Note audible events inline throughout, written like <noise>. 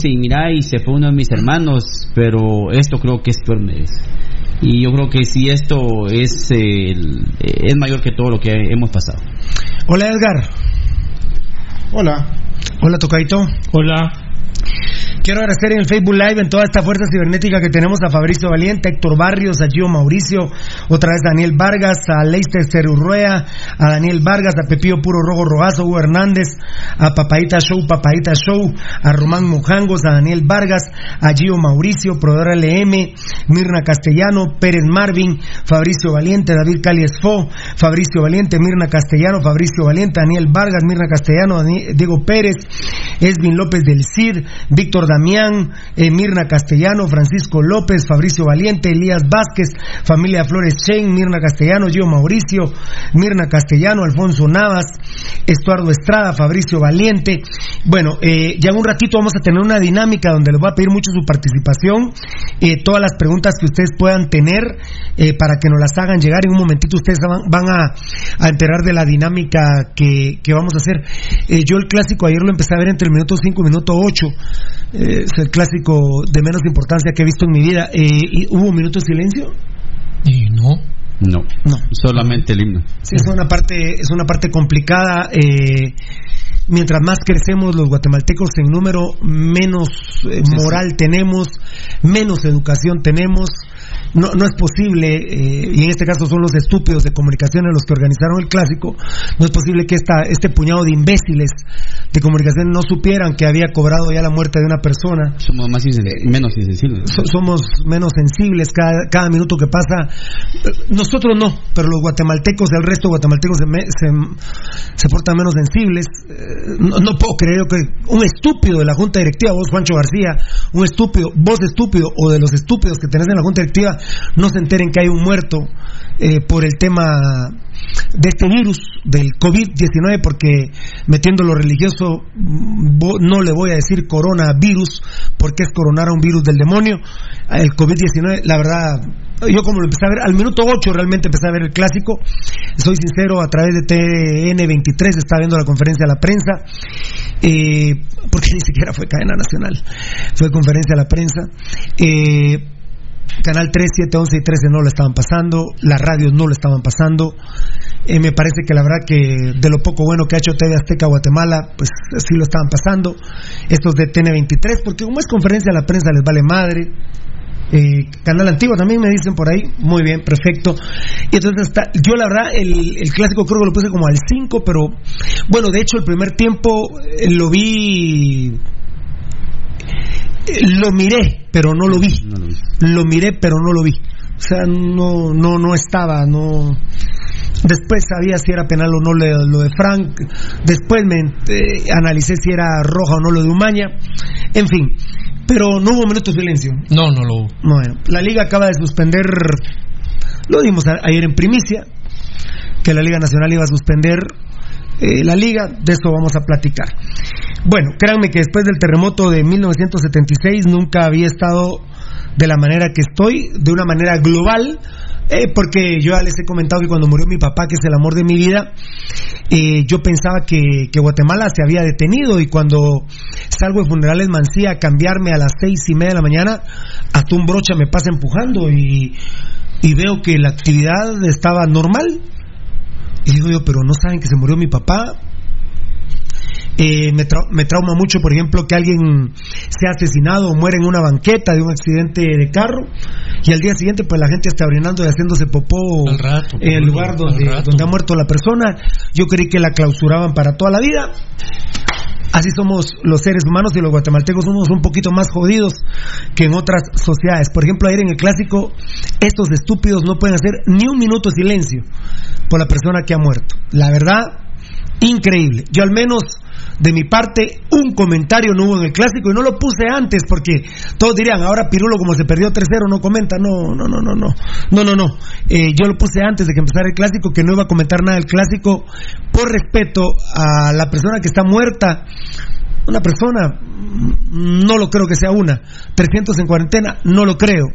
Sí, mira, y se fue uno de mis hermanos, pero esto creo que es peor Y yo creo que si esto es, es mayor que todo lo que hemos pasado. Hola Edgar. Hola. Hola Tocaito. Hola. Quiero agradecer en el Facebook Live en toda esta fuerza cibernética que tenemos a Fabricio Valiente, a Héctor Barrios, a Gio Mauricio, otra vez Daniel Vargas, a Leister Cerurruea, a Daniel Vargas, a Pepío Puro Rojo Rogazo, Hugo Hernández, a Papaita Show, Papaita Show, a Román Mojangos, a Daniel Vargas, a Gio Mauricio, Proveedor LM, Mirna Castellano, Pérez Marvin, Fabricio Valiente, David Cali Esfo, Fabricio Valiente, Mirna Castellano, Fabricio Valiente, Daniel Vargas, Mirna Castellano, Diego Pérez, Esvin López del CID, Víctor Damián, eh, Mirna Castellano, Francisco López, Fabricio Valiente, Elías Vázquez, familia Flores Chen, Mirna Castellano, Gio Mauricio, Mirna Castellano, Alfonso Navas, Estuardo Estrada, Fabricio Valiente. Bueno, eh, ya en un ratito vamos a tener una dinámica donde les voy a pedir mucho su participación, eh, todas las preguntas que ustedes puedan tener para que nos las hagan llegar. En un momentito ustedes van, a, enterar de la dinámica que, vamos a hacer. yo el clásico ayer lo empecé a ver entre el minuto 5 y el minuto 8 es el clásico de menos importancia que he visto en mi vida. Eh, ¿Hubo un minuto de silencio? Y no. No, no, solamente el himno. Sí, es una parte, es una parte complicada. Eh, mientras más crecemos los guatemaltecos en número, menos eh, moral tenemos, menos educación tenemos, no, no es posible, eh, y en este caso son los estúpidos de comunicaciones los que organizaron el clásico, no es posible que esta, este puñado de imbéciles de comunicación no supieran que había cobrado ya la muerte de una persona. Somos más menos insensibles. somos menos sensibles cada, cada minuto que pasa. Nosotros no, pero los guatemaltecos, el resto de guatemaltecos se, se, portan menos sensibles. Eh, no, no, puedo creer que un estúpido de la Junta Directiva, vos Juancho García, un estúpido, vos estúpido o de los estúpidos que tenés en la Junta Directiva, no se enteren que hay un muerto eh, por el tema de este virus, del COVID-19, porque metiendo lo religioso, mm, no le voy a decir coronavirus, porque es coronar a un virus del demonio. El COVID-19, la verdad, yo como lo empecé a ver, al minuto 8 realmente empecé a ver el clásico. Soy sincero, a través de TN23 estaba viendo la conferencia de la prensa, eh, porque <laughs> ni siquiera fue cadena nacional, fue conferencia de la prensa. Eh, Canal 3, 7, 11 y 13 no lo estaban pasando, las radios no lo estaban pasando. Eh, me parece que la verdad que de lo poco bueno que ha hecho TV Azteca Guatemala, pues sí lo estaban pasando. Estos de TN23, porque como es conferencia de la prensa les vale madre. Eh, canal antiguo también me dicen por ahí, muy bien, perfecto. Y entonces está, yo la verdad el, el clásico creo que lo puse como al 5, pero bueno, de hecho el primer tiempo eh, lo vi lo miré, pero no lo vi. lo, miré, pero no lo vi. O sea, no, no, no estaba, no. Después sabía si era penal o no lo de Frank. Después me eh, analicé si era roja o no lo de Umaña. En fin, pero no hubo minuto de silencio. No, no lo hubo. Bueno, la liga acaba de suspender, lo dimos ayer en primicia, que la Liga Nacional iba a suspender eh, la liga, de eso vamos a platicar. Bueno, créanme que después del terremoto de 1976 nunca había estado de la manera que estoy, de una manera global, eh, porque yo ya les he comentado que cuando murió mi papá, que es el amor de mi vida, eh, yo pensaba que, Guatemala se había detenido y cuando salgo de funerales Mancía a cambiarme a las seis y media de la mañana, hasta un brocha me pasa empujando y, y veo que la actividad estaba normal y digo yo, pero no saben que se murió mi papá. Eh, me, trauma mucho, por ejemplo, que alguien sea asesinado o muere en una banqueta de un accidente de carro y al día siguiente pues la gente está orinando y haciéndose popó en el lugar donde, donde ha muerto la persona. Yo creí que la clausuraban para toda la vida. Así somos los seres humanos y los guatemaltecos somos un poquito más jodidos que en otras sociedades. Por ejemplo, ayer en el clásico, estos estúpidos no pueden hacer ni un minuto de silencio por la persona que ha muerto. La verdad, increíble. Yo al menos de mi parte, un comentario no hubo en el clásico y no lo puse antes porque todos dirían, ahora Pirulo como se perdió 3-0 no comenta. No, no, no, no, no. No, no, no. Eh, yo lo puse antes de que empezara el clásico que no iba a comentar nada del clásico por respeto a la persona que está muerta. Una persona, no lo creo que sea una. 300 en cuarentena, no lo creo.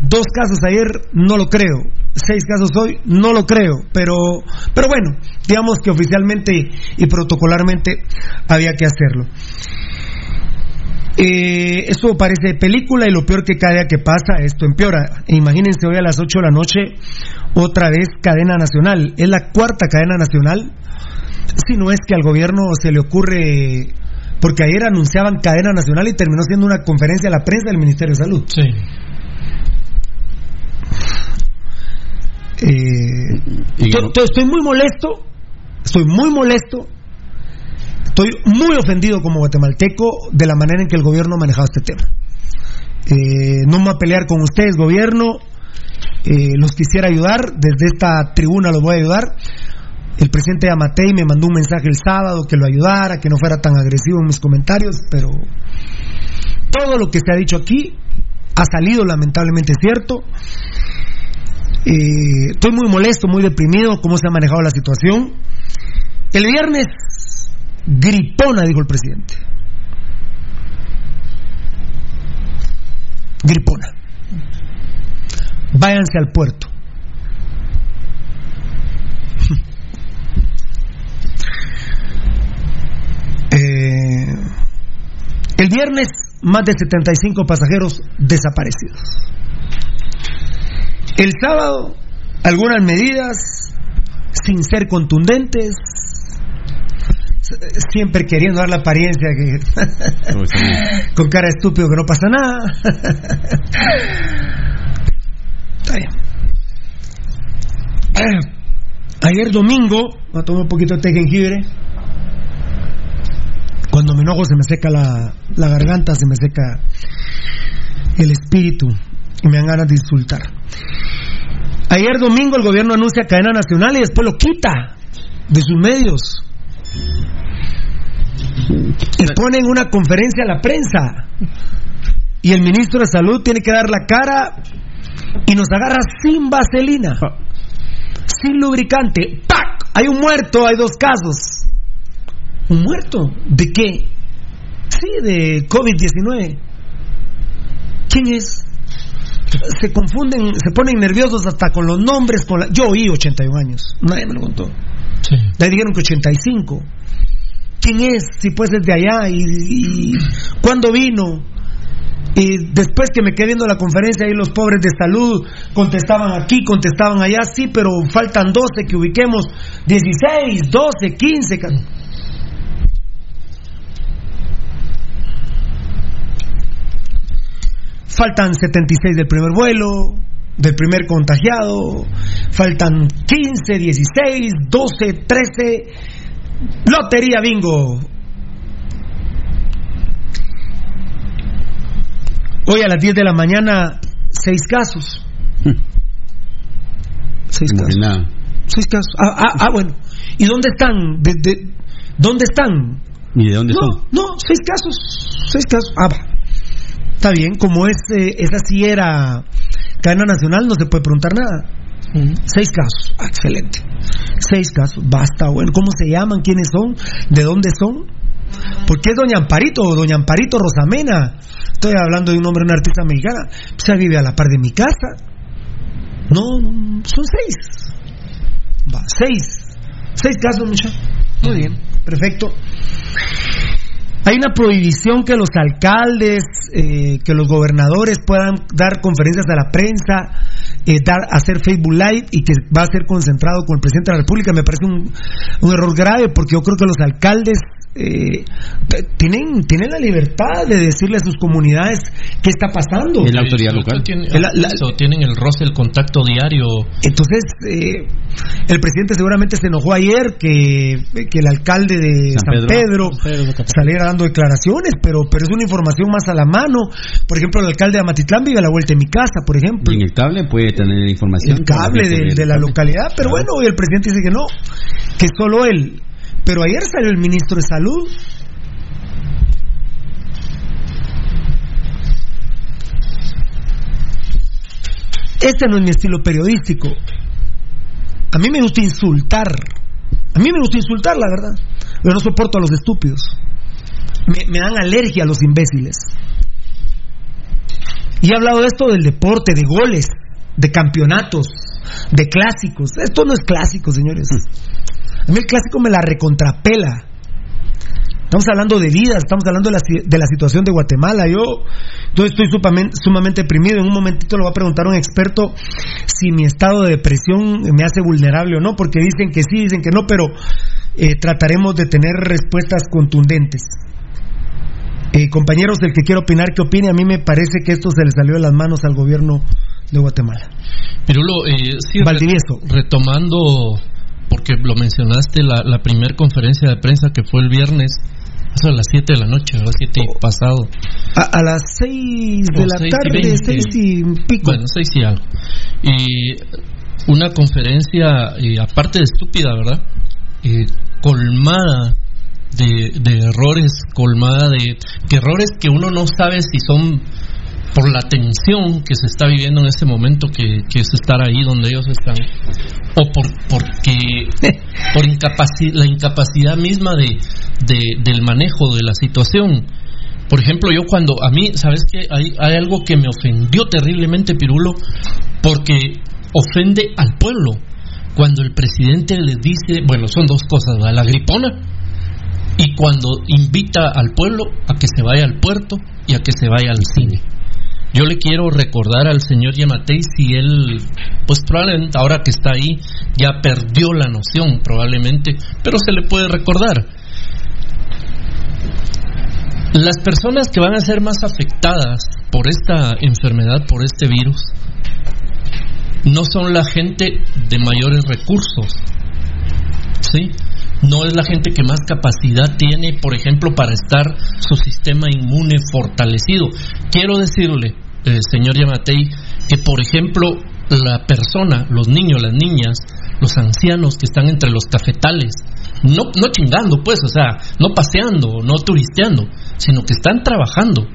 Dos casos ayer, no lo creo. Seis casos hoy, no lo creo. Pero, pero bueno, digamos que oficialmente y protocolarmente había que hacerlo. Eh, esto parece película y lo peor que cada día que pasa, esto empeora. Imagínense hoy a las 8 de la noche, otra vez cadena nacional. Es la cuarta cadena nacional. Si no es que al gobierno se le ocurre, porque ayer anunciaban cadena nacional y terminó siendo una conferencia a la prensa del Ministerio de Salud. Sí. Eh, yo- estoy muy molesto, estoy muy molesto, estoy muy ofendido como guatemalteco de la manera en que el gobierno ha manejado este tema. Eh, no me voy a pelear con ustedes, gobierno, eh, los quisiera ayudar, desde esta tribuna los voy a ayudar. El presidente Amatei me mandó un mensaje el sábado que lo ayudara, que no fuera tan agresivo en mis comentarios, pero todo lo que se ha dicho aquí ha salido lamentablemente cierto. Eh, estoy muy molesto, muy deprimido cómo se ha manejado la situación. El viernes, gripona, dijo el presidente. Gripona. Váyanse al puerto. <laughs> Eh, el viernes, más de 75 pasajeros desaparecidos. El sábado, algunas medidas sin ser contundentes, siempre queriendo dar la apariencia que <laughs> con cara estúpido que no pasa nada. Está bien. Ayer domingo, voy a tomar un poquito de té de jengibre. Enojo se me seca la, la garganta, se me seca el espíritu y me dan ganas de insultar. Ayer domingo el gobierno anuncia cadena nacional y después lo quita de sus medios. Y ponen una conferencia a la prensa. Y el ministro de Salud tiene que dar la cara y nos agarra sin vaselina, sin lubricante. ¡Pac! Hay un muerto, hay dos casos. ¿Un muerto? ¿De qué? Sí, de COVID-19. ¿Quién es? Se confunden, se ponen nerviosos hasta con los nombres. Con la... Yo oí 81 años, nadie me lo contó. Sí. Ahí dijeron que 85. ¿Quién es? Si pues es de allá y, y cuándo vino. Y después que me quedé viendo la conferencia ahí los pobres de salud contestaban aquí, contestaban allá, sí, pero faltan 12 que ubiquemos, 16, 12, 15. Faltan 76 del primer vuelo, del primer contagiado, faltan 15, 16, 12, 13. Lotería bingo. Hoy a las 10 de la mañana, 6 casos. 6 Como que casos. nada. 6 casos. Ah, ah, ah, bueno. ¿Y dónde están? ¿De, de- dónde están? ¿Y de dónde No, son? no, 6 casos. 6 casos. Ah, va. Está bien, como es, eh, esa sí era cadena nacional, no se puede preguntar nada. Seis casos. Ah, excelente. Seis casos. Basta, bueno. ¿Cómo se llaman? ¿Quiénes son? ¿De dónde son? ¿Por qué es Doña Amparito o Doña Amparito Rosamena? Estoy hablando de un hombre, una artista mexicana. Se vive a la par de mi casa. No, no, son seis. Va, seis. Seis casos, muchachos. Muy bien, perfecto. Hay una prohibición que los alcaldes, eh, que los gobernadores puedan dar conferencias a la prensa, eh, dar, hacer Facebook Live y que va a ser concentrado con el presidente de la República. Me parece un, un error grave porque yo creo que los alcaldes eh, tienen, tienen la libertad de decirle a sus comunidades qué está pasando. Es la autoridad local. Tiene- La- la- eso, tienen el roce, el contacto diario. Entonces, eh, el presidente seguramente se enojó ayer que, que el alcalde de San San, Pedro, Pedro. saliera dando declaraciones, pero, pero es una información más a la mano. Por ejemplo, el alcalde de Amatitlán vive a la vuelta de mi casa, por ejemplo. Y en el cable puede tener información. El cable de, de la localidad, pero bueno, hoy el presidente dice que no, que solo él. Pero ayer salió el ministro de Salud. Este no es mi estilo periodístico. A mí me gusta insultar. A mí me gusta insultar, la verdad. Yo no soporto a los estúpidos. Me, dan alergia a los imbéciles. Y he hablado de esto del deporte, de goles, de campeonatos, de clásicos. Esto no es clásico, señores. A mí el clásico me la recontrapela. Estamos hablando de vidas, estamos hablando de la, de la situación de Guatemala. Yo, yo estoy sumamente, sumamente deprimido. En un momentito le voy a preguntar un experto si mi estado de depresión me hace vulnerable o no, porque dicen que sí, dicen que no, pero eh, trataremos de tener respuestas contundentes. Eh, compañeros, del que quiero opinar, ¿qué opine? A mí me parece que esto se le salió de las manos al gobierno de Guatemala. Pirulo, eh, sí, Valdivieso. retomando, porque lo mencionaste, la, la primera conferencia de prensa que fue el viernes, eso a las 7 de la noche, a las 7 Oh. pasado. A, a las 6 de O la seis y tarde, veinte. 6 y pico. Bueno, 6 y algo. Y una conferencia, eh, aparte de estúpida, ¿verdad? Eh, colmada de, de errores, colmada de que errores que uno no sabe si son por la tensión que se está viviendo en ese momento, que, que es estar ahí donde ellos están, o por porque <laughs> por incapaci- la incapacidad misma de, de- del manejo de la situación. Por ejemplo, yo cuando a mí, ¿sabes qué? Hay, hay algo que me ofendió terriblemente, Pirulo, porque ofende al pueblo. Cuando el presidente les dice, bueno, son dos cosas, ¿verdad? la gripona y cuando invita al pueblo a que se vaya al puerto y a que se vaya al cine. Yo le quiero recordar al señor Yamatei si él, pues probablemente ahora que está ahí, ya perdió la noción, probablemente, pero se le puede recordar. Las personas que van a ser más afectadas por esta enfermedad, por este virus, no son la gente de mayores recursos, ¿sí? No es la gente que más capacidad tiene, por ejemplo, para estar su sistema inmune fortalecido. Quiero decirle, eh, señor Yamatei, que por ejemplo la persona, los niños, las niñas, los ancianos que están entre los cafetales, no, no chingando pues, o sea, no paseando, no turisteando, sino que están trabajando.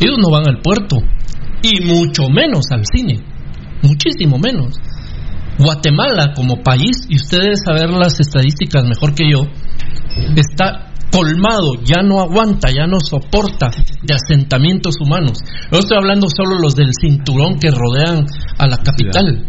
Ellos no van al puerto y mucho menos al cine, muchísimo menos. Guatemala como país, y usted debe saber las estadísticas mejor que yo, está colmado, ya no aguanta, ya no soporta de asentamientos humanos. No estoy hablando solo los del cinturón que rodean a la capital.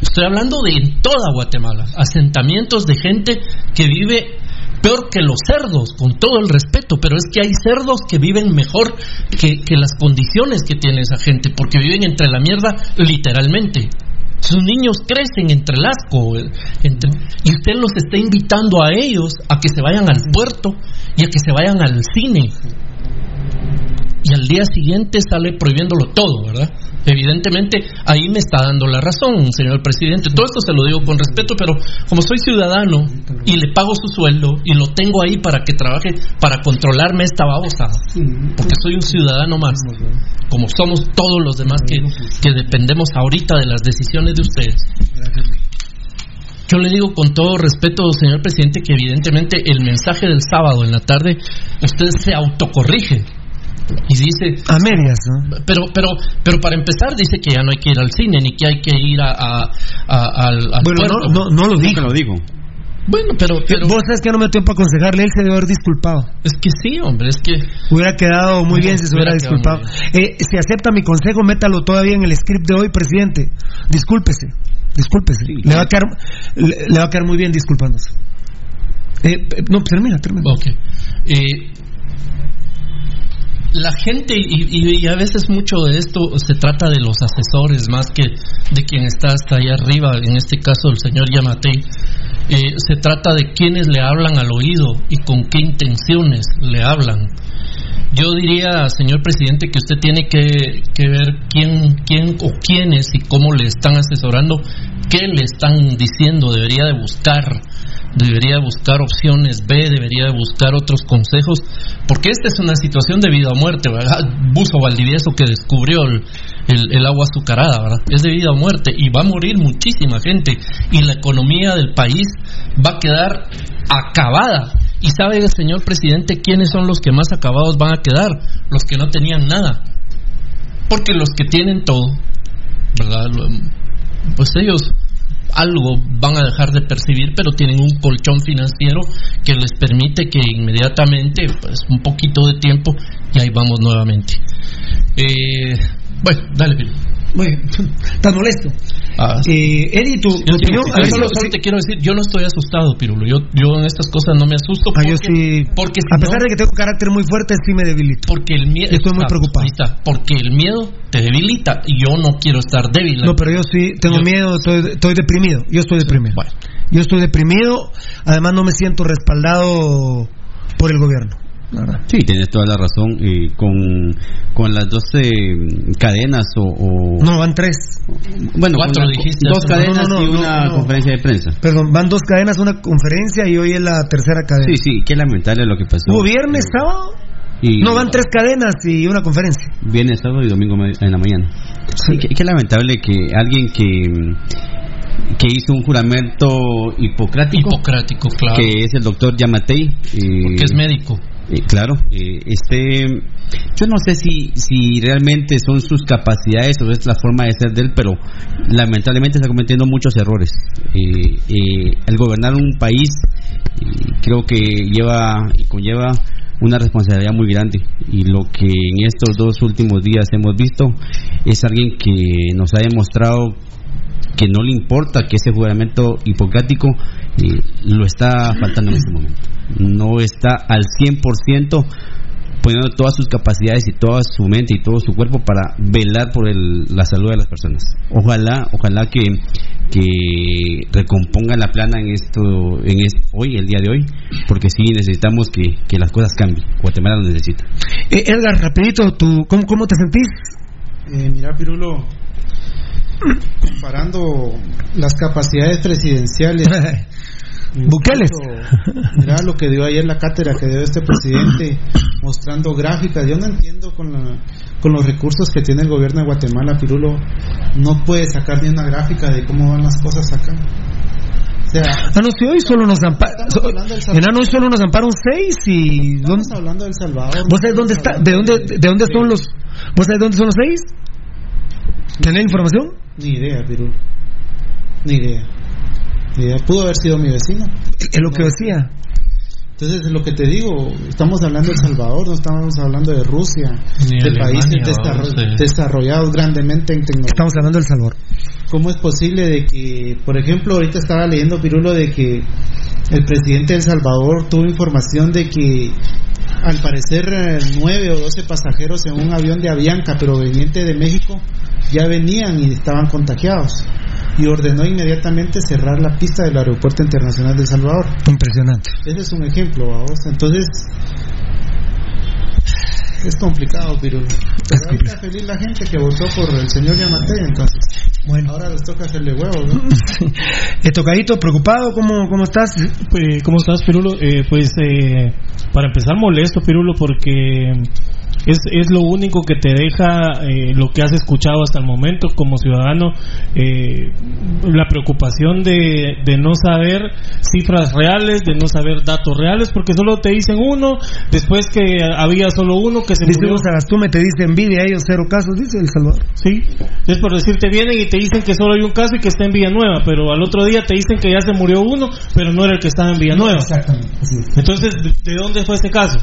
Estoy hablando de toda Guatemala, asentamientos de gente que vive peor que los cerdos, con todo el respeto, pero es que hay cerdos que viven mejor que las condiciones que tiene esa gente, porque viven entre la mierda literalmente. Sus niños crecen entre el asco y usted los está invitando a ellos a que se vayan al puerto y a que se vayan al cine. Y al día siguiente sale prohibiéndolo todo, ¿verdad? Evidentemente ahí me está dando la razón, señor presidente. Todo esto se lo digo con respeto, pero como soy ciudadano y le pago su sueldo y lo tengo ahí para que trabaje, para controlarme esta babosa, porque soy un ciudadano más, como somos todos los demás que, que dependemos ahorita de las decisiones de ustedes. Yo le digo con todo respeto, señor presidente, que evidentemente el mensaje del sábado en la tarde, usted se autocorrige y dice, A medias, ¿no? pero, pero, pero para empezar dice que ya no hay que ir al cine ni que hay que ir a, a- a- al, al Bueno, puerto. no, no, no lo Nunca dijo. lo digo. Bueno, pero, pero Vos sabes que no me dio tiempo a aconsejarle, él se debe haber disculpado. es que sí, hombre, es que Hubiera quedado muy bien si se hubiera disculpado. Eh, si acepta mi consejo, métalo todavía en el script de hoy, presidente. Discúlpese, discúlpese. Sí. le, va a quedar, le, le va a quedar muy bien disculpándose. Eh, eh, no, termina, termina. Ok. Eh, la gente, y, y- a veces mucho de esto se trata de los asesores más que de quien está hasta ahí arriba, en este caso el señor Yamatei. Eh, se trata de quienes le hablan al oído y con qué intenciones le hablan. Yo diría, señor presidente, que usted tiene que, que ver quién, quién o quiénes y cómo le están asesorando, qué le están diciendo, debería de buscar, debería de buscar opciones B, debería de buscar otros consejos, porque esta es una situación de vida o muerte. Buzo Valdivieso que descubrió el, el- el agua azucarada, ¿verdad? Es de vida o muerte y va a morir muchísima gente y la economía del país va a quedar acabada. ¿Y sabe, señor presidente, quiénes son los que más acabados van a quedar? Los que no tenían nada. Porque los que tienen todo, ¿verdad? Pues ellos algo van a dejar de percibir, pero tienen un colchón financiero que les permite que inmediatamente, pues un poquito de tiempo, y ahí vamos nuevamente. Eh, bueno, dale, Pilo. Bueno, estás molesto. Ah, Eh, Eddie, tu, tu opinión. A ver, solo, te quiero decir, yo no estoy asustado, Pirulo. Yo, yo en estas cosas no me asusto. Ah, Porque, yo sí. porque si a pesar no- de que tengo carácter muy fuerte, sí me debilito. porque el miedo. Estoy muy Ah, preocupado. está, porque el miedo te debilita y yo no quiero estar débil. No, pero yo sí tengo Yo- miedo, estoy, estoy deprimido. Yo estoy deprimido. Bueno. Yo estoy deprimido. Además, no me siento respaldado por el gobierno. Verdad. Sí, tienes toda la razón. eh, con, con las 12 cadenas o. o- No, van tres. bueno, Cuatro dijiste dos cadenas No, no, no, y una no. conferencia de prensa. Perdón, van dos cadenas, una conferencia y hoy es la tercera cadena. Sí, sí, qué lamentable lo que pasó. ¿Hubo viernes, sábado? Y- No, van tres cadenas y una conferencia. Viernes, sábado y domingo en la mañana. Sí, qué, qué lamentable que alguien que, mm, que hizo un juramento hipocrático, Hipocrático, claro. que es el doctor Yamatei, eh, que es médico. Eh, claro, eh, este, yo no sé si, si realmente son sus capacidades o es la forma de ser de él, pero lamentablemente está cometiendo muchos errores. Eh, eh, al gobernar un país, eh, creo que lleva y conlleva una responsabilidad muy grande y lo que en estos dos últimos días hemos visto es alguien que nos ha demostrado que no le importa que ese juramento hipocrático eh, lo está faltando en este momento. No está al 100% poniendo todas sus capacidades y toda su mente y todo su cuerpo para velar por el- la salud de las personas. Ojalá, ojalá que, que recomponga la plana en esto, en es- hoy, el día de hoy, porque sí necesitamos que, que las cosas cambien. Guatemala lo necesita. Eh, Edgar, rapidito, ¿tú, cómo, ¿cómo te sentís? Eh, mira, Pirulo, comparando las capacidades presidenciales. <laughs> Incluso, Mira lo que dio ayer la cátedra que dio este presidente mostrando gráficas. Yo no entiendo con, la- con los recursos que tiene el gobierno de Guatemala, Pirulo, no puede sacar ni una gráfica de cómo van las cosas acá. O sea, Ah, no, si hoy solo nos amparan. Estamos hablando del Salvador. Enano, hoy solo nos amparan seis y. ¿dónde- estamos hablando de El Salvador. ¿Vos sabés dónde está? ¿De dónde, de dónde son los.? ¿Vos sabés dónde son los seis? ¿Tenés información? Ni idea, Pirulo. Ni idea. Ni idea. Pudo haber sido mi vecino. Es lo que decía. Entonces, lo que te digo, estamos hablando de El Salvador, no estamos hablando de Rusia, Ni de Alemania, países sí. desarrollados grandemente en tecnología. Estamos hablando del Salvador. ¿Cómo es posible de que, por ejemplo, ahorita estaba leyendo, Pirulo, de que el presidente de El Salvador tuvo información de que al parecer nueve o doce pasajeros en un avión de Avianca proveniente de México ya venían y estaban contagiados y ordenó inmediatamente cerrar la pista del aeropuerto internacional de El Salvador. Impresionante. Ese es un ejemplo, vamos. Entonces, es complicado, Pirulo. Pero ahí está feliz la gente que votó por el señor Yamate, entonces. Bueno. Ahora les toca hacerle huevos, ¿no? <laughs> Eh, tocadito, preocupado, ¿cómo, cómo estás? Pues, ¿Cómo estás, Pirulo? Eh, pues, eh, para empezar, molesto, Pirulo, porque es, es lo único que te deja eh, lo que has escuchado hasta el momento como ciudadano, eh, la preocupación de, de no saber cifras reales, de no saber datos reales, porque solo te dicen uno, después que había solo uno que se Dice murió. Sagastume, te dice envidia, ellos cero casos, dice El Salvador. Sí, es por decirte vienen y te dicen que solo hay un caso y que está en Villanueva, pero al otro día te dicen que ya se murió uno, pero no era el que estaba en Villanueva. Exactamente, así es. Entonces, ¿de, de dónde fue este caso?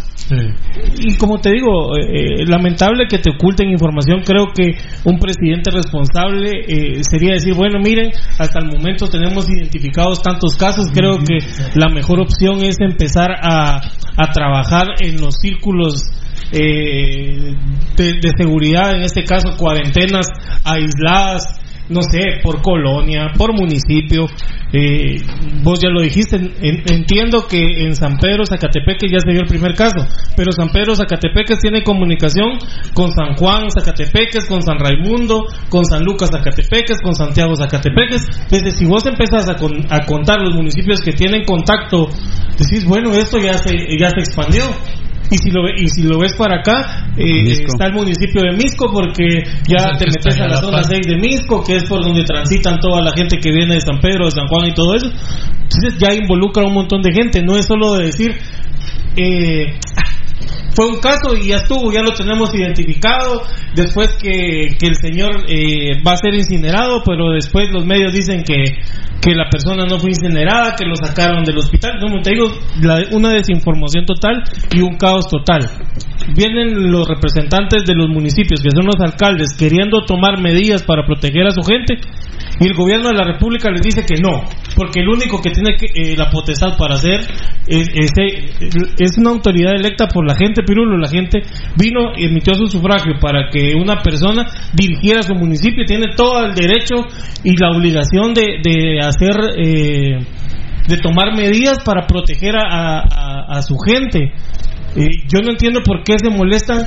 Y como te digo, eh, lamentable que te oculten información. Creo que un presidente responsable eh, sería decir, bueno, miren, hasta el momento tenemos identificados tantos casos. Creo que la mejor opción es empezar a, a trabajar en los círculos eh, de, de seguridad, en este caso cuarentenas aisladas no sé, por colonia, por municipio. Eh, vos ya lo dijiste, en- entiendo que en San Pedro, Zacatepeques ya se dio el primer caso, pero San Pedro, Zacatepeques tiene comunicación con San Juan, Zacatepeques, con San Raimundo, con San Lucas, Zacatepeques, con Santiago, Zacatepeques. Desde si vos empezás a, con- a contar los municipios que tienen contacto, decís, bueno, esto ya se, ya se expandió. Y si lo, ve- y si lo ves para acá, eh, está el municipio de Misco, porque ya te metes a la La zona Paz. 6 de Misco, que es por donde transitan toda la gente que viene de San Pedro, de San Juan y todo eso. Entonces ya involucra a un montón de gente, no es solo de decir, eh, fue un caso y ya estuvo, ya lo tenemos identificado, después que, que el señor eh, va a ser incinerado, pero después los medios dicen que, que la persona no fue incinerada, que lo sacaron del hospital. Como te digo, la- una desinformación total y un caos total. Vienen los representantes de los municipios, que son los alcaldes, queriendo tomar medidas para proteger a su gente, y el gobierno de la República les dice que no, porque el único que tiene que, eh, la potestad para hacer es, es, una autoridad electa por la gente, Pirulo. La gente vino y emitió su sufragio para que una persona dirigiera su municipio, tiene todo el derecho y la obligación de, de hacer. Eh, de tomar medidas para proteger a su gente. Eh, yo no entiendo por qué se molestan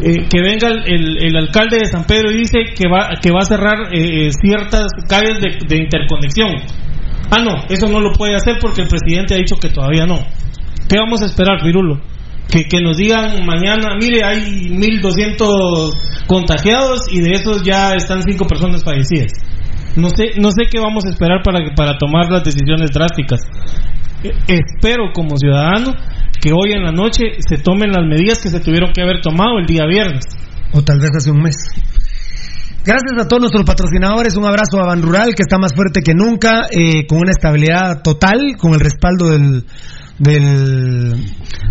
eh, que venga el, el, alcalde de San Pedro y dice que va, que va a cerrar eh, ciertas calles de, interconexión. Ah, no, eso no lo puede hacer porque el presidente ha dicho que todavía no. ¿Qué vamos a esperar, Virulo? Que, que nos digan mañana, mire, hay 1.200 contagiados y de esos ya están cinco personas fallecidas. No sé, no sé qué vamos a esperar para, para tomar las decisiones drásticas. Espero como ciudadano que hoy en la noche se tomen las medidas que se tuvieron que haber tomado el día viernes. O tal vez hace un mes. Gracias a todos nuestros patrocinadores, un abrazo a Ban Rural que está más fuerte que nunca, eh, con una estabilidad total, con el respaldo del, del,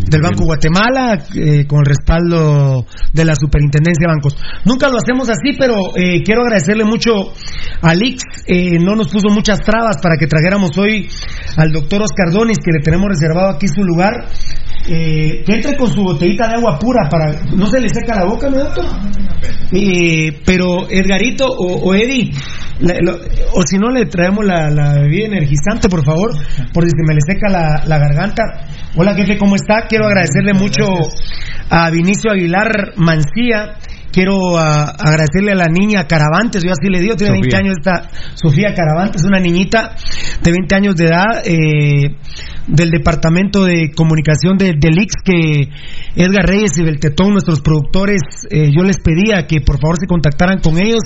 del Banco Guatemala eh, con el respaldo de la Superintendencia de Bancos. Nunca lo hacemos así, pero eh, quiero agradecerle mucho a Lix. Eh, no nos puso muchas trabas para que trajéramos hoy al doctor Oscar Donis, que le tenemos reservado aquí su lugar. que entre con su botellita de agua pura para no se le seca la boca, ¿no, doctor? pero Edgarito o, o Eddie, lo, o si no le traemos la, la, bebida energizante, por favor, porque si me le seca la, la garganta. Hola, jefe, ¿cómo está? Quiero agradecerle mucho a Vinicio Aguilar Mancía. Quiero a, agradecerle a la niña Caravantes, yo así le digo, tiene Sofía. 20 años esta Sofía Caravantes, una niñita de 20 años de edad, eh, del departamento de comunicación de, del IX que Edgar Reyes y Beltetón, nuestros productores, eh, yo les pedía que por favor se contactaran con ellos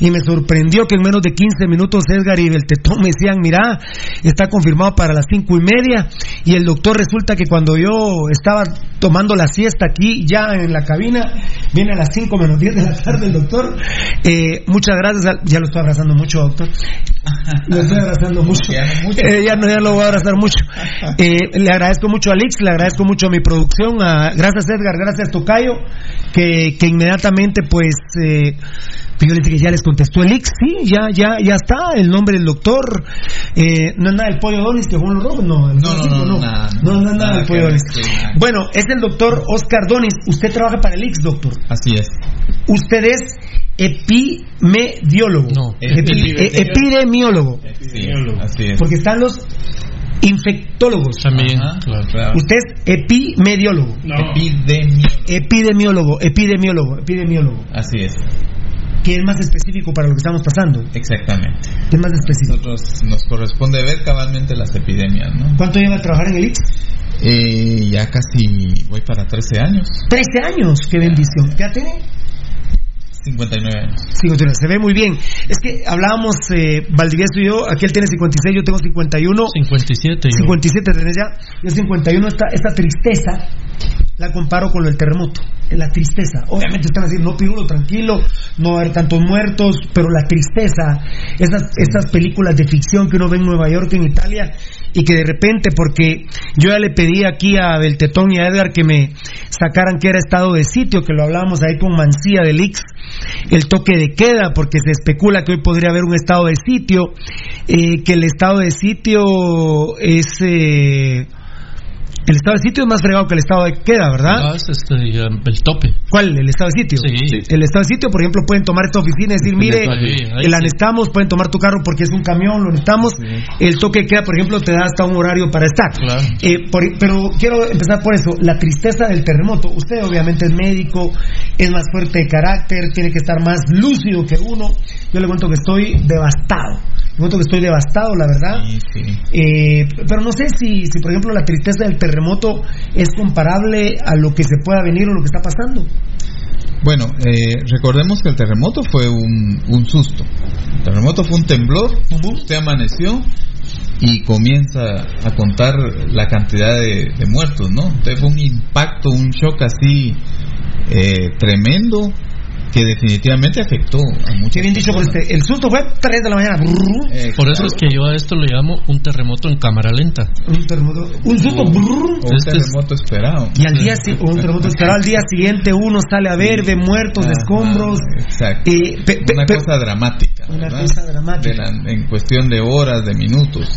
y me sorprendió que en menos de 15 minutos Edgar y Beltetón me decían, mira, está confirmado para las cinco y media y el doctor resulta que cuando yo estaba tomando la siesta aquí ya en la cabina, viene a las 5 menos 10 de la tarde el doctor. Eh, muchas gracias, ya lo estoy abrazando mucho, doctor. <laughs> Lo estoy abrazando mucho. Eh, ya, no, ya lo voy a abrazar mucho. Eh, le agradezco mucho a Alix, le agradezco mucho a mi producción, a, gracias Edgar, gracias Tocayo, que, que inmediatamente pues... Eh, dije, ya les contestó el Ix, sí, ya, ya, ya está, el nombre del doctor. Eh, no es nada del pollo Donis que Juan lo roba, no, no, no, no, no, nada, no, no es nada del pollo Donis. Bueno, es el doctor Oscar Donis. Usted trabaja para el Ix, doctor. Así es. Usted es epimediólogo. No, Epi, epidemiólogo. epidemiólogo. Así es. Porque están los infectólogos. También, claro. claro. Usted es epimediólogo. No. Epidemiólogo. Epidemiólogo, epidemiólogo, epidemiólogo. Así es. Que es más específico para lo que estamos pasando. Exactamente. Que es más específico. Nosotros nos corresponde ver cabalmente las epidemias, ¿no? ¿Cuánto lleva a trabajar en el Ix? Eh, ya casi voy para 13 años. 13 años, qué bendición. ¿Qué tiene? 59 años. 59, se ve muy bien. Es que hablábamos, eh, Valdivieso y yo, aquí él tiene 56, yo tengo 51. 57. yo. 57 tenés ya, yo 51, esta, esta tristeza la comparo con lo del terremoto, la tristeza. Obviamente están así, no pirulo, tranquilo, no va a haber tantos muertos, pero la tristeza, esas, estas películas de ficción que uno ve en Nueva York, en Italia, y que de repente, porque yo ya le pedí aquí a Beltetón y a Edgar que me sacaran que era estado de sitio, que lo hablábamos ahí con Mancía del Ix, el toque de queda, porque se especula que hoy podría haber un estado de sitio, eh, que el estado de sitio es... Eh, el estado de sitio es más fregado que el estado de queda, ¿verdad? Ah, es este, ya, el tope. ¿Cuál? ¿El estado de sitio? Sí. El estado de sitio, por ejemplo, pueden tomar esta oficina y decir, mire, ahí la sí. necesitamos, pueden tomar tu carro porque es un camión, lo necesitamos. El toque de queda, por ejemplo, te da hasta un horario para estar. Claro. Eh, por- pero quiero empezar por eso, la tristeza del terremoto. Usted obviamente es médico, es más fuerte de carácter, tiene que estar más lúcido que uno. Yo le cuento que estoy devastado. Le cuento que estoy devastado, la verdad. Sí, sí. Eh, pero no sé si, si, por ejemplo, la tristeza del terremoto es comparable a lo que se pueda venir o lo que está pasando. Bueno, eh, recordemos que el terremoto fue un, un susto. El terremoto fue un temblor. Usted amaneció y comienza a contar la cantidad de, de muertos, ¿no? Entonces fue un impacto, un shock así eh, tremendo que definitivamente afectó a muchos. Qué bien dicho por este. El susto fue 3 de la mañana. Brrr. Por eso es que yo a esto le llamo un terremoto en cámara lenta. Un terremoto. Un susto. brrr. O un Este es- terremoto esperado. Y al día o un terremoto esperado al día siguiente uno sale a ver, ve muertos, de escombros. Exacto. Eh, pe- pe- una pe- cosa dramática. Una ¿verdad? cosa dramática. De la- en cuestión de horas, de minutos.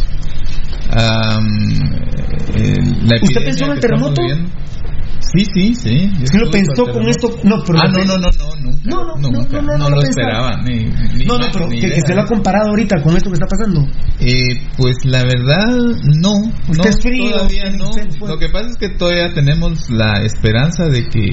Eh, la ¿Usted pensó en el terremoto? Sí, sí, sí. ¿Sí lo pensó con esto? No, pero ah, no, no, no, no, nunca. No, no, no, nunca. no, no, no lo esperaba. Ni, ni No, no, pero ni que, que se lo ha comparado ahorita con esto que está pasando. Eh, pues la verdad, no. Usted no, es frío, Todavía usted- no. usted Lo que pasa es que todavía tenemos la esperanza de que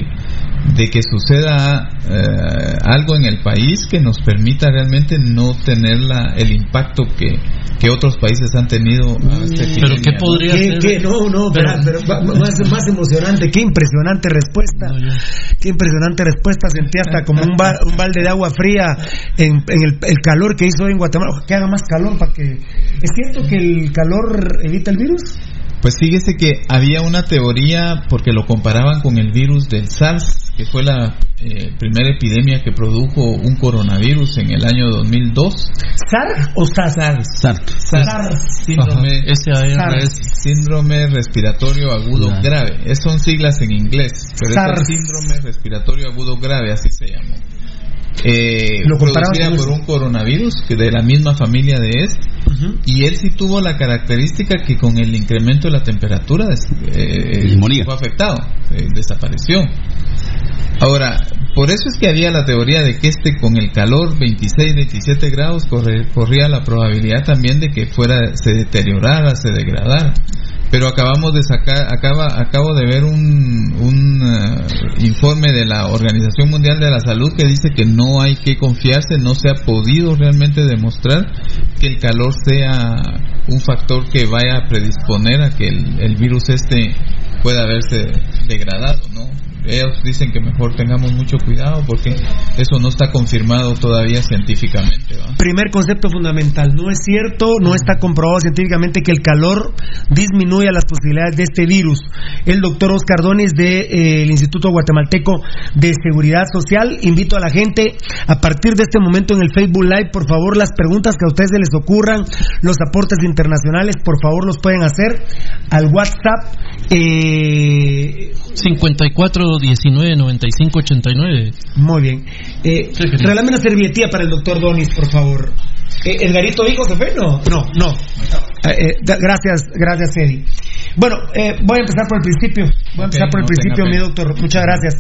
de que suceda eh, algo en el país que nos permita realmente no tener la, el impacto que, que otros países han tenido a esta Pero epidemia, ¿qué podría ¿Qué, ser? qué? No, no, Pero- pero, pero más, más emocionante, qué impresionante respuesta. No, Qué impresionante respuesta, sentí hasta como un, ba- un balde de agua fría en, en el, el calor que hizo hoy en Guatemala. Que haga más calor para que... ¿Es cierto que el calor evita el virus? Pues fíjese que había una teoría porque lo comparaban con el virus del SARS, que fue la eh, primera epidemia que produjo un coronavirus en el año 2002. ¿SARS o SARS? SARS. SARS. Síndrome, SARS. Respiratorio agudo Claro. grave. Es, son siglas en inglés, pero SARS. es el síndrome respiratorio agudo grave, así se llamó. Eh, Lo producida por un coronavirus que de la misma familia de este Ujú. y él sí tuvo la característica que con el incremento de la temperatura eh, fue afectado, eh, desapareció. Ahora, por eso es que había la teoría de que este con el calor 26, 27 grados corre- corría la probabilidad también de que fuera se deteriorara, se degradara. Pero acabamos de sacar, acaba, acabo de ver un, un eh, informe de la Organización Mundial de la Salud que dice que no hay que confiarse, no se ha podido realmente demostrar que el calor sea un factor que vaya a predisponer a que el, el virus este pueda verse degradado, ¿no? Ellos dicen que mejor tengamos mucho cuidado porque eso no está confirmado todavía científicamente, ¿va? Primer concepto fundamental, no es cierto, no está comprobado científicamente que el calor disminuya las posibilidades de este virus. El doctor Oscar Donis del Instituto Guatemalteco de Seguridad Social, invito a la gente a partir de este momento en el Facebook Live, por favor, las preguntas que a ustedes se les ocurran, los aportes internacionales, por favor, los pueden hacer al WhatsApp. Eh, 54 19 95 89. muy bien. Eh, Sí, querido. regálame una servietilla para el doctor Donis, por favor. Eh, ¿Edgarito Hijo se fue? No, no, no. Eh, eh, gracias, gracias, Eddie. Bueno, eh, voy a empezar por el principio. Voy a empezar por el no principio, mi doctor. Muchas gracias.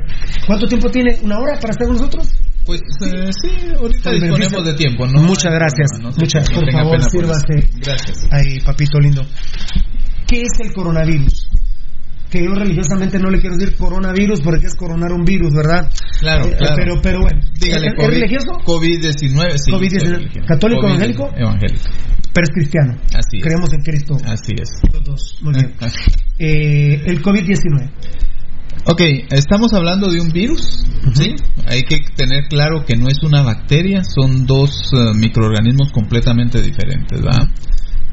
¿Cuánto tiempo tiene? ¿Una hora para estar con nosotros? Pues eh, sí, ahorita disponemos beneficio. de tiempo, ¿no? Muchas gracias. No, no se- Muchas, por favor, sírvase. Gracias. Ay, papito lindo. ¿Qué es el coronavirus? Que yo religiosamente no le quiero decir coronavirus porque es coronar un virus, ¿verdad? Claro, Eh, claro. Pero, pero bueno. Dígale, ¿Es, COVID, religioso? COVID-19, sí. COVID-19. soy religioso. ¿Católico, COVID, evangélico? Evangélico, Pero es cristiano. así es. Creemos en Cristo. Así es. Los dos. Muy bien. Eh, el COVID-19. Ok, estamos hablando de un virus, ¿sí? Hay que tener claro que no es una bacteria, son dos eh, microorganismos completamente diferentes, ¿va?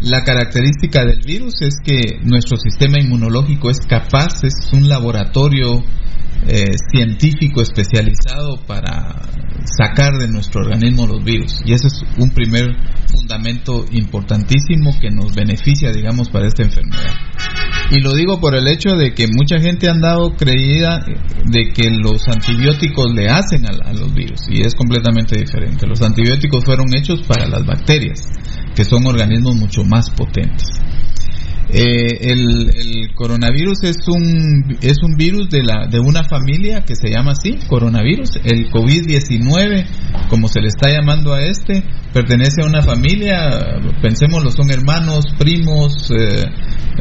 La característica del virus es que nuestro sistema inmunológico es capaz, es un laboratorio eh, científico especializado para sacar de nuestro organismo los virus. Y ese es un primer fundamento importantísimo que nos beneficia, digamos, para esta enfermedad. Y lo digo por el hecho de que mucha gente ha andado creída de que los antibióticos le hacen a los virus y es completamente diferente. Los antibióticos fueron hechos para las bacterias, que son organismos mucho más potentes. Eh, el, coronavirus es un es un virus de la de una familia que se llama así coronavirus. El covid 19 como se le está llamando a este pertenece a una familia pensémoslo son hermanos primos eh,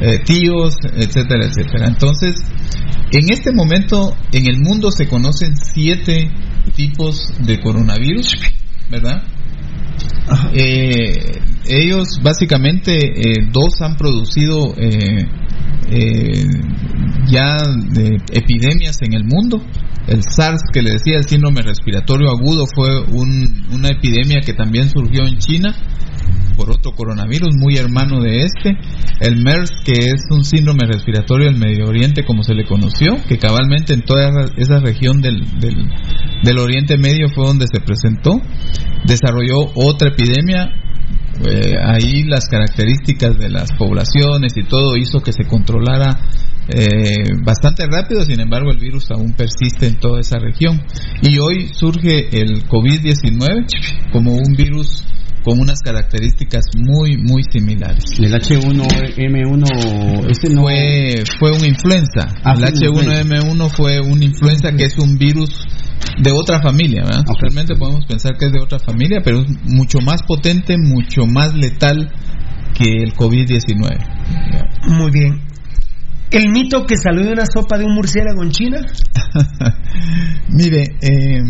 eh, tíos etcétera etcétera. Entonces en este momento en el mundo se conocen siete tipos de coronavirus verdad eh, ellos básicamente eh, dos han producido eh, ya de epidemias en el mundo. El SARS que le decía, el síndrome respiratorio agudo, fue un- una epidemia que también surgió en China por otro coronavirus muy hermano de este. El MERS, que es un síndrome respiratorio del Medio Oriente, como se le conoció, que cabalmente en toda esa región del, del, del Oriente Medio fue donde se presentó. Desarrolló otra epidemia. eh, ahí las características de las poblaciones y todo hizo que se controlara eh, bastante rápido, sin embargo el virus aún persiste en toda esa región. Y hoy surge el COVID-19 como un virus con unas características muy, muy similares. El H1N1, este no Fue, fue una influenza. Ah, el fue una H1N1 fue una influenza que es un virus de otra familia, ¿verdad? Ok. Realmente podemos pensar que es de otra familia, pero es mucho más potente, mucho más letal que el COVID-19. Muy bien. El mito que salió de una sopa de un murciélago en China. <laughs> Mire, eh,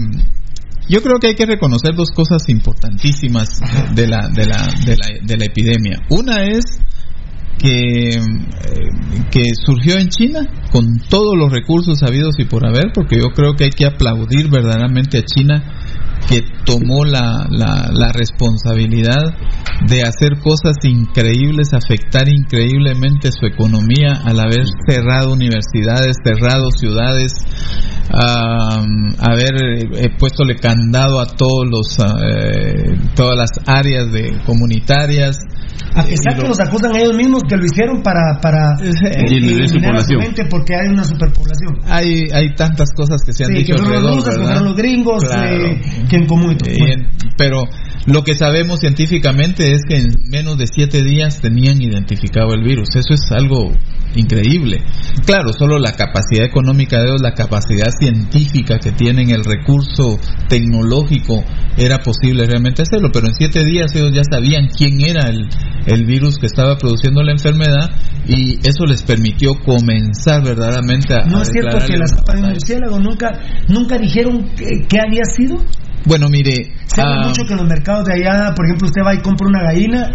yo creo que hay que reconocer dos cosas importantísimas de la, de la, de la, de la epidemia. Una es que, eh, que surgió en China con todos los recursos habidos y por haber, porque yo creo que hay que aplaudir verdaderamente a China que tomó la, la, la responsabilidad de hacer cosas increíbles, afectar increíblemente su economía al haber cerrado universidades, cerrado ciudades, am, haber eh, puestole candado a todos los ah, eh, todas las áreas de comunitarias. A pesar Y lo- que los acusan ellos mismos que lo hicieron para, para eh, su eliminar a su población. porque hay una superpoblación. hay hay tantas cosas que se han Sí, dicho que fueron los alrededor, rusos, los gringos, Claro. eh, que en común y todo. Eh, Bueno, pero lo que sabemos científicamente es que en menos de siete días tenían identificado el virus. Eso es algo increíble. Claro, solo la capacidad económica de ellos, la capacidad científica que tienen, el recurso tecnológico, era posible realmente hacerlo. Pero en siete días ellos ya sabían quién era el, el virus que estaba produciendo la enfermedad y eso les permitió comenzar verdaderamente a... no a es cierto que la una sopa de murciélago nunca, nunca dijeron qué había sido. Bueno, mire... Se habla ah, mucho que en los mercados de allá, por ejemplo, usted va y compra una gallina,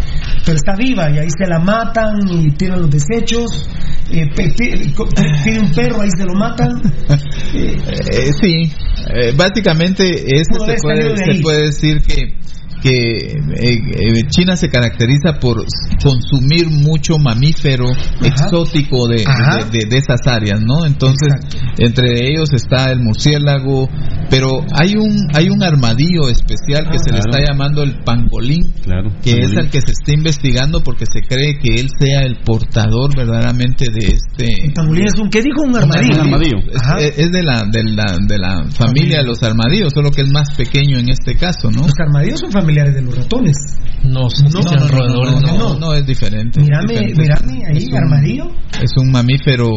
pero está viva y ahí se la matan y tiran los desechos. eh, pide un perro, ahí se lo matan. <laughs> Eh, sí, eh, básicamente eso se puede decir que que eh, eh, China se caracteriza por consumir mucho mamífero exótico de, Ajá. de, de- de esas áreas, ¿no? Entonces, Exacto. entre ellos está el murciélago, pero hay un hay un armadillo especial que Ah, se le está llamando el pangolín, Claro. que es el que se está investigando porque se cree que él sea el portador verdaderamente de este el pangolín es un, ¿qué dijo? Un armadillo. Un armadillo. es, de la de la de la familia de los armadillos, solo que es más pequeño en este caso, ¿no? Los armadillos son familiares de los ratones. No, son No, no, no, no, no, no. no, no, es diferente. Mírame, Es diferente. mírame ahí, Es un- armadillo. Es un mamífero.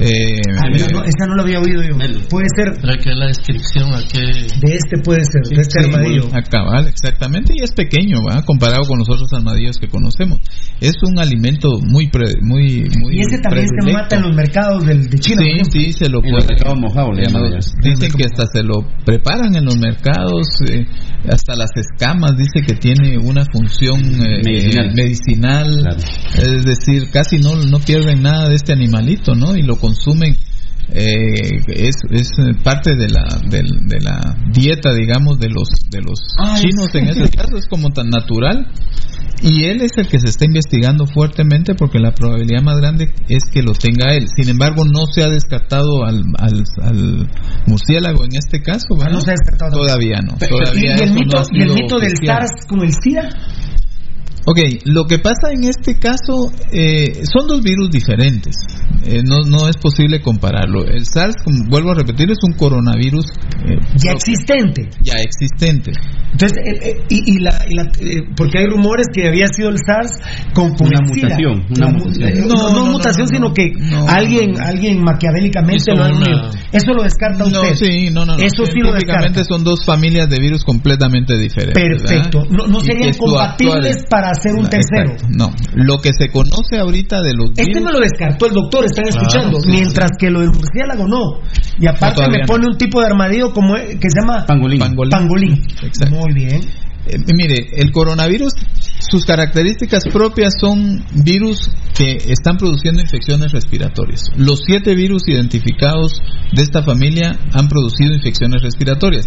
Eh, Ah, no, no, esa no la había oído yo. Puede ser, que la descripción a qué de este puede ser, de este Sí, armadillo. a cabal, exactamente, y es pequeño, ¿va? comparado con los otros armadillos que conocemos. Es un alimento muy, pre- muy, muy Y ese también se mata en los mercados del, de China. Sí, sí, se lo puede. mercado mojado le llaman allá. Dicen que hasta se lo preparan en los mercados, eh, hasta las escamas, dice que tiene una función eh, Medicinal. eh, medicinal. Claro. es decir, casi no, no pierden nada de este animalito, ¿no? Y lo consumen. eh, es, es parte de la, del- de, la dieta, digamos, de los, de los Ay, chinos sí. en ese caso, es como tan natural. Y él es el que se está investigando fuertemente porque la probabilidad más grande es que lo tenga él. Sin embargo, no se ha descartado al, al, al murciélago en este caso. Ah, ¿verdad? no se ha descartado Todavía no. Todavía y, el no mito, y el mito del. SARS con el SIDA. Ok, lo que pasa en este caso eh, son dos virus diferentes. Eh, no, no es posible compararlo. El SARS, como vuelvo a repetir, es un coronavirus eh, Ya existente. ya existente. Entonces, eh, eh, y, y la, y la- eh, porque hay rumores que había sido el SARS con, con Una mutación, una mutación. No, No, no, no, no, mutación, no, sino no. que No, alguien, no, no. alguien maquiavélicamente lo ha una-. Eso lo descarta No, usted. sí, no, no, no. Eso sí lo Científicamente descarta. son dos familias de virus completamente diferentes. Perfecto. ¿verdad? No, no serían compatibles actual- para hacer un No, tercero. exacto, No, lo que se conoce ahorita de los Este virus me lo descartó el doctor, están Claro, escuchando. sí, mientras que lo del murciélago no. Y aparte me no. pone un tipo de armadillo como eh, que se llama Pangolín. Pangolín. pangolín. Exacto. Muy bien. Eh, mire, el coronavirus, sus características propias son virus que están produciendo infecciones respiratorias. Los siete virus identificados de esta familia han producido infecciones respiratorias.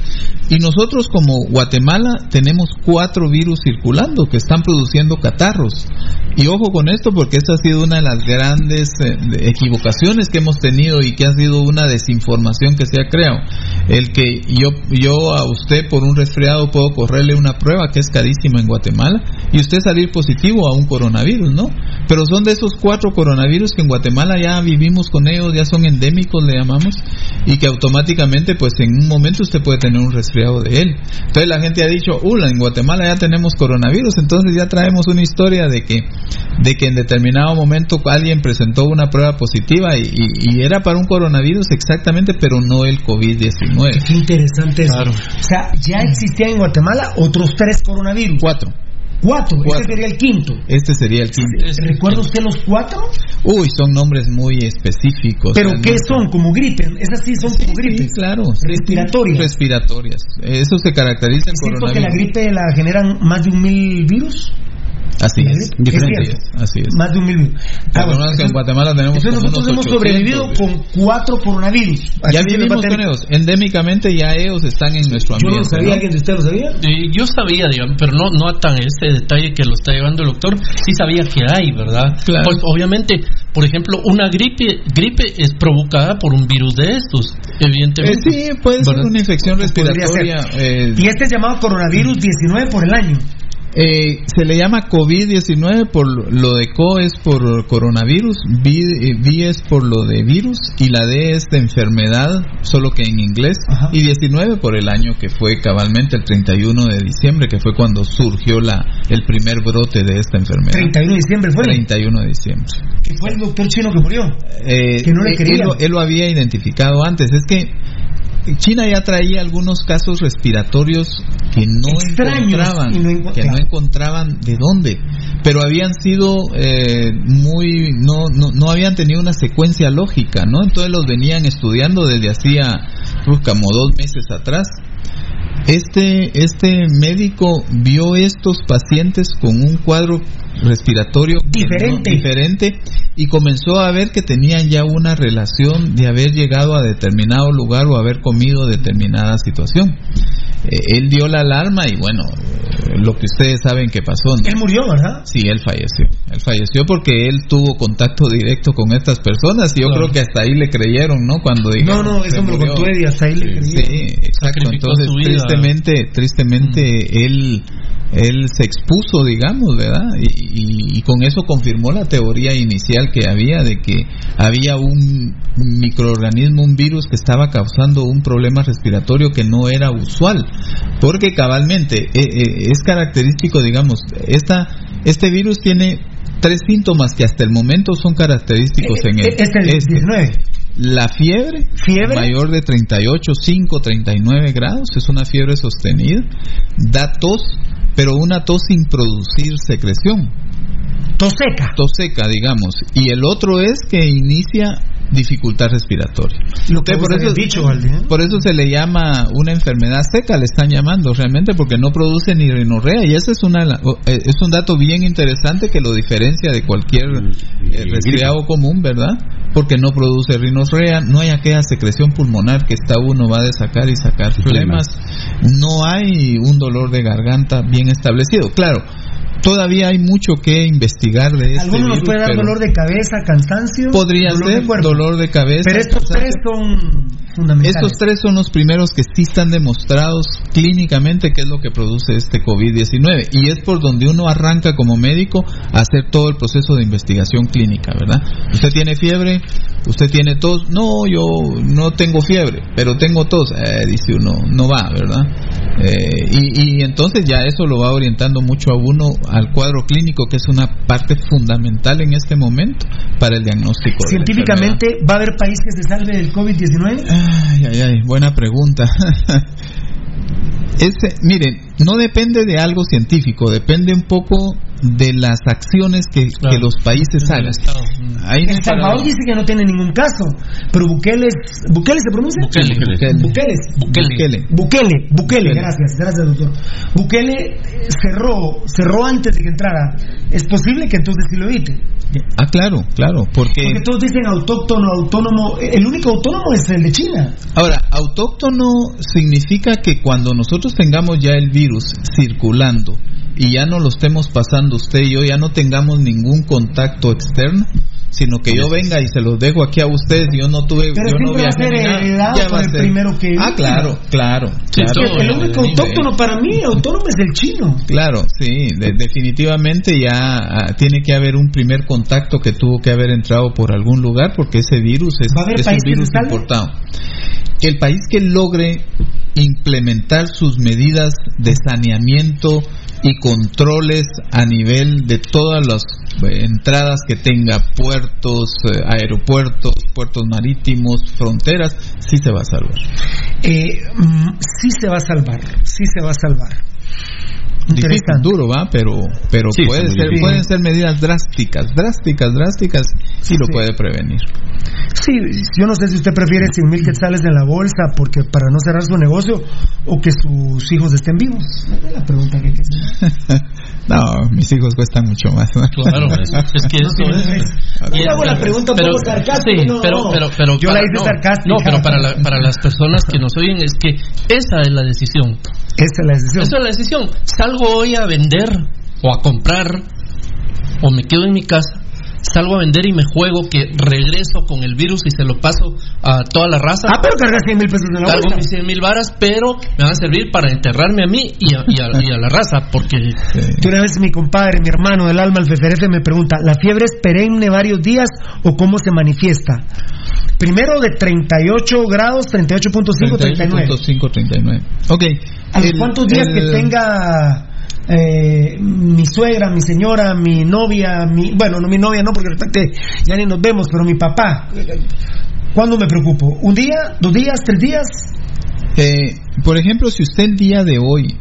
Y nosotros como Guatemala tenemos cuatro virus circulando que están produciendo catarros. Y ojo con esto porque esta ha sido una de las grandes eh, equivocaciones que hemos tenido y que ha sido una desinformación que se ha creado. El que yo, yo a usted por un resfriado puedo correrle una que es carísima en Guatemala y usted salir positivo a un coronavirus, ¿no? Pero son de esos cuatro coronavirus que en Guatemala ya vivimos con ellos, ya son endémicos, le llamamos, y que automáticamente, pues en un momento usted puede tener un resfriado de él. Entonces la gente ha dicho, hola, en Guatemala ya tenemos coronavirus, entonces ya traemos una historia de que, de que en determinado momento alguien presentó una prueba positiva y, y, era para un coronavirus exactamente, pero no el COVID-19. Qué interesante eso. O sea, ya existían en Guatemala otros tres coronavirus. Cuatro. Cuatro. Este sería el quinto. Este sería el quinto. ¿Recuerda usted los cuatro? Uy, son nombres muy específicos. ¿Pero qué son? ¿Como gripe? Esas sí son como gripe. Sí, claro. Respiratorias. Respiratorias. Eso se caracteriza en coronavirus. que la gripe la generan más de un mil virus? Así es, diferente. Así es. Más de un mil. Ah, que en Guatemala tenemos Entonces nosotros hemos sobrevivido con cuatro coronavirus. Ya vivimos con ellos. Endémicamente ya ellos están en nuestro ambiente. Yo no sabía, ¿alguien de ustedes lo sabía? Eh, yo sabía, digamos, pero no, no a tan este detalle que lo está llevando el doctor. Sí sabía que hay, ¿verdad? Claro. Pues obviamente, por ejemplo, una gripe gripe es provocada por un virus de estos, evidentemente. Eh, sí, puede ser una infección respiratoria. Eh, y este es llamado coronavirus 19 por el año. Eh, se le llama COVID-19 por lo de CO es por coronavirus, V, es por lo de virus y la D es de enfermedad, solo que en inglés, y 19 por el año que fue cabalmente el 31 de diciembre, que fue cuando surgió la el primer brote de esta enfermedad. 31 de diciembre fue. 31 de diciembre. Que fue el doctor chino que murió. Eh, que no le quería. él lo había identificado antes. Es que China ya traía algunos casos respiratorios que no encontraban, que no encontraban de dónde, pero habían sido eh, muy, no, no, no, habían tenido una secuencia lógica, ¿no? Entonces los venían estudiando desde hacía pues, como dos meses atrás. Este, este médico vio estos pacientes con un cuadro respiratorio diferente. diferente y comenzó a ver que tenían ya una relación de haber llegado a determinado lugar o haber comido determinada situación. Eh, él dio la alarma y bueno, eh, lo que ustedes saben que pasó. Él murió, ¿verdad? Sí, él falleció. Él falleció porque él tuvo contacto directo con estas personas y yo creo que hasta ahí le creyeron, ¿no? Cuando No, no, eso me lo contó y hasta ahí le creyeron. Sí, exacto. Entonces, tristemente, tristemente mm. él él se expuso, digamos, ¿verdad? Y, y, con eso confirmó la teoría inicial que había de que había un, microorganismo, un virus que estaba causando un problema respiratorio que no era usual, porque cabalmente eh, eh, es característico, digamos, esta, este virus tiene tres síntomas que hasta el momento son característicos en él. Este es el 19. La fiebre, fiebre mayor de 38, 5, 39 grados, es una fiebre sostenida, da tos, pero una tos sin producir secreción. Tos seca. Tos seca, digamos. Y el otro es que inicia dificultad respiratoria. Lo que por eso, dicho, por eso se le llama una enfermedad seca, le están llamando realmente porque no produce ni rinorrea y ese es una eh, es un dato bien interesante que lo diferencia de cualquier eh, resfriado común, ¿verdad? Porque no produce rinorrea, no hay aquella secreción pulmonar que está uno va a sacar y sacar flemas, no hay un dolor de garganta bien establecido. Claro, todavía hay mucho que investigar de este ¿Alguno nos puede dar dolor de cabeza, cansancio? Podría ser dolor de cabeza. Pero estos tres son fundamentales. Estos tres son los primeros que sí están demostrados clínicamente qué es lo que produce este COVID-19 y es por donde uno arranca como médico a hacer todo el proceso de investigación clínica, ¿verdad? Usted tiene fiebre, usted tiene tos, no, yo no tengo fiebre, pero tengo tos, eh, dice uno, no va, ¿verdad? Eh, y, y entonces ya eso lo va orientando mucho a uno al cuadro clínico, que es una parte fundamental en este momento para el diagnóstico. ¿Científicamente va a haber país que se salve del COVID-19? Ay, ay, ay, buena pregunta. <laughs> Este, miren, no depende de algo científico, depende un poco de las acciones que, los países hagan. el Salvador dice que no tiene ningún caso, pero Bukele, ¿Bukele se pronuncia? Bukele. Bukele. Bukele. Bukele. Gracias, gracias doctor. Bukele cerró, cerró antes de que entrara. ¿Es posible que entonces sí lo evite? Ah, claro, claro, porque... Porque todos dicen autóctono, autónomo. El único autónomo es el de China. Ahora, autóctono significa que cuando nosotros tengamos ya el virus circulando y ya no lo estemos pasando usted y yo, ya no tengamos ningún contacto externo, sino que yo venga y se los dejo aquí a ustedes, yo no tuve, Pero yo no va a ser heredado ya va el ser. primero que Ah, claro, claro, Sí, claro. todo, el único autóctono para mí, autónomo es el chino. Claro, sí, de- definitivamente ya ah, tiene que haber un primer contacto que tuvo que haber entrado por algún lugar porque ese virus es, ¿Va a haber es un que virus importado. El país que logre implementar sus medidas de saneamiento y controles a nivel de todas las entradas que tenga, puertos, eh, aeropuertos, puertos marítimos, fronteras, sí se va a salvar. Eh, mm, sí se va a salvar, sí se va a salvar. Difícil, Interesante. duro, va, pero pero Sí, puede ser, pueden ser medidas drásticas, drásticas, drásticas, y lo Sí. puede prevenir. Sí, yo no sé si usted prefiere 100 mil quetzales en la bolsa porque para no cerrar su negocio o que sus hijos estén vivos. Es la pregunta que hay que hacer. No, mis hijos cuestan mucho más. ¿no? Claro, es, es que eso es. Yo hago la pregunta un poco sarcástica, Sí, no, pero, pero, pero Yo la para- hice no, sarcástica. No, pero para, la- para las personas que nos oyen es que esa es la decisión. Esa es la decisión. Esa es la decisión. Salgo hoy a vender o a comprar o me quedo en mi casa. Salgo a vender y me juego que regreso con el virus y se lo paso a toda la raza. Ah, pero cargas 100 mil pesos en la Cargo mis 100 mil varas, pero me van a servir para enterrarme a mí y a, y a- y a la raza, porque una vez mi compadre, mi hermano del alma, el FFRF, me pregunta, ¿la fiebre es perenne varios días o cómo se manifiesta? Primero de 38 grados, 38.5, 39. 38.5, 39. Ok. ¿A el- cuántos días el- que tenga eh, mi suegra, mi señora, mi novia, mi, bueno, no mi novia, no, porque de repente ya ni nos vemos, pero mi papá, ¿cuándo me preocupo? ¿Un día, dos días, tres días? Eh, por ejemplo, si usted el día de hoy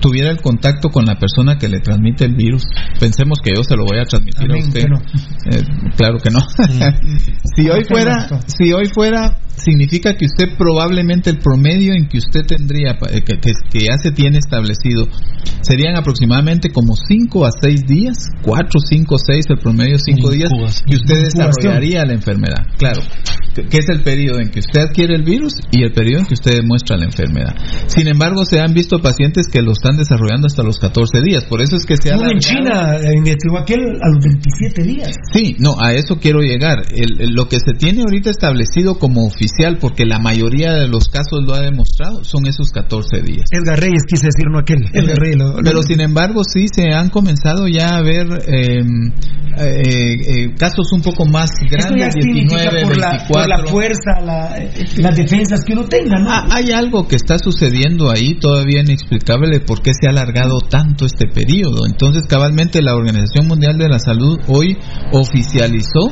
tuviera el contacto con la persona que le transmite el virus, pensemos que yo se lo voy a transmitir Amén, a usted. que no. Eh, claro que no. <laughs> si hoy fuera, si hoy fuera, significa que usted probablemente el promedio en que usted tendría, eh, que, que- que ya se tiene establecido, serían aproximadamente como 5 a 6 días, 4, 5, 6, el promedio 5 días, que usted desarrollaría la enfermedad. Claro, que que es el periodo en que usted adquiere el virus y el periodo en que usted demuestra la enfermedad. Sin embargo, se han visto pacientes que lo están desarrollando hasta los 14 días, por eso es que se ha en China eh, investigó aquel a los 27 días. Sí, no, a eso quiero llegar. El- el- lo que se tiene ahorita establecido como oficial, porque la mayoría de los casos lo ha demostrado, son esos 14 días. Edgar Reyes quise decir, no aquel. <laughs> Edgar Reyes. lo- lo- Pero sin embargo, sí se han comenzado ya a ver eh, eh, eh, casos un poco más grandes, significa 19, por la, 24. por la fuerza, la- eh, las defensas que uno tenga, ¿no? Ah, hay algo que está sucediendo ahí todavía inexplicable por qué se ha alargado tanto este periodo. Entonces, cabalmente la Organización Mundial de la Salud hoy oficializó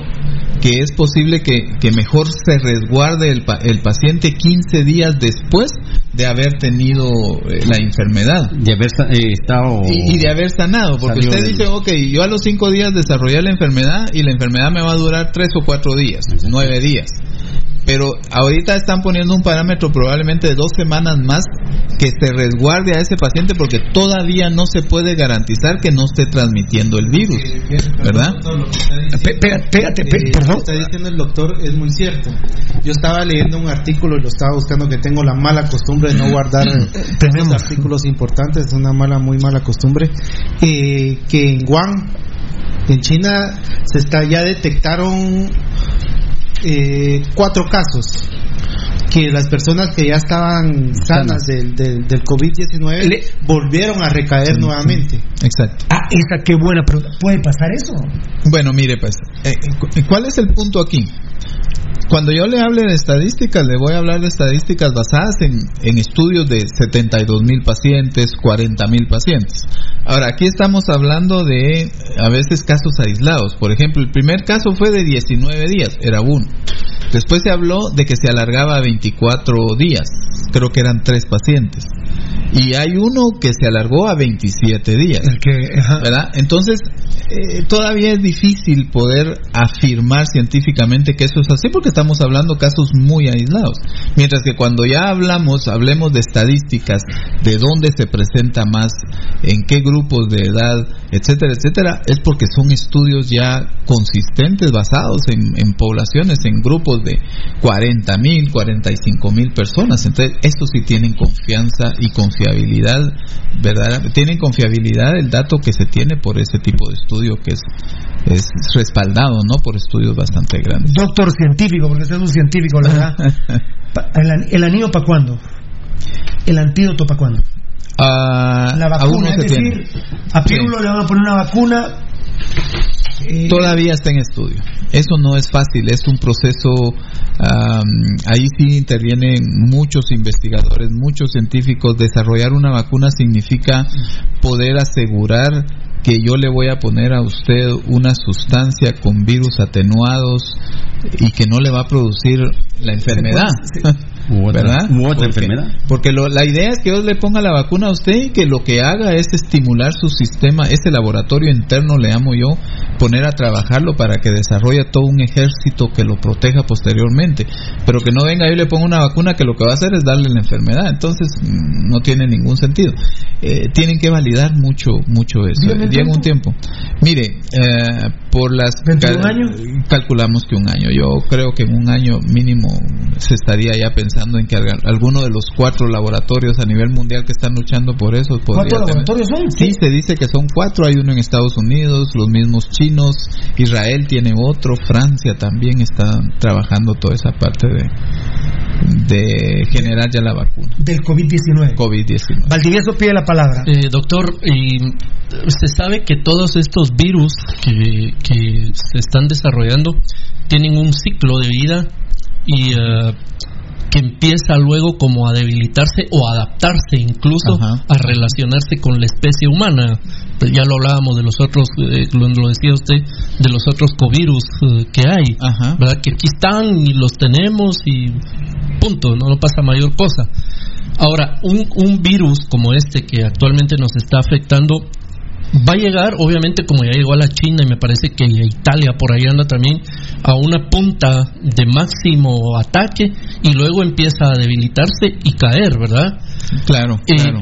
que es posible que, que mejor se resguarde el, pa- el paciente 15 días después de haber tenido eh, la enfermedad. De haber eh, estado. Y, y de haber sanado, porque usted del- dice, ok, yo a los cinco días desarrollé la enfermedad y la enfermedad me va a durar tres o cuatro días, nueve días. Pero ahorita están poniendo un parámetro probablemente de dos semanas más que se resguarde a ese paciente porque todavía no se puede garantizar que no esté transmitiendo el virus, ¿verdad? Eh, por lo que está diciendo el doctor es muy cierto. Yo estaba leyendo un artículo y lo estaba buscando que tengo la mala costumbre de no guardar <laughs> Tenemos. los artículos importantes, es una mala, muy mala costumbre. Eh, que en Wuhan, en China, se está ya detectaron eh, cuatro casos que las personas que ya estaban sanas del, del, del COVID-19 Le- volvieron a recaer nuevamente. Exacto. Ah, esa qué buena pregunta. ¿Puede pasar eso? Bueno, mire, pues, eh, cu- ¿cuál es el punto aquí? Cuando yo le hable de estadísticas, le voy a hablar de estadísticas basadas en, en estudios de 72 mil pacientes, 40 mil pacientes. Ahora, aquí estamos hablando de a veces casos aislados. Por ejemplo, el primer caso fue de 19 días, era uno. Después se habló de que se alargaba a 24 días, creo que eran tres pacientes. Y hay uno que se alargó a 27 días. El que, ajá. ¿verdad? Entonces, eh, todavía es difícil poder afirmar científicamente que eso es así porque estamos hablando casos muy aislados. Mientras que cuando ya hablamos, hablemos de estadísticas, de dónde se presenta más, en qué grupos de edad, etcétera, etcétera, es porque son estudios ya consistentes basados en, en poblaciones, en grupos de 40 mil, 45 mil personas. Entonces, estos sí tienen confianza y confiabilidad, ¿verdad? Tienen confiabilidad el dato que se tiene por ese tipo de estudio que es, es respaldado, ¿no? Por estudios bastante grandes. Doctor científico, porque usted es un científico, la verdad. <laughs> ¿El, an- el anillo para cuándo? ¿El antídoto para cuándo? Ah, La vacuna, es decir, tiene. a Pirulo le van a poner una vacuna. Todavía está en estudio. Eso no es fácil, es un proceso, am, ahí sí intervienen muchos investigadores, muchos científicos. Desarrollar una vacuna significa poder asegurar que yo le voy a poner a usted una sustancia con virus atenuados y que no le va a producir la enfermedad. U otra- ¿Verdad? u otra Porque- enfermedad. Porque lo- la idea es que yo le ponga la vacuna a usted y que lo que haga es estimular su sistema, ese laboratorio interno, le amo yo, poner a trabajarlo para que desarrolle todo un ejército que lo proteja posteriormente. Pero que no venga yo y le ponga una vacuna que lo que va a hacer es darle la enfermedad. Entonces mm, no tiene ningún sentido. Eh, tienen que validar mucho, mucho eso. Llega un tiempo. Mire, eh, por las... ¿21 cal- años? Calculamos que un año. Yo creo que en un año mínimo se estaría ya pensando en que alguno de los cuatro laboratorios a nivel mundial que están luchando por eso podría ¿Cuántos tener- laboratorios son? Sí, se dice que son cuatro. Hay uno en Estados Unidos, los mismos chinos, Israel tiene otro, Francia también está trabajando toda esa parte de, de generar ya la vacuna. Del COVID-19. COVID-19. Valdivieso pide la palabra. Eh, doctor, y se sabe que todos estos virus que, que se están desarrollando tienen un ciclo de vida y eh, que empieza luego como a debilitarse o adaptarse incluso Ajá. a relacionarse con la especie humana. Pues ya lo hablábamos de los otros, eh, lo, lo decía usted, de los otros covirus eh, que hay. Ajá. ¿verdad? Que aquí están y los tenemos y punto, no, no pasa mayor cosa. Ahora, un, un virus como este que actualmente nos está afectando va a llegar, obviamente, como ya llegó a la China y me parece que a Italia por ahí anda también, a una punta de máximo ataque y luego empieza a debilitarse y caer, ¿verdad? Claro, Eh, claro.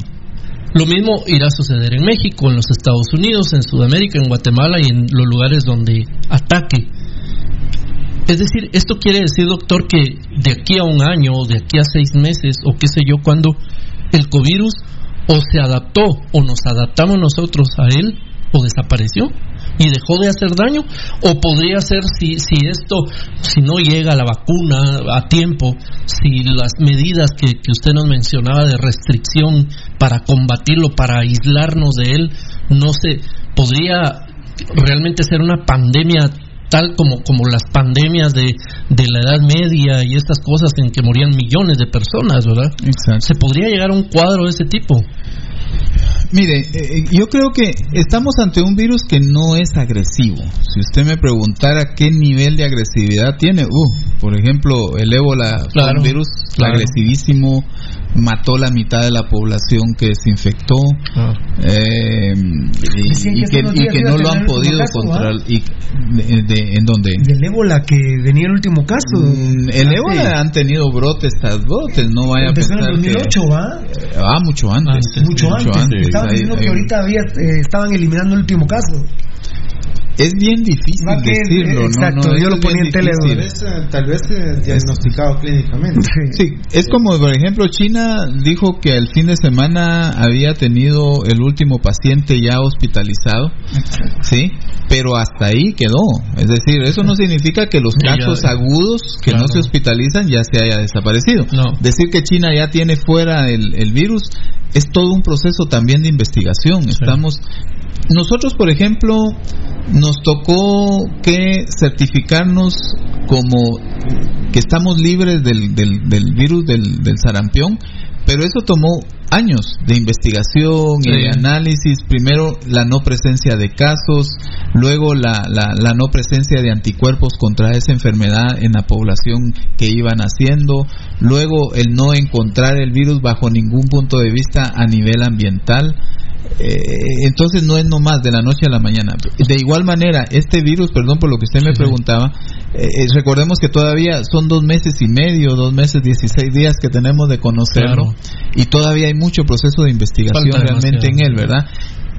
Lo mismo irá a suceder en México, en los Estados Unidos, en Sudamérica, en Guatemala y en los lugares donde ataque. Es decir, esto quiere decir, doctor, que de aquí a un año, o de aquí a seis meses, o qué sé yo, cuando el covirus o se adaptó o nos adaptamos nosotros a él o desapareció y dejó de hacer daño o podría ser si, si esto si no llega la vacuna a tiempo si las medidas que, que usted nos mencionaba de restricción para combatirlo para aislarnos de él no se podría realmente ser una pandemia tal como, como las pandemias de, de la Edad Media y estas cosas en que morían millones de personas, ¿verdad? Exacto. ¿Se podría llegar a un cuadro de ese tipo? Mire, eh, yo creo que estamos ante un virus que no es agresivo. Si usted me preguntara qué nivel de agresividad tiene, uh, por ejemplo, el ébola fue un virus claro. agresivísimo, mató la mitad de la población que se infectó eh, y, y que que, y que a no lo han el podido caso, controlar. y- de- de- ¿En dónde? Del ébola que venía el último caso. Mm, El Ah, ébola sí. han tenido brotes tras brotes, no vaya a Empezó en pensar el que... 2008, ¿va? Ah, mucho antes. Mucho antes. Estaban Ahí- diciendo que ahorita había, eh, estaban eliminando el último caso. Es bien difícil decirlo, ¿no? exacto, no, yo lo ponía en. Tal vez, eh, tal vez diagnosticado clínicamente. Sí, es como, por ejemplo, China dijo que el fin de semana había tenido el último paciente ya hospitalizado, ¿sí? Pero hasta ahí quedó. Es decir, eso no significa que los casos ya. agudos que Claro. no se hospitalizan ya se haya desaparecido. No. Decir que China ya tiene fuera el, el virus es todo un proceso también de investigación. Estamos, nosotros, por ejemplo, nos tocó que certificarnos como que estamos libres del, del, del virus del, del sarampión, pero eso tomó años de investigación y de análisis. Primero, la no presencia de casos, luego la, la, la, no presencia de anticuerpos contra esa enfermedad en la población que iban haciendo, luego el no encontrar el virus bajo ningún punto de vista a nivel ambiental. Eh, entonces no es nomás de la noche a la mañana. De igual manera, este virus, perdón por lo que usted me preguntaba, eh, eh, recordemos que todavía son dos meses y medio, dos meses, 16 días que tenemos de conocerlo y todavía hay mucho proceso de investigación realmente en él, ¿verdad?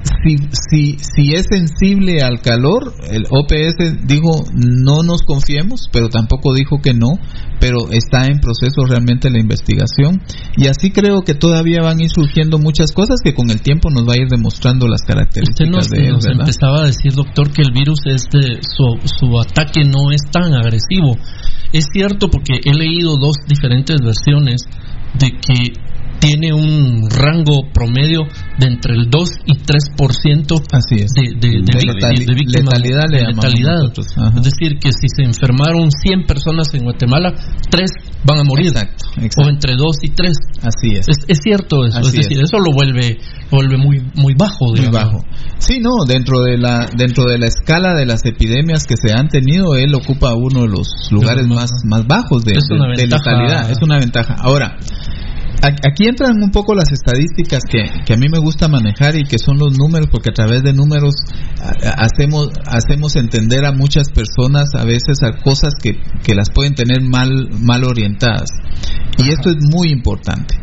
Si, si, si es sensible al calor, el OPS dijo no nos confiemos, pero tampoco dijo que no, pero está en proceso realmente la investigación y así creo que todavía van a ir surgiendo muchas cosas que con el tiempo nos va a ir demostrando las características Usted de él. nos empezaba a decir, doctor, que el virus es de, su, su ataque no es tan agresivo. Es cierto porque he leído dos diferentes versiones de que tiene un rango promedio de entre el 2 y 3% Así es. de, de, de, Letali- de víctimas letalidad le. Es decir, que si se enfermaron 100 personas en Guatemala, 3 van a morir. Exacto, O entre 2 y 3. Así es. Es, es cierto eso. Así es decir, es. eso lo vuelve, lo vuelve muy, muy bajo. muy digamos. bajo. Sí, no, dentro de la dentro de la escala de las epidemias que se han tenido, él ocupa uno de los lugares más más bajos de, Es una de- letalidad. Es una ventaja. Ahora, aquí entran un poco las estadísticas que, que a mí me gusta manejar y que son los números, porque a través de números hacemos hacemos entender a muchas personas a veces a cosas que, que las pueden tener mal mal orientadas. Y esto es muy importante.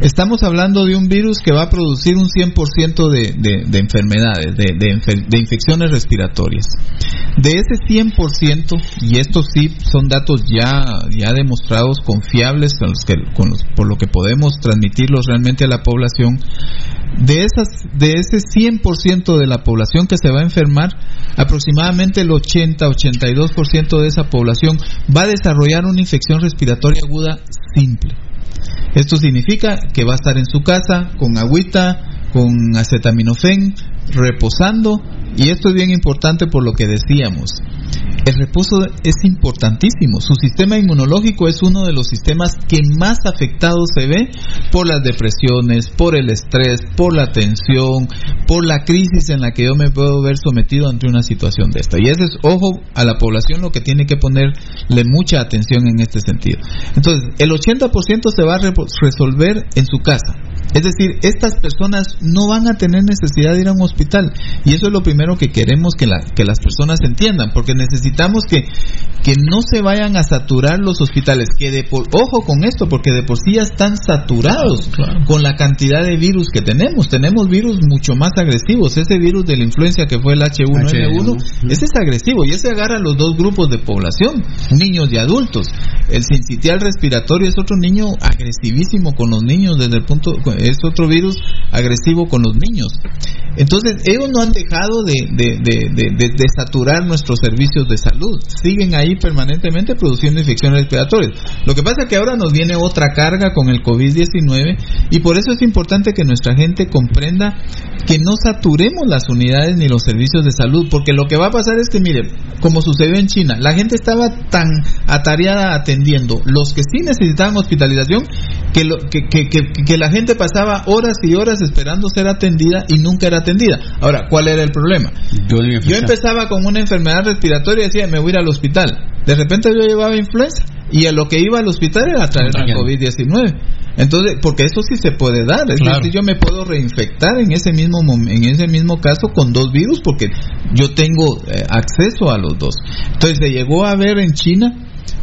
Estamos hablando de un virus que va a producir un 100% de, de, de enfermedades, de, de infecciones respiratorias. De ese 100%, y estos sí son datos ya, ya demostrados, confiables, con los que, con los- por lo que podemos transmitirlos realmente a la población, de, esas, de ese 100% de la población que se va a enfermar, aproximadamente el 80-82% de esa población va a desarrollar una infección respiratoria aguda simple. Esto significa que va a estar en su casa con agüita, con acetaminofén, reposando, y esto es bien importante por lo que decíamos. El reposo es importantísimo. Su sistema inmunológico es uno de los sistemas que más afectado se ve por las depresiones, por el estrés, por la tensión, por la crisis en la que yo me puedo ver sometido ante una situación de esta. Y ese es, ojo, a la población lo que tiene que ponerle mucha atención en este sentido. Entonces, el 80% se va a resolver en su casa. Es decir, estas personas no van a tener necesidad de ir a un hospital. Y eso es lo primero que queremos que, la- que las personas entiendan, porque necesitamos que, que no se vayan a saturar los hospitales. Que de por, ojo con esto, porque de por sí ya están saturados Claro. con la cantidad de virus que tenemos. Tenemos virus mucho más agresivos. Ese virus de la influencia que fue el H1N1, H1N1. ese es agresivo y ese agarra a los dos grupos de población, niños y adultos. El sincitial respiratorio es otro niño agresivísimo con los niños desde el punto es otro virus agresivo con los niños. Entonces, ellos no han dejado de, saturar nuestros servicios de salud. Siguen ahí permanentemente produciendo infecciones respiratorias. Lo que pasa es que ahora nos viene otra carga con el COVID-19 y por eso es importante que nuestra gente comprenda que no saturemos las unidades ni los servicios de salud, porque lo que va a pasar es que, mire, como sucedió en China, la gente estaba tan atareada atendiendo los que sí necesitaban hospitalización que, lo- que, que, que, que la gente pasaba horas y horas esperando ser atendida y nunca era. Ahora, ¿cuál era el problema? Yo, Yo empezaba con una enfermedad respiratoria y decía, me voy a ir al hospital. De repente yo llevaba influenza y a lo que iba al hospital era a traer Contagiado. COVID-19. Entonces, porque eso sí se puede dar, es Claro. decir, yo me puedo reinfectar en ese mismo en ese mismo caso con dos virus porque yo tengo eh, acceso a los dos. Entonces se llegó a ver en China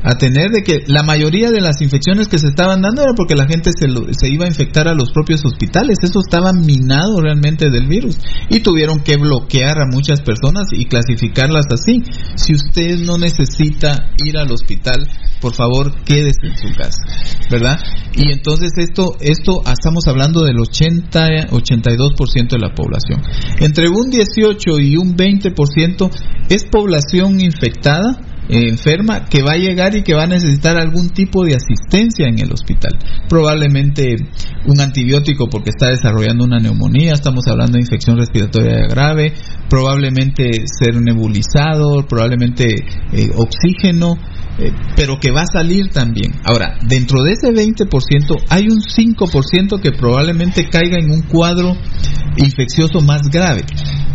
a tener de que la mayoría de las infecciones que se estaban dando era porque la gente se, lo- se iba a infectar a los propios hospitales. Eso estaba minado realmente del virus. Y tuvieron que bloquear a muchas personas y clasificarlas así. Si usted no necesita ir al hospital, por favor, quédese en su casa. ¿Verdad? Y entonces esto, esto ah, estamos hablando del 80, 82% de la población. Entre un 18 y un 20% es población infectada enferma que va a llegar y que va a necesitar algún tipo de asistencia en el hospital. Probablemente un antibiótico porque está desarrollando una neumonía, estamos hablando de infección respiratoria grave, probablemente ser nebulizado, probablemente eh, oxígeno, eh, pero que va a salir también. Ahora, dentro de ese 20% hay un 5% que probablemente caiga en un cuadro infeccioso más grave.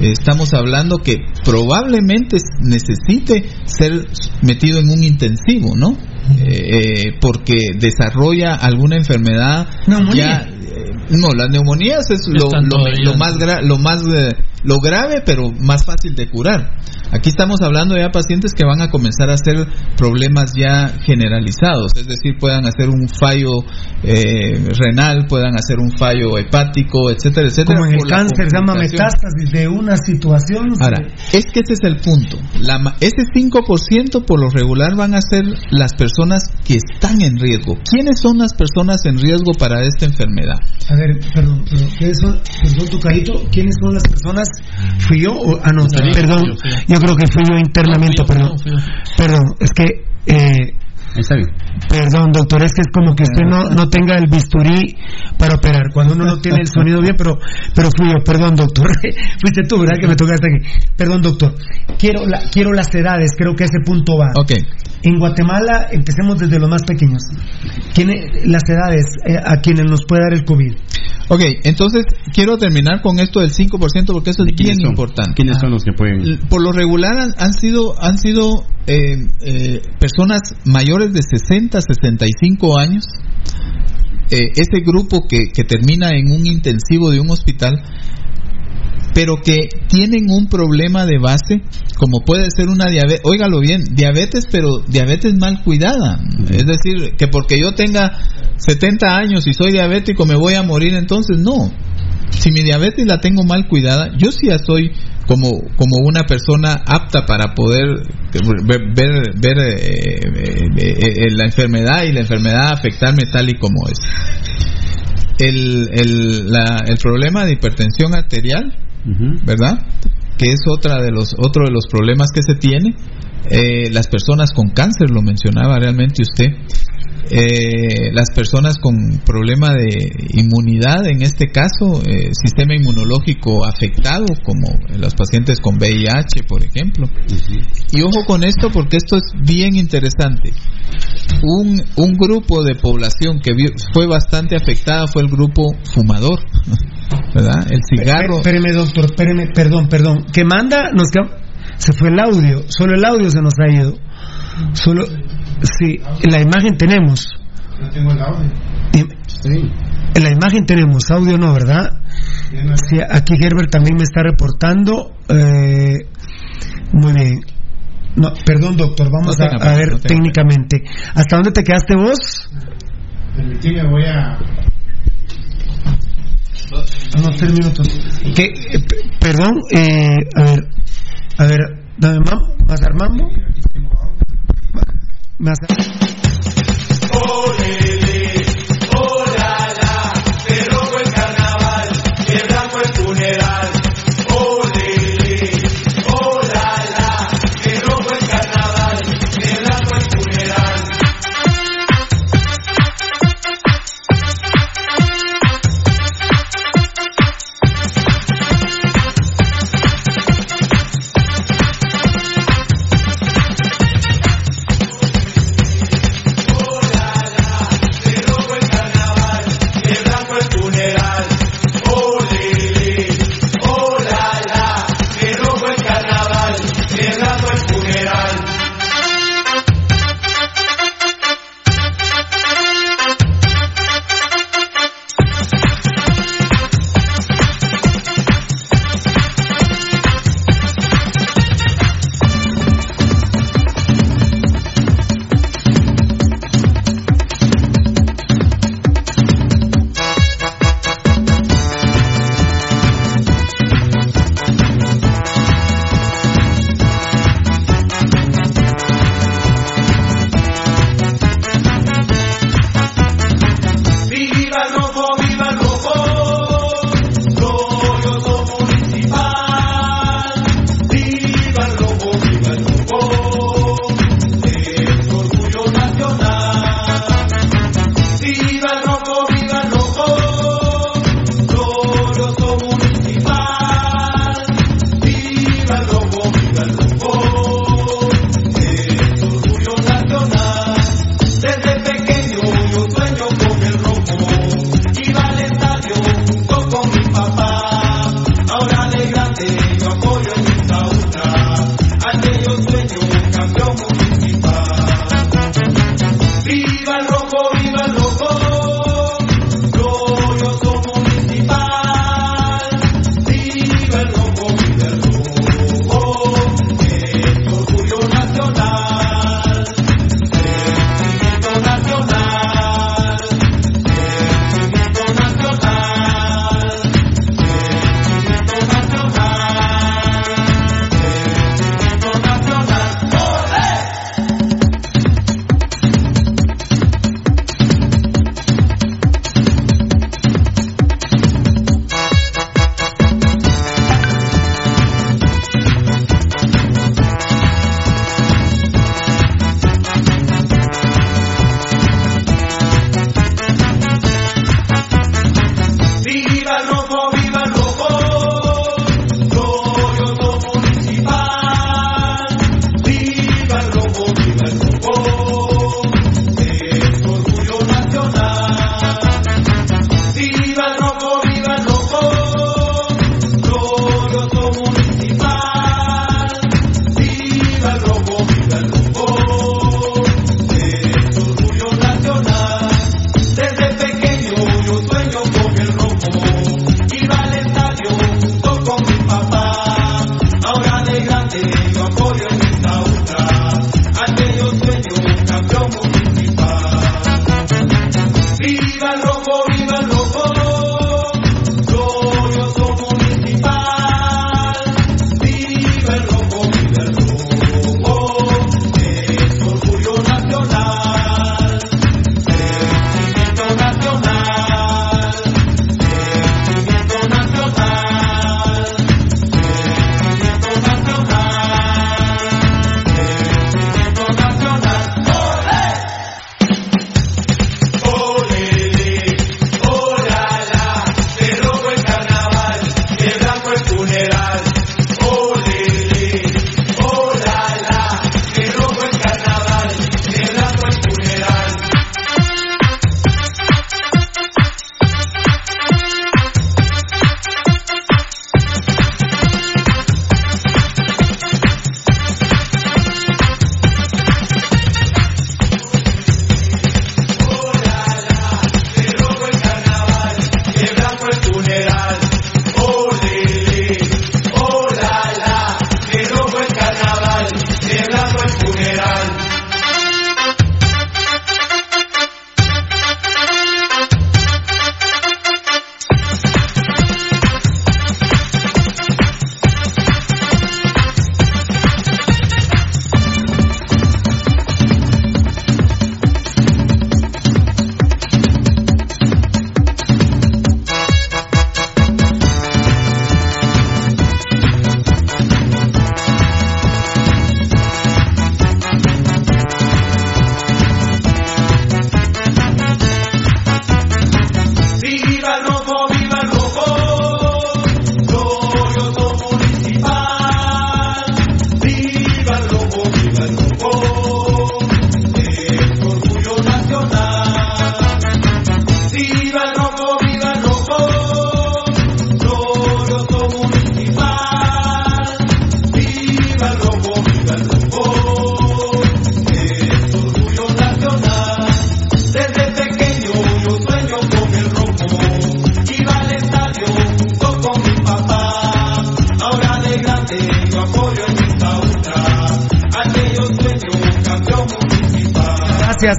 estamos hablando que probablemente necesite ser metido en un intensivo, ¿no? Eh, porque desarrolla alguna enfermedad ya no las neumonías es lo, lo, más lo más lo grave pero más fácil de curar Aquí estamos hablando ya de pacientes que van a comenzar a hacer problemas ya generalizados, es decir, puedan hacer un fallo eh, renal, puedan hacer un fallo hepático, etcétera, etcétera. Como en el cáncer, llama metástasis de una situación. Ahora, es que ese es el punto. La, ese 5% por lo regular van a ser las personas que están en riesgo. ¿Quiénes son las personas en riesgo para esta enfermedad? A ver, perdón, perdón, ¿quiénes son, perdón, ¿quiénes son las personas? ¿Fui yo? O, ah, no, perdón. Yo, creo que fui yo internamente, perdón. Perdón, es que... Eh, Está bien. Perdón, doctor, es que es como que usted no, no tenga el bisturí para operar. Cuando uno no tiene el sonido bien, pero, pero fui yo. Perdón, doctor. <laughs> Fuiste tú, ¿verdad? Que me tocaste aquí. Perdón, doctor. Quiero, la, quiero las edades, creo que ese punto va. Ok. En Guatemala, empecemos desde los más pequeños. las edades eh, a quienes nos puede dar el COVID? Ok, entonces quiero terminar con esto del 5% porque eso es bien importante. ¿Quiénes son los que pueden? Por lo regular han, sido, han sido eh, eh, personas mayores de 60, 65 años. Eh, ese grupo que, que termina en un intensivo de un hospital pero que tienen un problema de base, como puede ser una diabetes, óigalo bien, diabetes, pero diabetes mal cuidada. Es decir, que porque yo tenga 70 años y soy diabético me voy a morir, entonces no. Si mi diabetes la tengo mal cuidada, yo sí ya soy como, como una persona apta para poder ver, ver, eh, eh, eh, la enfermedad y la enfermedad afectarme tal y como es. El, el, el problema de hipertensión arterial ¿verdad? Que es otra de los, otro de los problemas que se tiene. Eh, las personas con cáncer, lo mencionaba realmente usted. Eh, las personas con problema de inmunidad, en este caso, eh, sistema inmunológico afectado, como los pacientes con VIH, por ejemplo. Y ojo con esto porque esto es bien interesante. Un, un grupo de población que fue bastante afectada fue el grupo fumador. <laughs> ¿verdad? El cigarro. Espéreme, doctor, espéreme, perdón, perdón. Que manda, nos se fue el audio, solo el audio se nos ha ido. Solo, sí, la imagen tenemos. No tengo el audio. Sí. En la imagen tenemos audio, no, ¿verdad? Sí, aquí Herbert también me está reportando. Eh, muy bien. No, perdón, doctor, vamos a, ver técnicamente. ¿Hasta dónde te quedaste vos? Permitime, voy a unos tres minutos. Que, eh, perdón, eh, a ver, a ver, dame más armamos. Más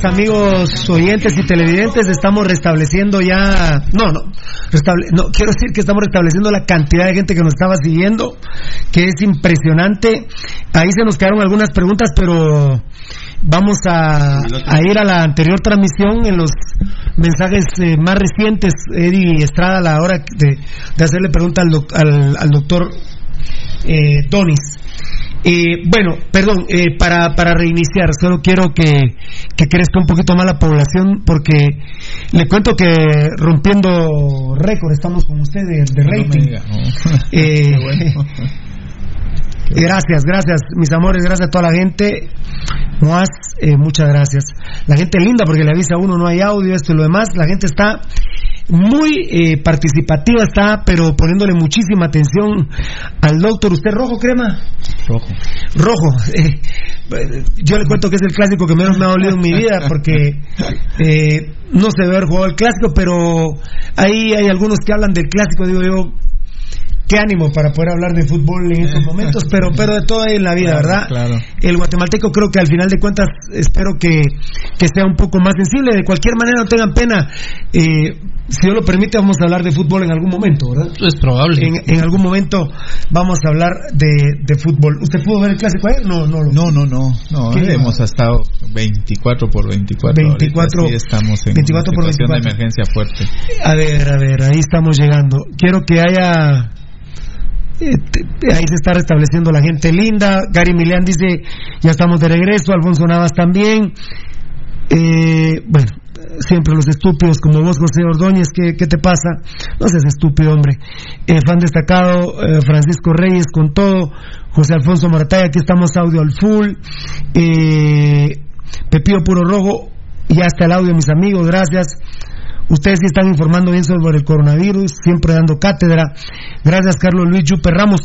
Amigos oyentes y televidentes, estamos restableciendo ya, no, no, no, quiero decir que estamos restableciendo la cantidad de gente que nos estaba siguiendo, que es impresionante. Ahí se nos quedaron algunas preguntas, pero vamos a, ir a la anterior transmisión en los mensajes eh, más recientes. Eddie Estrada a la hora de, hacerle pregunta al, al, doctor eh, Donis. Eh, bueno, perdón, eh, para, para reiniciar, solo quiero que, que crezca un poquito más la población porque le cuento que rompiendo récord estamos con ustedes de, rating. <laughs> Eh, <laughs> gracias, gracias, mis amores, gracias a toda la gente. Más, muchas gracias. La gente linda porque le avisa a uno no hay audio, esto y lo demás. La gente está muy eh, participativa está, pero poniéndole muchísima atención al doctor. ¿Usted rojo, crema? Rojo. Rojo. <laughs> Eh, yo le cuento que es el clásico que menos me ha dolido en mi vida porque <laughs> eh, no sé haber jugado el clásico, pero ahí hay algunos que hablan del clásico, digo yo, qué ánimo para poder hablar de fútbol en estos momentos, pero pero de todo en la vida, ¿verdad? Claro. El guatemalteco creo que al final de cuentas espero que, que sea un poco más sensible. De cualquier manera, no tengan pena. Eh, si Dios lo permite, vamos a hablar de fútbol en algún momento, ¿verdad? Es probable. En, algún momento vamos a hablar de, de, fútbol. ¿Usted pudo ver el clásico ayer? No, no. No, no, no. no hemos estado 24 por 24. 24. Sí estamos en 24 una situación de emergencia fuerte. A ver, a ver, ahí estamos llegando. Quiero que haya ahí se está restableciendo la gente linda. Gary Milian dice, ya estamos de regreso. Alfonso Navas también. Eh, bueno, siempre los estúpidos como vos, José Ordóñez, ¿qué, te pasa? No seas estúpido, hombre. Eh, fan destacado, Francisco Reyes con todo. José Alfonso Marataya, aquí estamos audio al full. Pepío Puro Rojo, ya está el audio, mis amigos, gracias. Ustedes sí están informando bien sobre el coronavirus, siempre dando cátedra. Gracias, Carlos Luis Yupe Ramos.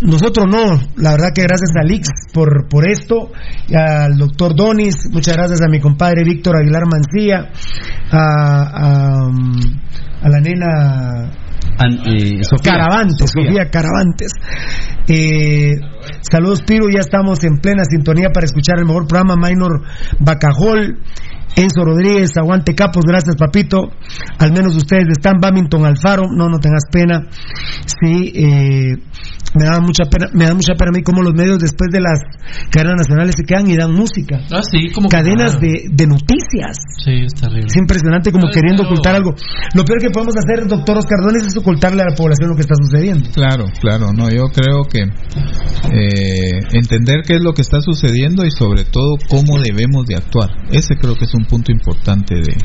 Nosotros no, la verdad que gracias a Lix por, por esto, al doctor Donis, muchas gracias a mi compadre Víctor Aguilar Mancía, a, a, la nena eh, Caravantes, Sofía, Caravantes. Eh, saludos, Piro. Ya estamos en plena sintonía para escuchar el mejor programa Minor Bacajol. Enzo Rodríguez, aguante capos, gracias papito. Al menos ustedes están, Bamington Alfaro, no, no tengas pena. Sí, eh, me da mucha pena, me da mucha pena a mí como los medios después de las cadenas nacionales se quedan y dan música. Ah, sí, como cadenas de, de, noticias. Sí, es terrible. Es impresionante como queriendo ocultar algo. Lo peor que podemos hacer, doctor Oscar Dones, es ocultarle a la población lo que está sucediendo. Claro, claro, no, yo creo que eh, entender qué es lo que está sucediendo y sobre todo cómo debemos de actuar. Ese creo que es un punto importante de,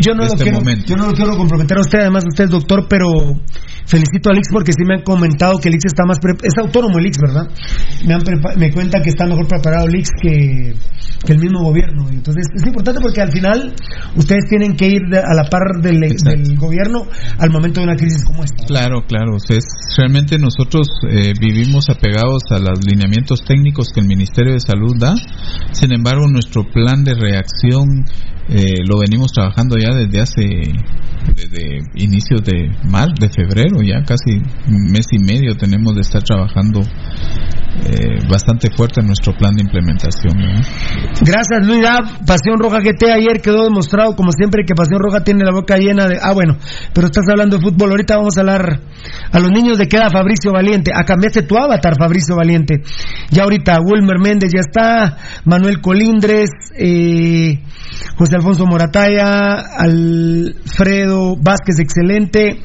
yo, no este momento. Yo no lo quiero comprometer a usted, además usted es doctor, pero felicito a Lix porque sí me han comentado que Lix está más es autónomo el Lix, ¿verdad? Me, han me cuenta que está mejor preparado Lix que, el mismo gobierno. Entonces es importante porque al final ustedes tienen que ir a la par del, gobierno al momento de una crisis como esta. Claro, claro. realmente nosotros eh, vivimos apegados a los lineamientos técnicos que el Ministerio de Salud da. Sin embargo, nuestro plan de reacción eh, lo venimos trabajando ya desde hace desde inicios de marzo, de febrero, ya casi un mes y medio tenemos de estar trabajando eh, bastante fuerte en nuestro plan de implementación. Gracias, Luis Pasión Roja GT ayer quedó demostrado, como siempre, que Pasión Roja tiene la boca llena de. Ah, bueno, pero estás hablando de fútbol. Ahorita vamos a hablar a los niños de queda Fabricio Valiente. A cambiaste tu avatar, Fabricio Valiente. Ya ahorita Wilmer Méndez ya está, Manuel Colindres, eh, José Alfonso Morataya, Alfredo Vázquez, excelente.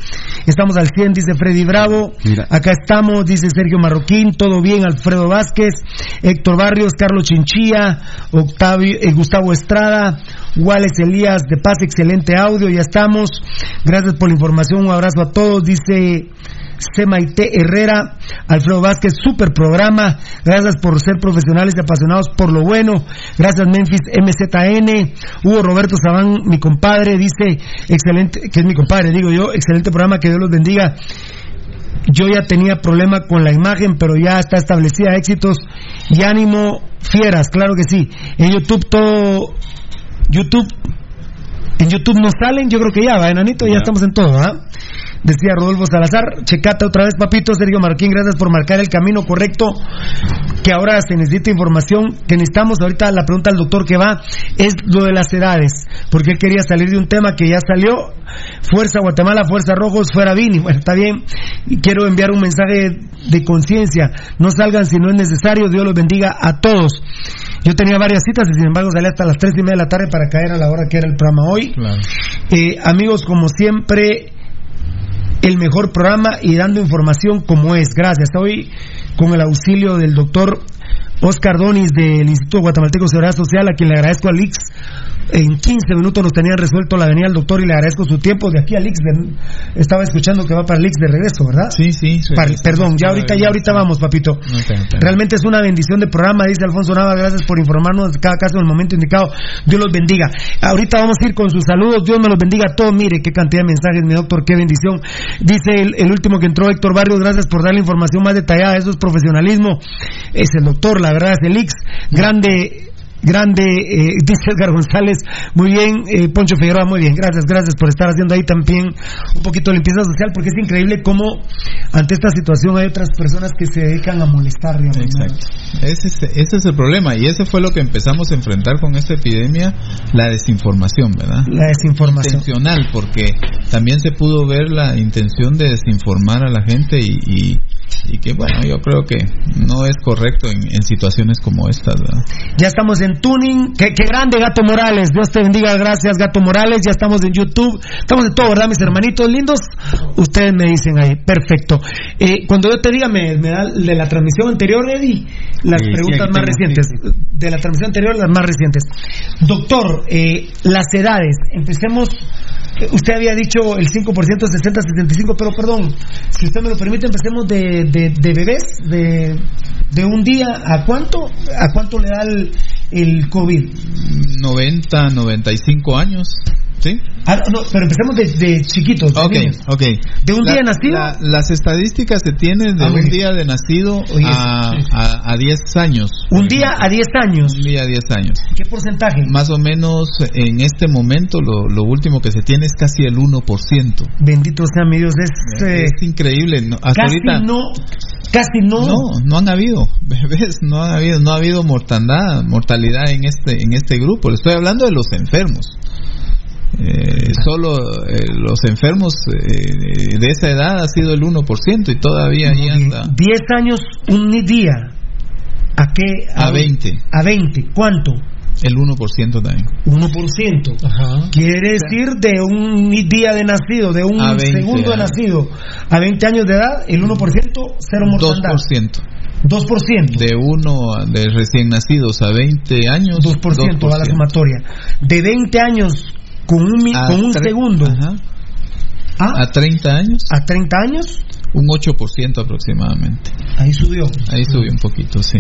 Estamos al 100, dice Freddy Bravo. Acá estamos, dice Sergio Marroquín, todo bien, Alfredo Vázquez, Héctor Barrios, Carlos Chinchilla, Octavio, eh, Gustavo Estrada, Wales Elías de Paz, excelente audio, ya estamos. Gracias por la información, un abrazo a todos, dice Semaite Herrera, Alfredo Vázquez, super programa. Gracias por ser profesionales y apasionados por lo bueno. Gracias Memphis MZN. Hugo Roberto Sabán, mi compadre, dice, excelente, que es mi compadre, digo yo, excelente programa, que Dios los bendiga. Yo ya tenía problema con la imagen, pero ya está establecida éxitos y ánimo fieras, claro que sí. En YouTube todo, YouTube, en YouTube nos salen, yo creo que ya va, enanito, ya, estamos en todo, ¿ah? Decía Rodolfo Salazar. Checate otra vez, papito. Sergio Marquín, gracias por marcar el camino correcto. Que ahora se necesita información que necesitamos. Ahorita la pregunta al doctor que va es lo de las edades. Porque él quería salir de un tema que ya salió. Fuerza Guatemala, Fuerza Rojos, fuera Vini. Bueno, está bien. Y quiero enviar un mensaje de conciencia. No salgan si no es necesario. Dios los bendiga a todos. Yo tenía varias citas y sin embargo salí hasta las tres y media de la tarde para caer a la hora que era el programa hoy. Eh, amigos, como siempre, el mejor programa y dando información como es. Gracias. Hoy con el auxilio del doctor Oscar Donis del Instituto Guatemalteco de Seguridad Social, a quien le agradezco a Lix en 15 minutos nos tenían resuelto la venida al doctor y le agradezco su tiempo. De aquí a Lix, estaba escuchando que va para Lix de regreso, ¿verdad? Sí, sí. perdón, ya ahorita, ya ahorita vamos, papito. Realmente es una bendición de programa, dice Alfonso Nava. Gracias por informarnos de cada caso en el momento indicado. Dios los bendiga. Ahorita vamos a ir con sus saludos. Dios me los bendiga a todos. Mire qué cantidad de mensajes, mi doctor, qué bendición. Dice el, último que entró, Héctor Barrios. Gracias por dar la información más detallada. Eso es profesionalismo. Es el doctor, la verdad, es el Lix. Grande grande, eh, <laughs> dice Edgar González, muy bien, eh, Poncho Figueroa, muy bien, gracias, gracias por estar haciendo ahí también un poquito de limpieza social, porque es increíble cómo ante esta situación hay otras personas que se dedican a molestar. Exacto. Ese es, ese es el problema, y ese fue lo que empezamos a enfrentar con esta epidemia, la desinformación, ¿verdad? La desinformación. Intencional, porque también se pudo ver la intención de desinformar a la gente y y que bueno, yo creo que no es correcto en, situaciones como estas. Ya estamos en tuning, qué, grande Gato Morales, Dios te bendiga, gracias Gato Morales, ya estamos en YouTube, estamos en todo, ¿verdad mis hermanitos lindos? Ustedes me dicen ahí, perfecto. Eh, cuando yo te diga, me, da de la transmisión anterior, Eddie, las preguntas más recientes, de la transmisión anterior, las más recientes. Doctor, eh, las edades, empecemos Usted había dicho el 5%, 60, 75, pero perdón, si usted me lo permite, empecemos de, de, bebés, de, de, un día a cuánto, a cuánto le da el, el COVID. 90, 95 años. ¿Sí? Ah, no, pero empecemos de, chiquitos. De ok, ok. ¿De un día nacido? las estadísticas se tienen de ah, un día de nacido a, a, 10 años. ¿Un día a 10 años? Un día a 10 años. ¿Qué porcentaje? Más o menos en este momento lo, lo último que se tiene es casi el 1%. Bendito sea mi Dios. Es, es eh, increíble. hasta casi ahorita, no. Casi no. No, no han habido <laughs> bebés, no han habido, no ha habido mortandad, mortalidad en este, en este grupo. Le estoy hablando de los enfermos. Eh, solo eh, los enfermos eh, de esa edad ha sido el 1% y todavía ahí anda. 10 años, un día. ¿A qué? A, 20. A 20. ¿Cuánto? El 1% también. 1%. Ajá. Quiere decir de un día de nacido, de un segundo de nacido a 20 años de edad, el 1%, cero mortandad. 2%. 2%. De uno de recién nacidos a 20 años. 2%, 2%. a la sumatoria. De 20 años con un, con un segundo. ¿Ah? ¿A 30 años? ¿A 30 años? Un 8% aproximadamente. Ahí subió. Ahí subió un poquito, sí.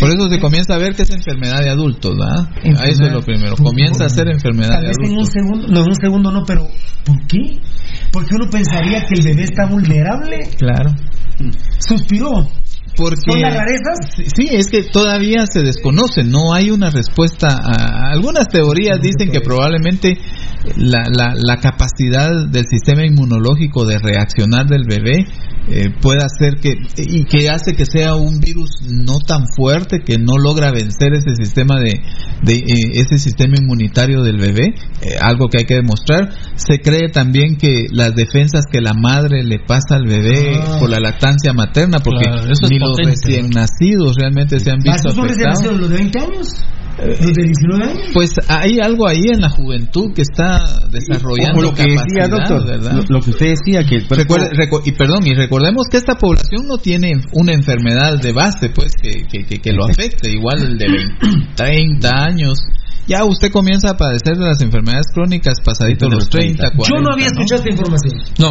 Por eso se comienza a ver que es enfermedad de adultos, ¿verdad? Eso es lo primero. Comienza a ser enfermedad de adultos. En un segundo, no, en un segundo no, pero ¿por qué? Porque uno pensaría que el bebé está vulnerable. Claro. Suspiró. Porque, ¿Son las rarezas? Sí, es que todavía se desconoce, no hay una respuesta. A, algunas teorías dicen que probablemente la, la, la capacidad del sistema inmunológico de reaccionar del bebé eh, puede hacer que y que hace que sea un virus no tan fuerte que no logra vencer ese sistema de, de eh, ese sistema inmunitario del bebé eh, algo que hay que demostrar se cree también que las defensas que la madre le pasa al bebé ah. por la lactancia materna porque ni los recién nacidos realmente se han visto afectados los de 20 años ¿Los de 19 años? Pues hay algo ahí en la juventud que está desarrollando lo que decía, doctor, Lo, que usted decía que y perdón, y recordemos que esta población no tiene una enfermedad de base, pues que, que, que, lo afecte, igual el de 20, 30 años. Ya usted comienza a padecer de las enfermedades crónicas pasaditos los 30, 40. Yo no había escuchado esta información. No,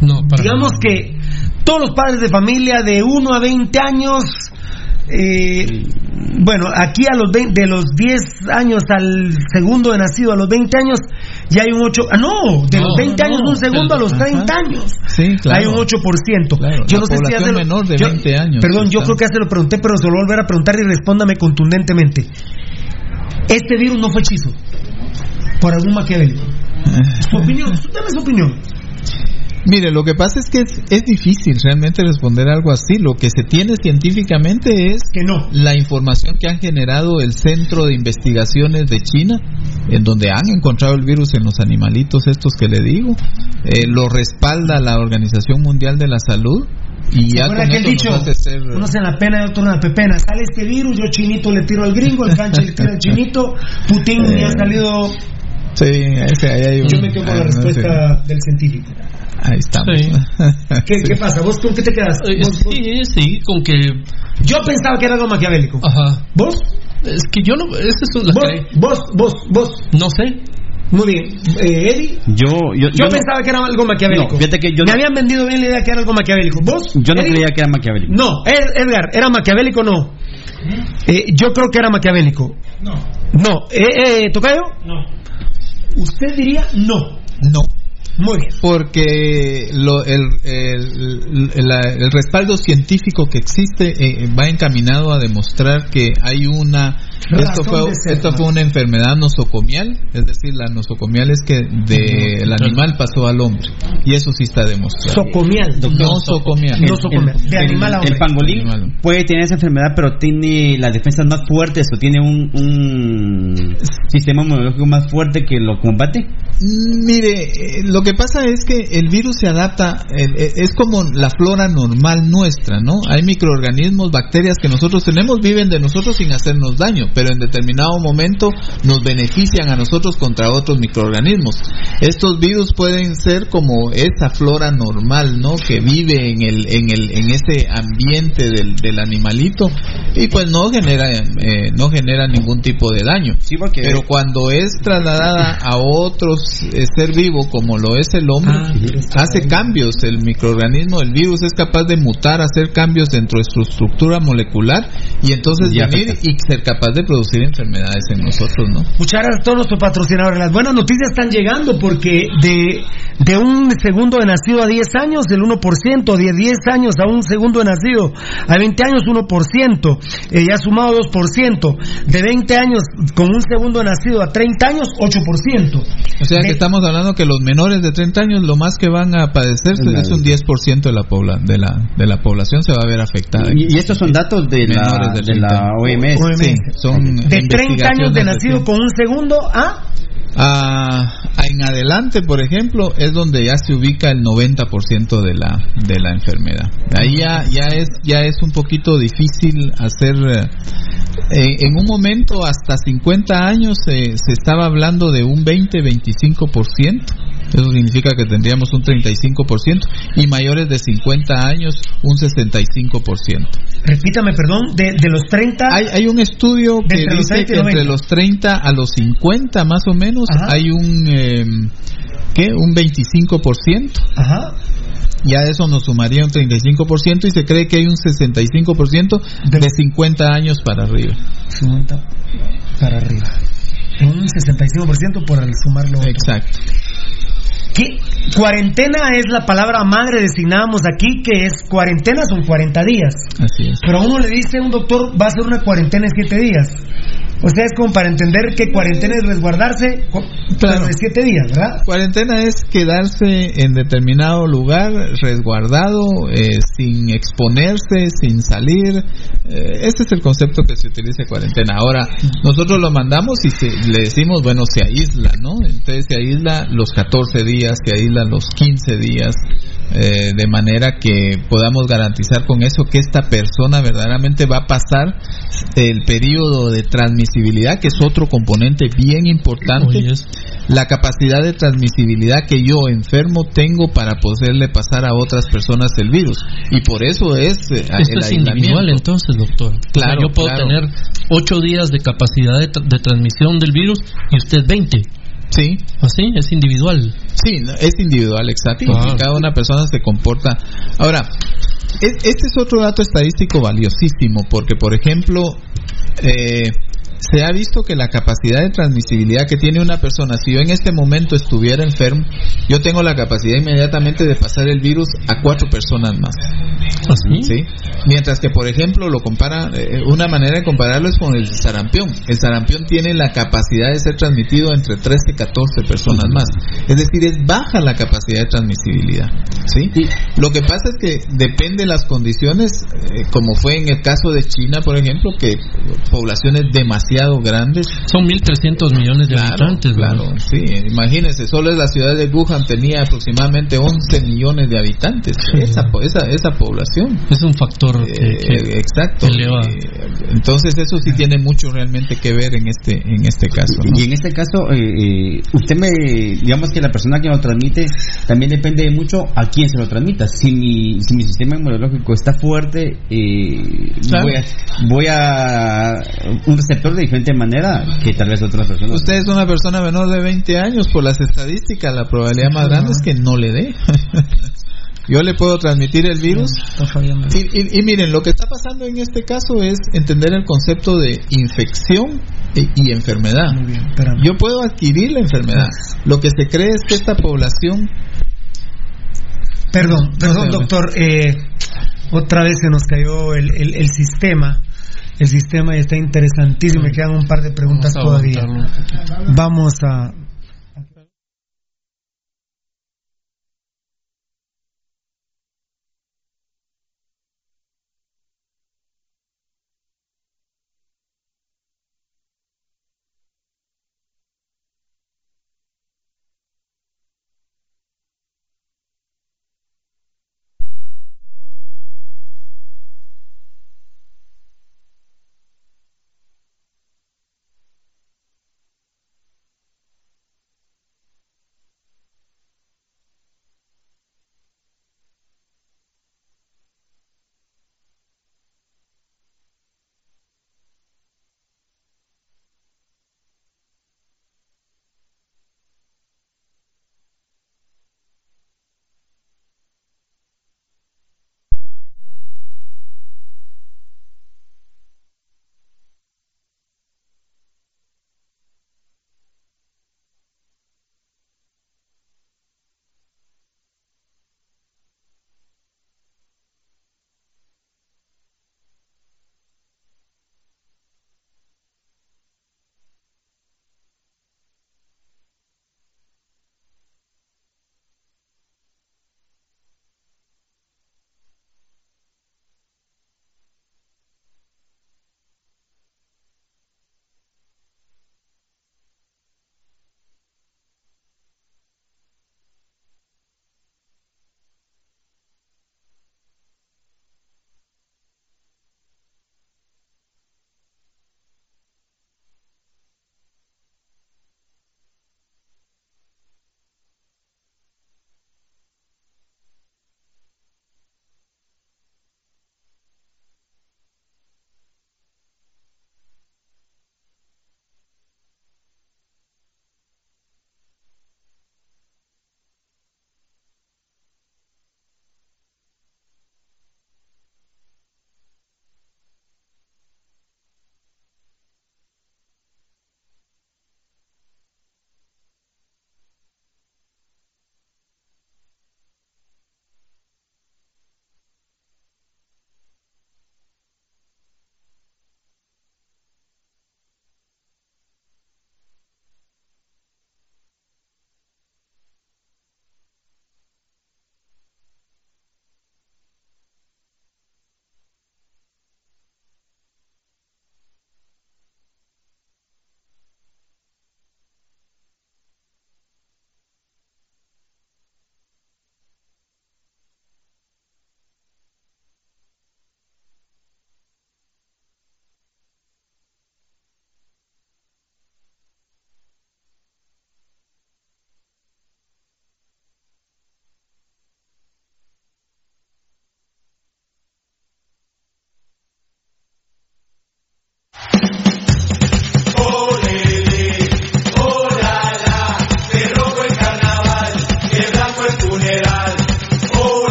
no. Digamos que todos los padres de familia de 1 a 20 años eh, bueno, aquí a los de los 10 años al segundo de nacido, a los 20 años, ya hay un 8, ah, no, de los 20 años un segundo a los 30 años, sí, claro, hay un 8%. yo no sé si hace menor de 20 años. Perdón, yo creo que ya se lo pregunté, pero se lo volver a preguntar y respóndame contundentemente. Este virus no fue hechizo por algún maquiavélico. Su opinión, dame su opinión. Mire, lo que pasa es que es, es difícil realmente responder algo así. Lo que se tiene científicamente es Que no. la información que han generado el Centro de Investigaciones de China, en donde han encontrado el virus en los animalitos estos que le digo, eh, lo respalda la Organización Mundial de la Salud y ya ¿Recuerda con aquel eso dicho? ser... Unos en la pena y otros en la pepena. Sale este virus, yo chinito le tiro al gringo, el cancha le tira al chinito, Putin me ha salido... Sí, ese, ahí hay un- Yo me quedo con ah, la no sé. respuesta del científico. Ahí estamos. Sí. <laughs> ¿Qué, qué pasa? ¿Vos con qué te quedas? Eh, ¿Vos- vos- Sí, sí, con que. Yo pensaba que era algo maquiavélico. Ajá. ¿Vos? Es que yo no. Esa es la ¿Vos? que- ¿Vos? ¿Vos? ¿Vos? No sé. Muy bien. Eh, Eddie, Yo, yo, yo, no- pensaba que era algo maquiavélico. No, fíjate que yo Me no- habían vendido bien la idea que era algo maquiavélico. ¿Vos? yo no Eddie? creía que era maquiavélico. No, Ed- Edgar, ¿era maquiavélico o no? Eh, yo creo que era maquiavélico. No, No. Eh, eh, ¿Tocayo? no. Usted diría no. No. Muy bien. porque lo- el, el- el- respaldo científico que existe eh, va encaminado a demostrar que hay una esto fue, ser, esto fue una enfermedad nosocomial es decir la nosocomial es que del animal pasó al hombre y eso sí está demostrado Socomial. nosocomial No socomial. De animal a hombre. el pangolín Animal. puede tener esa enfermedad, pero tiene las defensas más fuertes o tiene un, un sistema inmunológico más fuerte que lo combate. Mm, Mire, eh, lo que pasa es que el virus se adapta, eh, eh, es como la flora normal nuestra, ¿no? Hay microorganismos, bacterias que nosotros tenemos, viven de nosotros sin hacernos daño, pero en determinado momento nos benefician a nosotros contra otros microorganismos. Estos virus pueden ser como esa flora normal, ¿no? Que vive en el, en el, en ese ambiente del, del animalito y pues no genera, eh, no genera ningún tipo de daño. Sí, porque Pero cuando es trasladada a otro eh, ser vivo como lo es el hombre, Ah, hace cambios. El microorganismo, el virus es capaz de mutar, hacer cambios dentro de su estructura molecular y entonces venir afecta. y ser capaz de producir enfermedades en nosotros, ¿no? Muchas gracias a todos nuestros patrocinadores. Las buenas noticias están llegando porque de, de un segundo de nacido a 10 años, el 1%, de 10 años a un segundo de nacido a 20 años, 1%, eh, ya sumado 2%, de 20 años con un segundo de nacido a 30 años, 8%. O sea que estamos hablando que los menores de 30 años lo más que van a padecer es un 10% de la, pobla, de, la, de la población se va a ver afectada. y, y estos son datos de la, Menores de de la 30. OMS. OMS. Sí, son De 30 años de nacido con un segundo a... Ah, en adelante, por ejemplo, es donde ya se ubica el 90% de la de la enfermedad. Ahí ya ya es ya es un poquito difícil hacer eh, eh, en un momento hasta 50 años eh, se estaba hablando de un 20-25%. Eso significa que tendríamos un 35% y mayores de 50 años un 65%. Repítame, perdón, de, de los 30... Hay, hay un estudio que dice 30 y que entre 90. los 30 a los 50 más o menos Ajá. hay un eh, ¿qué? un 25%. Ajá. Ya eso nos sumaría un 35% y se cree que hay un 65% De- de 50 años para arriba. 50 para arriba. Un 65% por el sumarlo. otro. Exacto. Cuarentena es la palabra madre, designábamos aquí, que es cuarentena son 40 días. Así es. Pero uno le dice a un doctor, va a hacer una cuarentena en 7 días. O sea, es como para entender que cuarentena es resguardarse cu- Claro. de 7 días, ¿verdad? Cuarentena es quedarse en determinado lugar, resguardado, eh, sin exponerse, sin salir. Eh, ese es el concepto que se utiliza en cuarentena. Ahora, nosotros lo mandamos y se- le decimos, bueno, se aísla, ¿no? Entonces se aísla los 14 días, se aísla los 15 días, eh, de manera que podamos garantizar con eso que esta persona verdaderamente va a pasar el periodo de transmisibilidad, que es otro componente bien importante la capacidad de transmisibilidad que yo enfermo tengo para poderle pasar a otras personas el virus y por eso es eh, Esto el es individual entonces, doctor. O sea, Claro, yo puedo claro. tener 8 días de capacidad de, tra- de transmisión del virus y usted 20. Sí, Así, es individual. sí, es individual, exacto. Cada una persona se comporta. Ahora, es- este es otro dato estadístico valiosísimo porque, por ejemplo, eh, se ha visto que la capacidad de transmisibilidad que tiene una persona, si yo en este momento estuviera enfermo, yo tengo la capacidad inmediatamente de pasar el virus a cuatro personas más. ¿sí? Mientras que, por ejemplo, lo compara, eh, una manera de compararlo es con el sarampión. El sarampión tiene la capacidad de ser transmitido entre 13 y 14 personas más. Es decir, es baja la capacidad de transmisibilidad, ¿sí? Lo que pasa es que depende de las condiciones, eh, como fue en el caso de China, por ejemplo, que poblaciones demasiado grandes. Son 1.300 millones de habitantes, Claro, sí. Imagínense, solo la ciudad de Wuhan tenía aproximadamente 11 millones de habitantes. Esa, esa, esa población. Es un factor que, Eh, que exacto. eleva. Eh, entonces eso sí tiene mucho realmente que ver en este en este caso. ¿no? Y en este caso, eh, eh, usted me, digamos que la persona que lo transmite también depende mucho a quién se lo transmita. Si mi, si mi sistema inmunológico está fuerte, eh, Claro. voy, a, voy a un receptor de diferente manera que tal vez otras personas. Usted es una persona menor de 20 años, por las estadísticas, la probabilidad más grande es que no le dé. <laughs> Yo le puedo transmitir el virus. Y, y- y miren, lo que está pasando en este caso es entender el concepto de infección y, y enfermedad. Muy bien, espérame. Yo puedo adquirir la enfermedad. Lo que se cree es que esta población Perdón, perdón, doctor. eh, otra vez se nos cayó el, el, el sistema. El sistema está interesantísimo. Me quedan un par de preguntas Vamos todavía. Vamos a,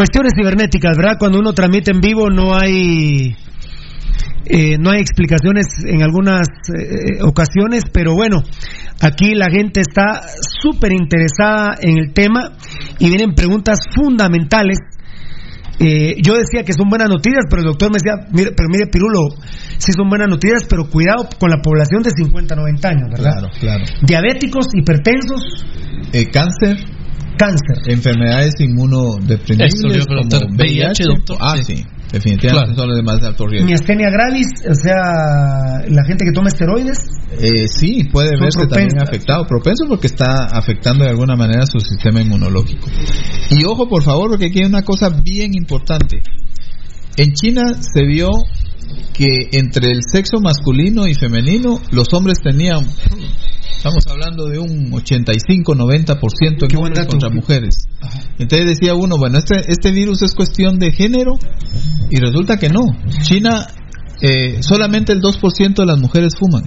cuestiones cibernéticas, ¿verdad? Cuando uno transmite en vivo no hay eh, no hay explicaciones en algunas eh, ocasiones, pero bueno, aquí la gente está súper interesada en el tema y vienen preguntas fundamentales. Eh, yo decía que son buenas noticias, pero el doctor me decía, mire, pero mire, Pirulo, sí son buenas noticias, pero cuidado con la población de 50 a 90 años, ¿verdad? Claro, claro. Diabéticos, hipertensos, Eh, cáncer, cáncer. enfermedades inmunodeprimibles Eso le iba a preguntar. como VIH, doctor. Ah, Sí. sí, definitivamente Claro. son los de más alto riesgo. Miastenia gravis, o sea, la gente que toma esteroides, Eh, sí, puede verse también afectado, propenso porque está afectando de alguna manera su sistema inmunológico. Y ojo, por favor, porque aquí hay una cosa bien importante. En China se vio que entre el sexo masculino y femenino, los hombres tenían, estamos hablando de un 85-90% Qué en hombres contra mujeres. Entonces decía uno, bueno, este, este virus es cuestión de género y resulta que no. China, eh, solamente el 2% de las mujeres fuman,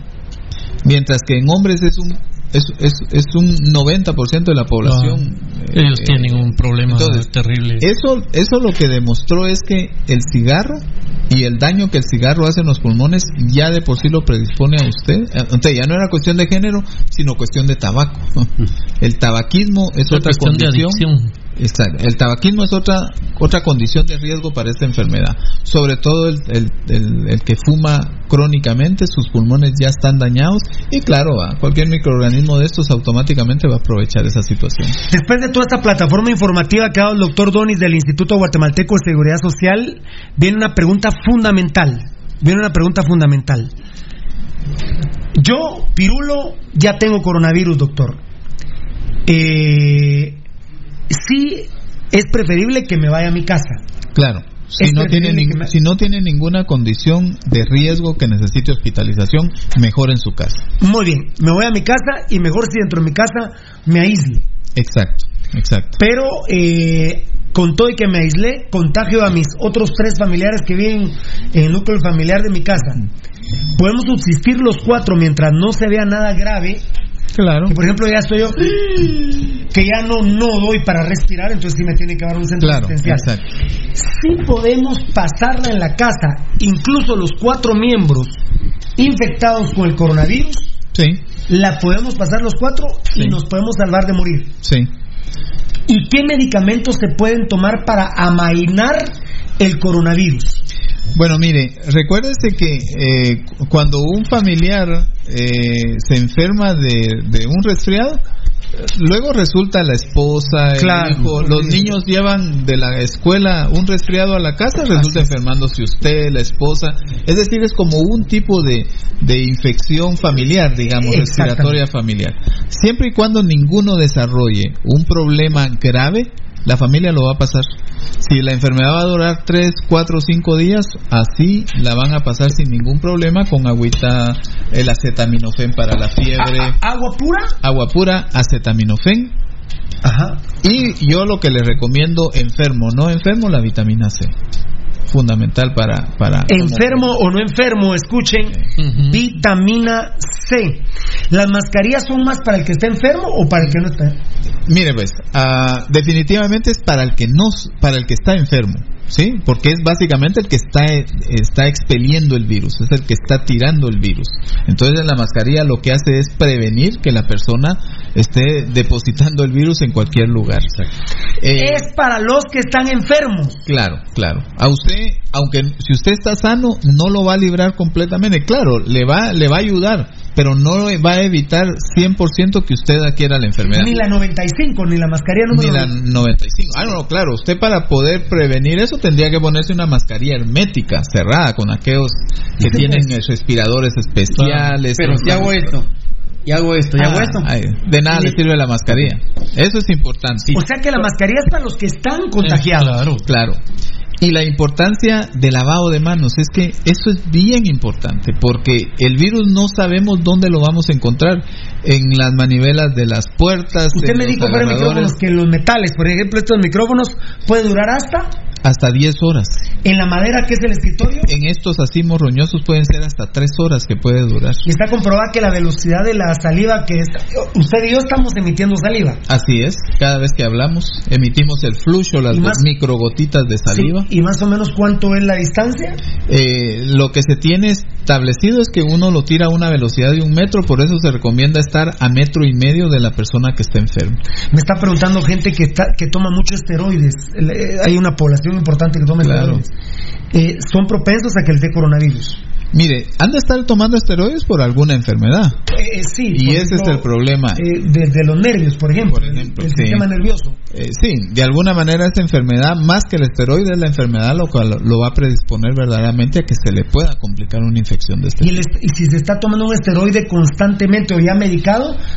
mientras que en hombres es un, es, es, es un 90% de la población. eh, Ellos eh, tienen un problema entonces, terrible. Eso, eso lo que demostró es que el cigarro y el daño que el cigarro hace en los pulmones ya de por sí lo predispone a usted. Entonces ya no era cuestión de género, sino cuestión de tabaco. <laughs> El tabaquismo es otra cuestión de condición. adicción. El tabaquismo es otra otra condición de riesgo para esta enfermedad. Sobre todo el, el, el- el que fuma crónicamente, sus pulmones ya están dañados y claro, va, cualquier microorganismo de estos automáticamente va a aprovechar esa situación. Después de toda esta plataforma informativa que ha dado el doctor Donis del Instituto Guatemalteco de Seguridad Social, viene una pregunta fundamental. Viene una pregunta fundamental. Yo, Pirulo, ya tengo coronavirus, doctor. Eh, sí es preferible que me vaya a mi casa. Claro. Si no, tiene me- si no tiene ninguna condición de riesgo que necesite hospitalización, mejor en su casa. Muy bien, me voy a mi casa y mejor si dentro de mi casa me aíslo. Exacto, exacto. Pero eh, con todo y que me aislé, contagio a mis otros tres familiares que viven en el núcleo familiar de mi casa. Podemos subsistir los cuatro mientras no se vea nada grave. Claro. Que por ejemplo ya estoy yo que ya no no doy para respirar, entonces sí me tiene que dar un centro Claro, asistencial. exacto. Sí podemos pasarla en la casa, incluso los cuatro miembros infectados con el coronavirus, Sí, la podemos pasar los cuatro y nos podemos salvar de morir. sí. ¿Y qué medicamentos se pueden tomar para amainar el coronavirus? Bueno, mire, recuérdese que eh, cu- cuando un familiar eh, se enferma de, de un resfriado, luego resulta la esposa, el hijo, los niños llevan de la escuela un resfriado a la casa, resulta enfermándose usted, la esposa. Es decir, es como un tipo de, de infección familiar, digamos, respiratoria familiar. Siempre y cuando ninguno desarrolle un problema grave, la familia lo va a pasar. Si la enfermedad va a durar 3, 4, 5 días, así la van a pasar sin ningún problema con agüita, el acetaminofén para la fiebre, ¿Agua pura? agua pura, acetaminofén. Ajá. Y yo lo que les recomiendo, enfermo, no enfermo, la vitamina C. Fundamental para... para Enfermo o no enfermo, escuchen, vitamina C. ¿Las mascarillas son más para el que está enfermo o para el que no está? Mire pues, ah, definitivamente es para el que no, para el que está enfermo, ¿sí? Porque es básicamente el que está, está expeliendo el virus, es el que está tirando el virus. Entonces la mascarilla lo que hace es prevenir que la persona esté depositando el virus en cualquier lugar. Eh, Es para los que están enfermos. Claro, claro. A usted, aunque si usted está sano, no lo va a librar completamente. Claro, le va, le va a ayudar, pero no va a evitar 100% que usted adquiera la enfermedad. Ni la 95, ni la mascarilla Ni número la 95. Ah, no, claro. Usted para poder prevenir eso tendría que ponerse una mascarilla hermética, cerrada, con aquellos que tienen eh, respiradores especiales. Pero si hago esto, y hago esto, y hago Ah, esto. ay, de nada le sirve la mascarilla. Eso es importante. O sea que la mascarilla es para los que están contagiados. Claro. Claro. Y la importancia del lavado de manos es que eso es bien importante porque el virus no sabemos dónde lo vamos a encontrar en las manivelas de las puertas. Usted me dijo fuera micrófonos que los metales, por ejemplo, estos micrófonos puede durar hasta hasta 10 horas. en la madera que es el escritorio. En estos así morroñosos pueden ser hasta 3 horas que puede durar. Y está comprobado que la velocidad de la saliva que es, usted y yo estamos emitiendo saliva. Así es, cada vez que hablamos emitimos el flujo, las más- microgotitas de saliva. Sí, y más o menos cuánto es la distancia. Eh, lo que se tiene establecido es que uno lo tira a una velocidad de un metro, por eso se recomienda estar a metro y medio de la persona que está enferma. Me está preguntando gente que está, que toma mucho esteroides. Eh, Hay una población importante que toma Claro. esteroides. Eh, son propensos a que les dé coronavirus. Mire, han de estar tomando esteroides por alguna enfermedad. Eh, eh, sí. Y ese ejemplo, es el problema. eh, de, los nervios, por ejemplo. Por ejemplo, el sí. sistema nervioso. Eh, sí, de alguna manera esta enfermedad, más que el esteroide, es la enfermedad lo cual lo va a predisponer verdaderamente a que se le pueda complicar una infección de este Y, el y si se está tomando un esteroide constantemente o ya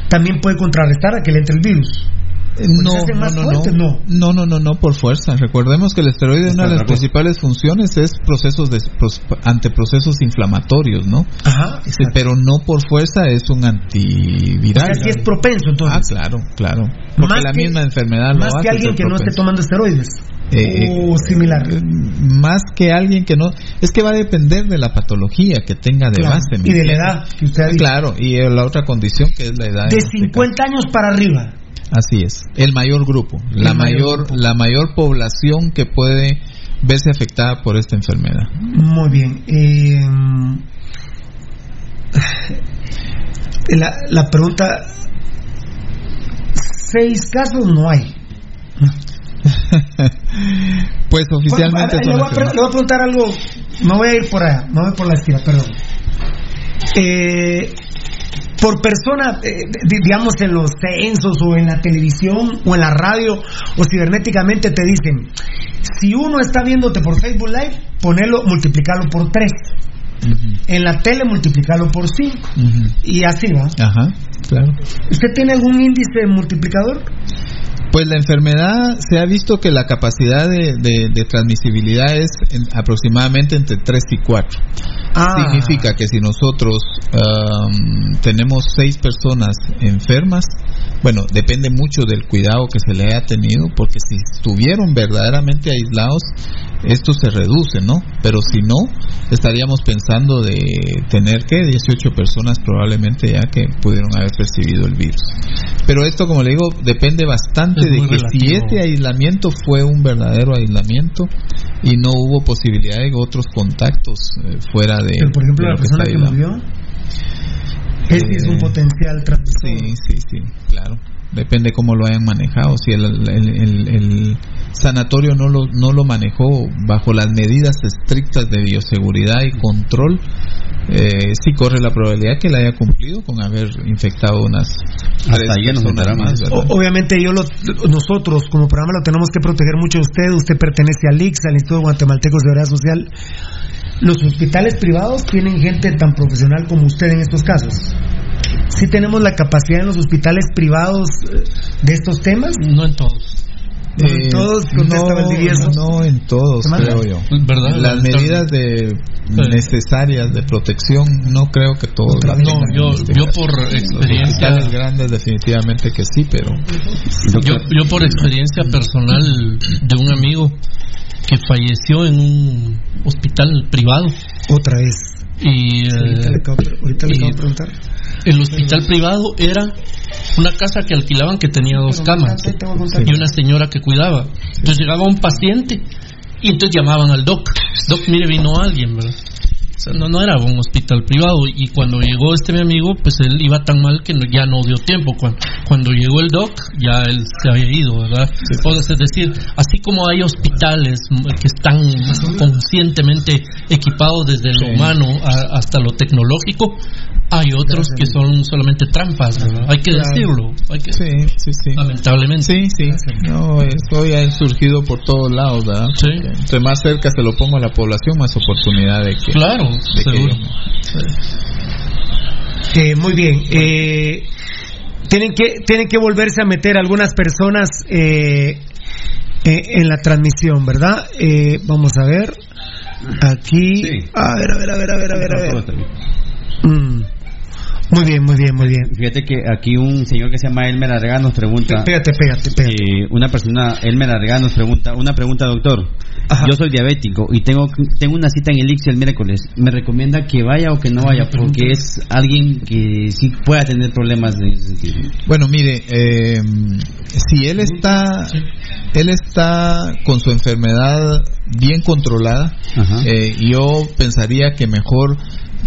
también puede contrarrestar a que le entre el virus. No, no, más no, fuertes, no, no, no, no, no, por fuerza. Recordemos que el esteroide, una de las principales funciones es procesos de, pros- ante procesos inflamatorios, ¿no? Ajá. Sí, pero no por fuerza es un O antiviral. sea, sí es propenso, Ah, entonces. claro, claro. Porque Más la que- misma enfermedad lo más que alguien que no esté tomando esteroides. Eh, o similar. eh, Más que alguien que no. Es que va a depender de la patología que tenga de Claro, base. ¿me y de la edad que usted ha dicho. Claro, y la otra condición que es la edad. De en este 50 años para arriba. Así es. El mayor grupo. La mayor mayor, grupo. la mayor población que puede verse afectada por esta enfermedad. Muy bien. eh, la, la pregunta: seis casos no hay. <laughs> pues oficialmente Bueno, le, voy a, pre- enfermedades. le voy a preguntar algo. Me voy a ir por allá. Me voy por la esquina, perdón. Eh, por persona, eh, di- digamos en los censos o en la televisión o en la radio o cibernéticamente te dicen, si uno está viéndote por Facebook Live, ponelo, multiplicarlo por 3. Ujú, En la tele, multiplicarlo por 5. ujú. Y así va. Ajá, claro. ¿Usted tiene algún índice multiplicador? Pues la enfermedad se ha visto que la capacidad de, de- de transmisibilidad es en- aproximadamente entre 3 y 4. Ah, Significa que si nosotros tenemos 6 personas enfermas, bueno, depende mucho del cuidado que se le haya tenido, porque si estuvieron verdaderamente aislados, esto se reduce, ¿no? Pero si no, estaríamos pensando de tener que 18 personas probablemente ya que pudieron haber percibido el virus. Pero esto, como le digo, depende bastante Es de que si relativo. ese aislamiento fue un verdadero aislamiento y no hubo posibilidad de otros contactos eh, fuera de, pero, por ejemplo, de la persona que murió, ese es un Eh, potencial transmisor. Sí, sí, sí, claro. Depende cómo lo hayan manejado. Si el, el- el- el sanatorio no lo, no lo manejó bajo las medidas estrictas de bioseguridad y control, eh, sí corre la probabilidad que la haya cumplido con haber infectado unas tres ahí obviamente yo lo- nosotros como programa lo tenemos que proteger mucho de usted. Usted pertenece al IX, al Instituto Guatemaltecos de Seguridad Social. Los hospitales privados tienen gente tan profesional como usted en estos casos. Sí tenemos la capacidad en los hospitales privados eh, de estos temas. No en todos. No en todos, contesta Valdivieso. Eh, no en todos, creo yo. ¿Verdad? Las medidas de necesarias de protección no creo que todos las No, tengan en yo, este yo caso. por Los experiencia, hospitales grandes definitivamente que sí, pero yo, yo por experiencia personal de un amigo que falleció en un hospital privado Otra vez. y ahorita eh, le acabo, ahorita le y- acabo de preguntar. El hospital privado era una casa que alquilaban que tenía dos camas y una señora que cuidaba. Entonces llegaba un paciente y entonces llamaban al doc. Doc, mire, vino alguien, ¿verdad? O sea, no, no era un hospital privado y cuando llegó este mi amigo, pues él iba tan mal que no- ya no dio tiempo. Cuando, cuando llegó el doc, ya él se había ido, ¿verdad? O sea, es decir, así como hay hospitales que están conscientemente equipados desde lo humano a- hasta lo tecnológico, hay otros que son solamente trampas, ¿verdad? Hay que decirlo, hay que, sí, sí, sí. lamentablemente. Sí, sí. No, eso ya ha surgido por todos lados, ¿verdad? Sí. Porque Entre más cerca se lo pongo a la población, más oportunidad de que. Claro, de que seguro. Eh, muy bien. Eh, tienen que tienen que volverse a meter algunas personas eh, eh, en la transmisión, ¿verdad? Eh, vamos a ver. Aquí. Sí. A ver, a ver, a ver, a ver, a ver. A ver. Mm. Muy bien, muy bien, muy bien. Fíjate que aquí un señor que se llama Elmer Arga nos pregunta. Pégate, pégate, pégate. eh, una persona, Elmer Arga nos pregunta, una pregunta doctor. Ajá. Yo soy diabético y tengo tengo una cita en el ICSI el miércoles. ¿Me recomienda que vaya o que no vaya? Porque es alguien que sí pueda tener problemas en ese sentido. Bueno, mire, eh, si él está, él está con su enfermedad bien controlada, eh, yo pensaría que mejor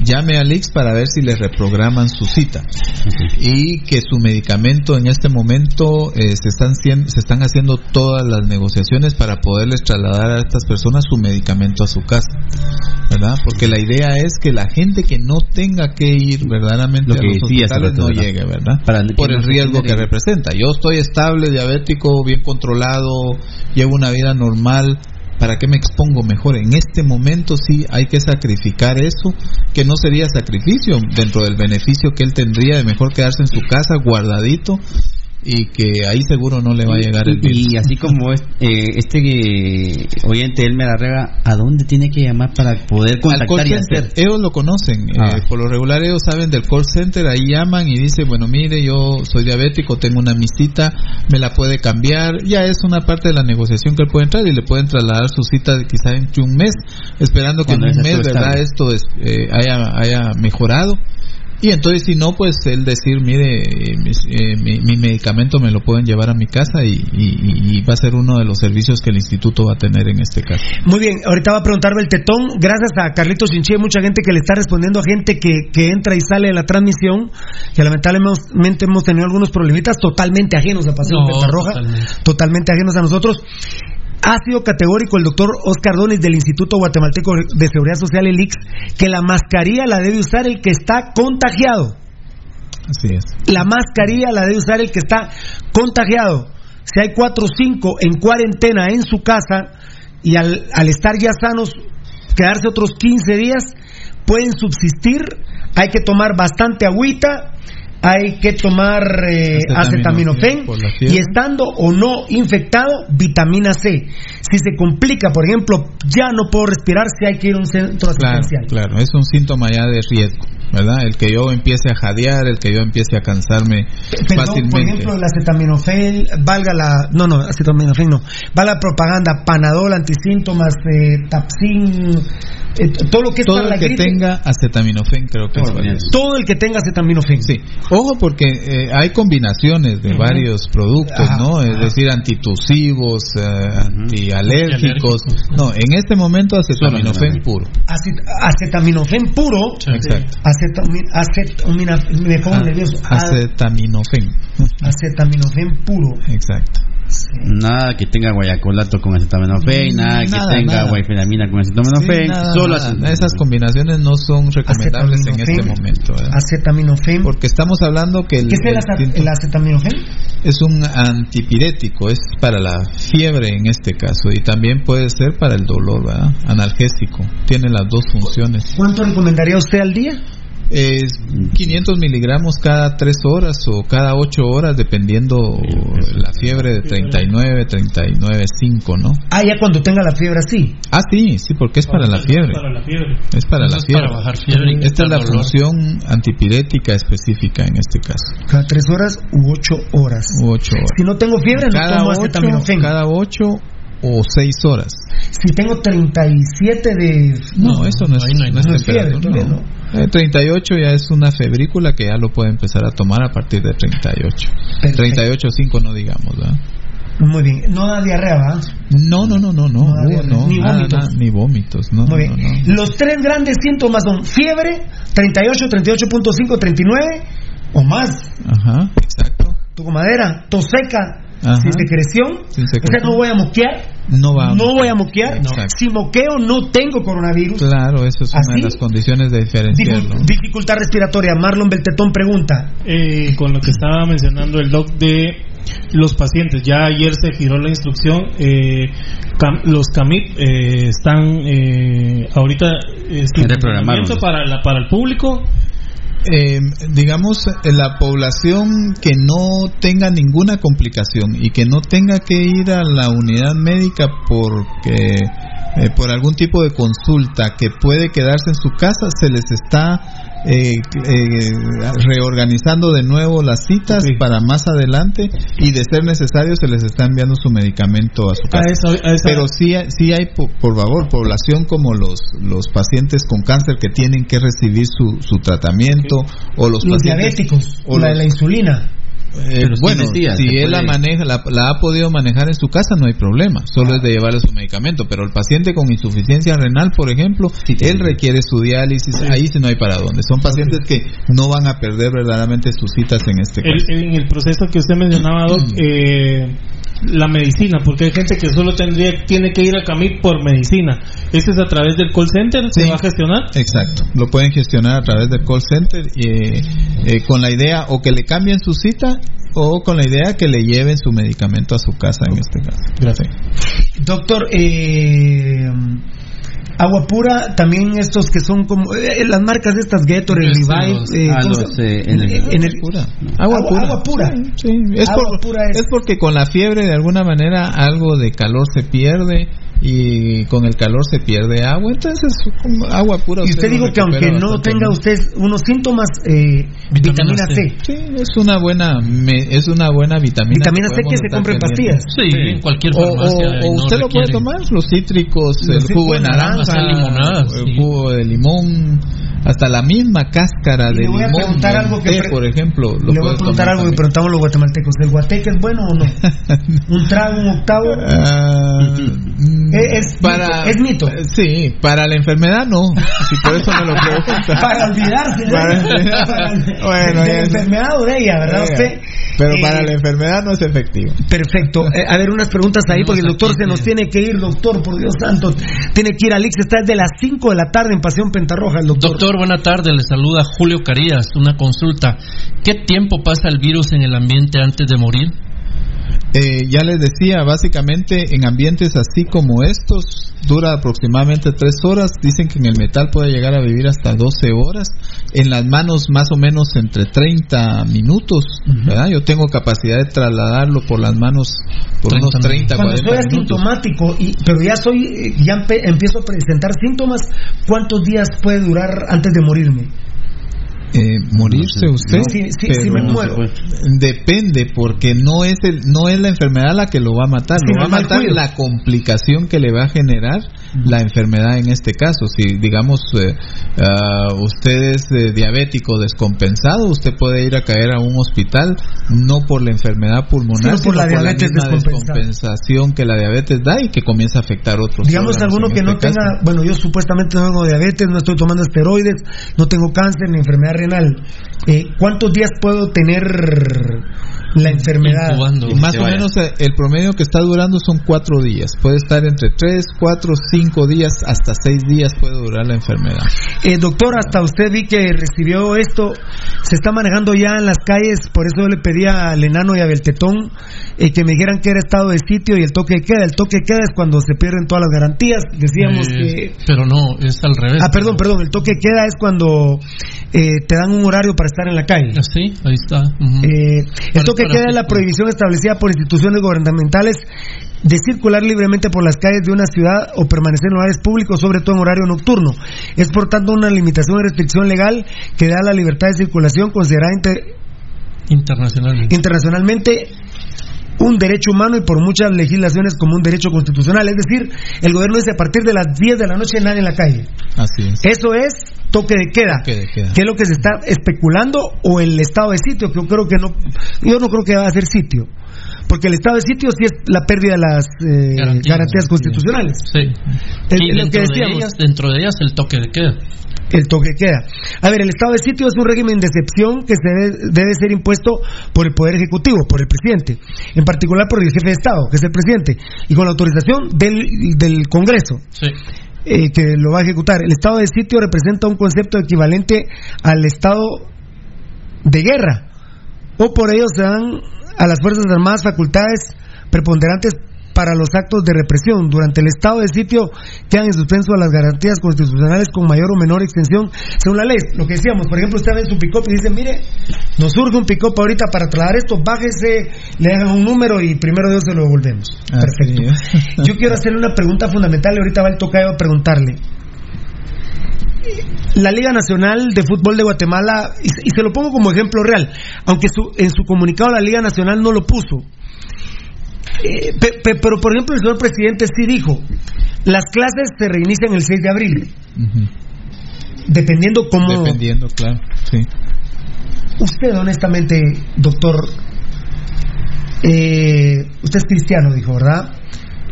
llame al IX para ver si le reprograman su cita y que su medicamento en este momento eh, se están se están haciendo todas las negociaciones para poderles trasladar a estas personas su medicamento a su casa, ¿verdad? Porque la idea es que la gente que no tenga que ir verdaderamente Lo a que los decía hace hospitales no ¿verdad? llegue, ¿verdad? Para Por el riesgo que representa. Yo estoy estable, diabético, bien controlado, llevo una vida normal. ¿Para qué me expongo mejor? En este momento sí hay que sacrificar eso, que no sería sacrificio dentro del beneficio que él tendría de mejor quedarse en su casa guardadito y que ahí seguro no le va a llegar el virus. Y así como es- eh, este eh, oyente Elmer Arrega, ¿a dónde tiene que llamar para poder Al call contactar y center, hacer? ellos lo conocen, Ah. eh, por lo regular ellos saben del call center, ahí llaman y dicen, bueno mire, yo soy diabético, tengo una misita, me la puede cambiar, ya es una parte de la negociación que él puede entrar y le pueden trasladar su cita de quizá entre un mes, esperando que Cuando en un mes, ¿verdad? Esto es, eh, haya, haya mejorado. Y entonces si no, pues él decir, mire, eh, mis- eh, mi, mi medicamento me lo pueden llevar a mi casa y, y- y va a ser uno de los servicios que el instituto va a tener en este caso. Muy bien, ahorita va a preguntarme el tetón. Gracias a Carlitos Chinchi, hay mucha gente que le está respondiendo a gente que, que entra y sale de la transmisión, que lamentablemente hemos tenido algunos problemitas totalmente ajenos a Pasión No, Roja, totalmente. totalmente ajenos a nosotros. Ha sido categórico el doctor Oscar Donis del Instituto Guatemalteco de Seguridad Social, el IX, que la mascarilla la debe usar el que está contagiado. Así es. La mascarilla la debe usar el que está contagiado. Si hay cuatro o cinco en cuarentena en su casa y al, al estar ya sanos, quedarse otros 15 días, pueden subsistir. Hay que tomar bastante agüita, hay que tomar eh, Acetaminofén acetaminofén y estando o no infectado, vitamina C. Si se complica, por ejemplo, ya no puedo respirar, si hay que ir a un centro Claro, asistencial. claro, es un síntoma ya de riesgo, ¿verdad? El que yo empiece a jadear, el que yo empiece a cansarme Perdón, fácilmente. por ejemplo, el acetaminofén, valga la, no, no, acetaminofén no, valga la propaganda, panadol, antisíntomas, eh, tapsin, eh, todo lo que es Todo para la el que gripe, tenga acetaminofén creo que es bien. valioso. todo el que tenga acetaminofén. Sí, ojo porque eh, hay combinaciones de varios productos, ¿no? Es decir, antitusivos, eh, antialérgicos. No, en este momento acetaminofén puro. Acet- acetaminofén puro, Exacto. Acetami- acetamina- me pongo Ah, nervioso, A- acetaminofén. acetaminofén puro. Exacto. Nada que tenga guayacolato con acetaminofén, nada que tenga nada. guayfenamina con acetaminofén, Sí, nada, solo nada. acetaminofén. Esas combinaciones no son recomendables en este Acetaminofén. momento. ¿verdad? Acetaminofén. Porque estamos hablando que el, ¿Qué es el, el ace- tinto- el acetaminofén? es un antipirético, es para la fiebre en este caso y también puede ser para el dolor, ¿verdad? Analgésico. Tiene las dos funciones. ¿Cuánto recomendaría usted al día? Es 500 miligramos cada 3 horas o cada 8 horas, dependiendo la fiebre de 39, 39, 5, ¿no? Ah, ya cuando tenga la fiebre así. Ah, sí, sí, porque es para la fiebre. Para la fiebre. Es para la es fiebre. para bajar fiebre Esta es la dolor. función antipirética específica en este caso. Cada tres horas u ocho horas. 8 horas. Si no tengo fiebre, no Cada tomo 8, acetaminofén. cada 8 o 6 horas. Si tengo 37 de... No, eso no es, no hay no es no es fiebre, no. Eh, 38 ya es una febrícula que ya lo puede empezar a tomar a partir de 38. Perfecto. 38.5 no digamos, ¿verdad? Muy bien. No da diarrea, ¿va? No, no, no, no, no, No, no, ni nada, vómitos. nada, ni vómitos, no, Muy no, bien. no. Los tres grandes síntomas son fiebre, 38, 38.5, 39 o más. Ajá, exacto. Toco madera, tos seca, Ajá. sin secreción. Sin O sea, secreción. no voy a moquear. No va. No voy a moquear. Exacto. Si moqueo, no tengo coronavirus. Claro, eso es una ¿Así? de las condiciones de diferenciarlo. Dificu- dificultad respiratoria. Marlon Beltetón pregunta. Eh, con lo que estaba mencionando el doc de los pacientes. Ya ayer se giró la instrucción. eh, cam- los CAMIP eh, están eh, ahorita eh, funcionamiento para, la, para el público. Eh, digamos, la población que no tenga ninguna complicación y que no tenga que ir a la unidad médica porque eh, por algún tipo de consulta que puede quedarse en su casa, se les está eh, eh, reorganizando de nuevo las citas Ok. para más adelante y de ser necesario se les está enviando su medicamento a su A casa. esa- a esa- Pero sí, hay- sí hay, po- por favor, población como los, los pacientes con cáncer que tienen que recibir su, su tratamiento o los, Los pacientes diabéticos. o la, los- la insulina. Eh, Pero sí bueno, si él la maneja, la, la ha podido manejar en su casa, no hay problema. Solo es de llevarle su medicamento. Pero el paciente con insuficiencia renal, por ejemplo, él requiere su diálisis. Ahí sí no hay para dónde. Son pacientes que no van a perder verdaderamente sus citas en este el- caso. en el proceso que usted mencionaba, Doc, eh, la medicina, porque hay gente que solo tendría tiene que ir a CAMIP por medicina. ¿Ese es a través del call center? ¿Se Sí. va a gestionar? Exacto, lo pueden gestionar a través del call center eh, eh, con la idea o que le cambien su cita o con la idea que le lleven su medicamento a su casa en este caso. Gracias. Doctor, eh, agua pura, también estos que son como eh, las marcas de estas Gatorade, Revive, eh, eh. Agua- Agua pura. agua pura. Sí, sí. Es, Agua por- pura es- es porque con la fiebre de alguna manera algo de calor se pierde y con el calor se pierde agua. Entonces, agua pura. Y usted lo dijo que aunque no tenga usted unos síntomas, eh, vitamina, Vitamina C. C. Sí, es una buena, me- es una buena vitamina. Vitamina C podemos que se compra en pastillas. Sí, en cualquier O, o- farmacia. o no usted lo puede tomar, los cítricos, Los el jugo de naranja, el sí. jugo de limón, hasta la misma cáscara Y de le voy a limón, preguntar algo que té, por ejemplo. Lo Le voy a preguntar algo que también. preguntamos los guatemaltecos. ¿El guateque es bueno o no? <laughs> ¿Un trago, un octavo? Ah, mm, Es- es mito, es mito. Sí, para la enfermedad no. Si por eso me lo <laughs> pregunta. Para olvidarse ¿no? Para- <laughs> Para- Bueno, de la enfermedad o de ella, ¿verdad Oiga, usted? Pero Eh, para la enfermedad no es efectivo. Perfecto. Eh, a ver, unas preguntas ahí, porque el doctor se nos tiene que ir, doctor, por Dios santo. Tiene que ir a Lix, está desde las 5 de la tarde en Pasión Pentarroja, el doctor. Doctor, buena tarde. Le saluda Julio Carías. Una consulta. ¿Qué tiempo pasa el virus en el ambiente antes de morir? Eh, ya les decía, básicamente en ambientes así como estos dura aproximadamente tres horas. Dicen que en el metal puede llegar a vivir hasta 12 horas. En las manos más o menos entre 30 minutos. ¿verdad? Yo tengo capacidad de trasladarlo por las manos por 30 unos 30, Cuando 40 estoy minutos. asintomático, y, pero ya soy, eh, ya empiezo a presentar síntomas, ¿cuántos días puede durar antes de morirme? Eh, morirse No, usted. no. Sí, sí, pero sí me muero. Depende, porque no es el, no es la enfermedad la que lo va a matar, lo va a matar la complicación que le va a generar la enfermedad en este caso. Si digamos eh, ah, usted es eh, diabético descompensado, usted puede ir a caer a un hospital no por la enfermedad pulmonar, Sino por la diabetes descompensación que la diabetes da y que comienza a afectar otros. Digamos alguno que no este caso. tenga, bueno, yo supuestamente no tengo diabetes, no estoy tomando esteroides, no tengo cáncer ni enfermedad renal. Eh, ¿Cuántos días puedo tener la enfermedad. Incubando. Y más o vaya. menos eh, el promedio que está durando son cuatro días. Puede estar entre tres, cuatro, cinco días, hasta seis días puede durar la enfermedad. Eh, doctor, hasta usted vi que recibió esto, se está manejando ya en las calles, por eso yo le pedía al enano y a Beltetón eh, que me dijeran que era estado de sitio y el toque de queda. El toque de queda es cuando se pierden todas las garantías. Decíamos Eh, que... Pero no, es al revés. Ah, perdón, perdón, el toque de queda es cuando eh, te dan un horario para estar en la calle. Sí, ahí está. Eh, el toque para queda la prohibición establecida por instituciones gubernamentales de circular libremente por las calles de una ciudad o permanecer en lugares públicos, sobre todo en horario nocturno. Es por tanto una limitación y restricción legal que da la libertad de circulación considerada inter- Internacionalmente. internacionalmente un derecho humano y por muchas legislaciones como un derecho constitucional. Es decir, el gobierno dice a partir de las 10 de la noche nadie en la calle. Así es. Eso es toque de queda. Toque de queda. ¿Qué es lo que se está especulando? O el estado de sitio, que yo creo que no, yo no creo que va a ser sitio. Porque el estado de sitio sí es la pérdida de las eh, garantías, constitucionales. Sí. Y dentro, que de ellas, dentro de ellas el toque de queda. El toque de queda. A ver, el estado de sitio es un régimen de excepción que se debe, debe ser impuesto por el Poder Ejecutivo, por el presidente, en particular por el jefe de Estado, que es el presidente, y con la autorización del, del Congreso. Sí. eh, que lo va a ejecutar. El estado de sitio representa un concepto equivalente al estado de guerra, o por ello se dan a las Fuerzas Armadas facultades preponderantes para los actos de represión. Durante el estado de sitio quedan en suspenso las garantías constitucionales con mayor o menor extensión según la ley. Lo que decíamos, por ejemplo, usted ve su pick y dice, mire, nos surge un pick ahorita para trasladar esto, bájese, le hagan un número y primero Dios se lo devolvemos. Perfecto. Yo quiero hacerle una pregunta fundamental y ahorita va el tocayo a preguntarle. La Liga Nacional de Fútbol de Guatemala, y, y se lo pongo como ejemplo real, aunque su- en su comunicado la Liga Nacional no lo puso. Eh, pe- pe- pero por ejemplo el señor presidente sí dijo, las clases se reinician el 6 de abril, dependiendo cómo... Dependiendo, claro. Sí. Usted honestamente, doctor, eh, usted es cristiano, dijo, ¿verdad?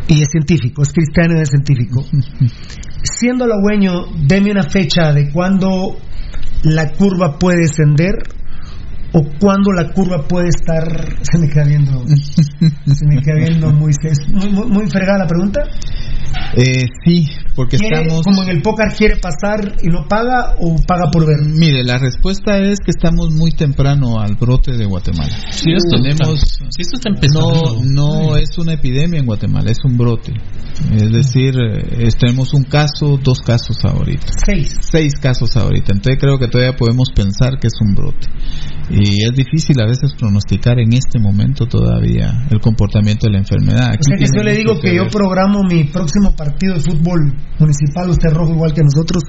Y es científico, es cristiano y es científico. Siendo halagüeño, deme una fecha de cuándo la curva puede descender o cuándo la curva puede estar... Se me queda viendo, se me queda viendo muy, muy, muy, muy fregada la pregunta. Eh, sí, porque ¿Quiere, estamos... como en el póker, quiere pasar y no paga o paga por ver? Mire, la respuesta es que estamos muy temprano al brote de Guatemala. Sí, esto Tenemos... está, sí, esto está empezando. No, no es una epidemia en Guatemala, es un brote. Es decir, eh, es- tenemos un caso, dos casos ahorita. Seis. Seis casos ahorita. Entonces creo que todavía podemos pensar que es un brote. Y es difícil a veces pronosticar en este momento todavía el comportamiento de la enfermedad. O sea que yo le digo que yo programo mi próximo partido de fútbol municipal, usted rojo igual que nosotros,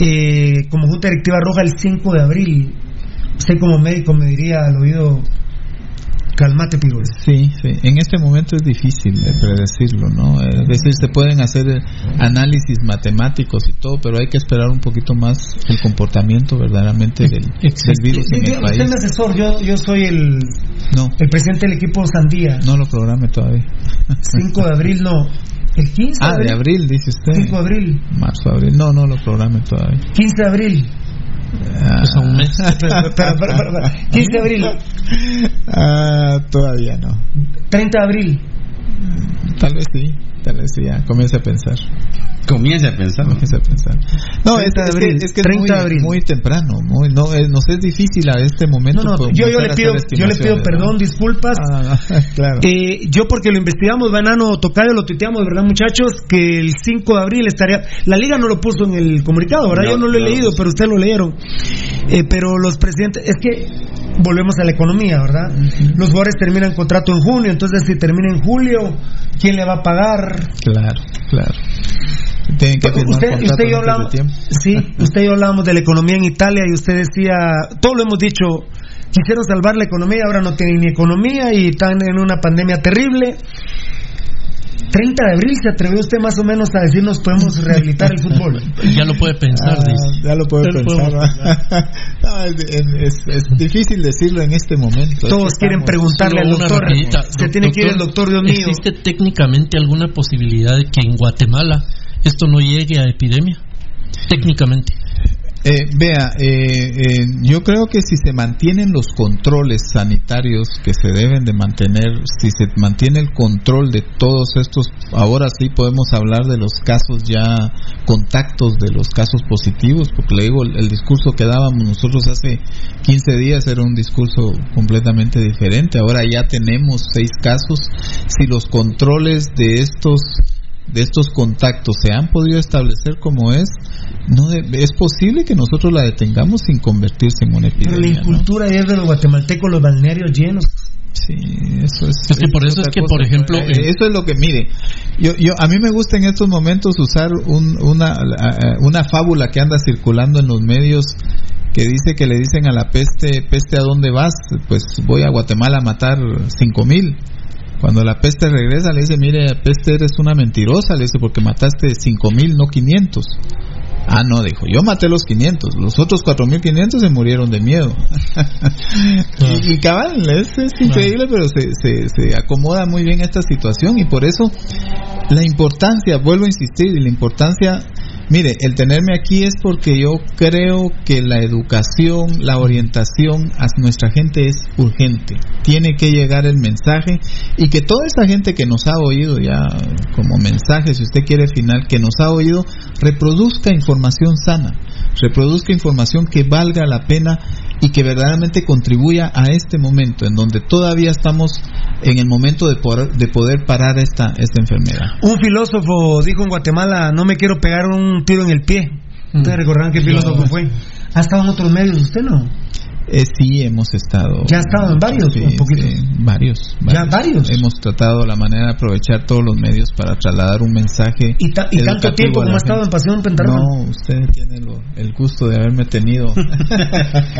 eh, como Junta Directiva Roja el 5 de abril. Usted como médico me diría al oído, calmate Pirulo. Sí, sí. En este momento es difícil de predecirlo, ¿no? Es decir, se pueden hacer eh, análisis matemáticos y todo, pero hay que esperar un poquito más el comportamiento verdaderamente del, del virus en el Usted país. es mi asesor, yo, yo soy el, No, el presidente del equipo Sandía. no lo programe todavía. 5 de abril no, el 15 Ah, de abril, dice usted. 5 de abril, Marzo, abril. No, no lo programe todavía. 15 de abril. Ah. Pues a un mes. Pero, pero, pero, pero, 15 <laughs> de abril, Ah, todavía no. 30 de abril. Tal vez sí, tal vez sí, ya. Comience a pensar. Comience a pensar. Comience a pensar. No, es, 30 de es abril, que, es, que 30 es de muy, abril. muy temprano. Muy, no, es, nos es difícil a este momento. No, no, yo, yo le pido, yo le pido perdón, ¿no? disculpas. Ah, <laughs> claro. Eh, yo porque lo investigamos, Banano Tocayo, lo tuiteamos, ¿verdad muchachos? Que el 5 de abril estaría... La liga no lo puso en el comunicado, ¿verdad? No, yo no lo he leído, pero ustedes lo leyeron. Eh, pero los presidentes... Es que volvemos a la economía, ¿verdad? Los jugadores terminan contrato en junio, entonces si termina en julio, ¿quién le va a pagar? Claro, claro. Tienen que firmar Usted, y yo hablamos, sí, <laughs> usted y yo hablábamos de la economía en Italia y usted decía, todo lo hemos dicho, quisieron salvar la economía, ahora no tienen ni economía y están en una pandemia terrible. 30 de abril se atrevió usted más o menos a decirnos podemos rehabilitar el fútbol. <laughs> ya lo puede pensar, Ah, dice. ya lo Ya lo pensar. <laughs> es, es- es difícil decirlo en este momento. Es Todos que quieren preguntarle al doctor. rapidita. Se tiene que ir el doctor, Dios mío. ¿Existe técnicamente alguna posibilidad de que en Guatemala esto no llegue a epidemia? Técnicamente. Eh, vea, eh, eh, yo creo que si se mantienen los controles sanitarios que se deben de mantener, si se mantiene el control de todos estos, ahora sí podemos hablar de los casos ya, contactos de los casos positivos, porque le digo, el, el discurso que dábamos nosotros hace 15 días era un discurso completamente diferente, ahora ya tenemos seis casos, si los controles de estos de estos contactos se han podido establecer como es, no de- es posible que nosotros la detengamos sin convertirse en una Pero la epidemia. ¿no? incultura es de los guatemaltecos, los balnearios llenos. Sí, eso es. Es que por eso es que, por ejemplo, Eh, eh, eso es lo que mire. Yo, yo, a mí me gusta en estos momentos usar un- una, una fábula que anda circulando en los medios que dice que le dicen a la peste, peste a dónde vas, pues voy a Guatemala a matar cinco mil. Cuando la peste regresa le dice, mire, peste eres una mentirosa, le dice, porque mataste cinco mil, no 500. Ah, no, dijo, yo maté los 500, los otros 4500 se murieron de miedo. <laughs> y, y cabal, es, es increíble, pero se, se, se acomoda muy bien esta situación y por eso la importancia, vuelvo a insistir, y la importancia, mire, el tenerme aquí es porque yo creo que la educación, la orientación a nuestra gente es urgente. Tiene que llegar el mensaje y que toda esa gente que nos ha oído ya como mensaje, si usted quiere final, que nos ha oído, reproduzca información sana, reproduzca información que valga la pena y que verdaderamente contribuya a este momento en donde todavía estamos en el momento de poder, de poder parar esta, esta enfermedad. Un filósofo dijo en Guatemala, no me quiero pegar un tiro en el pie. ¿Ustedes recordarán qué filósofo fue? ¿Ha estado en otros medios usted, no? Eh, sí, hemos estado. ¿Ya ha estado en varios? Sí, un poquito. sí, varios, ¿Ya varios? Hemos tratado la manera de aprovechar todos los medios para trasladar un mensaje. ¿Y, ta- y tanto tiempo como ha estado en. Pasión Pentarrón? No, usted tiene lo- el gusto de haberme tenido. <laughs> <laughs>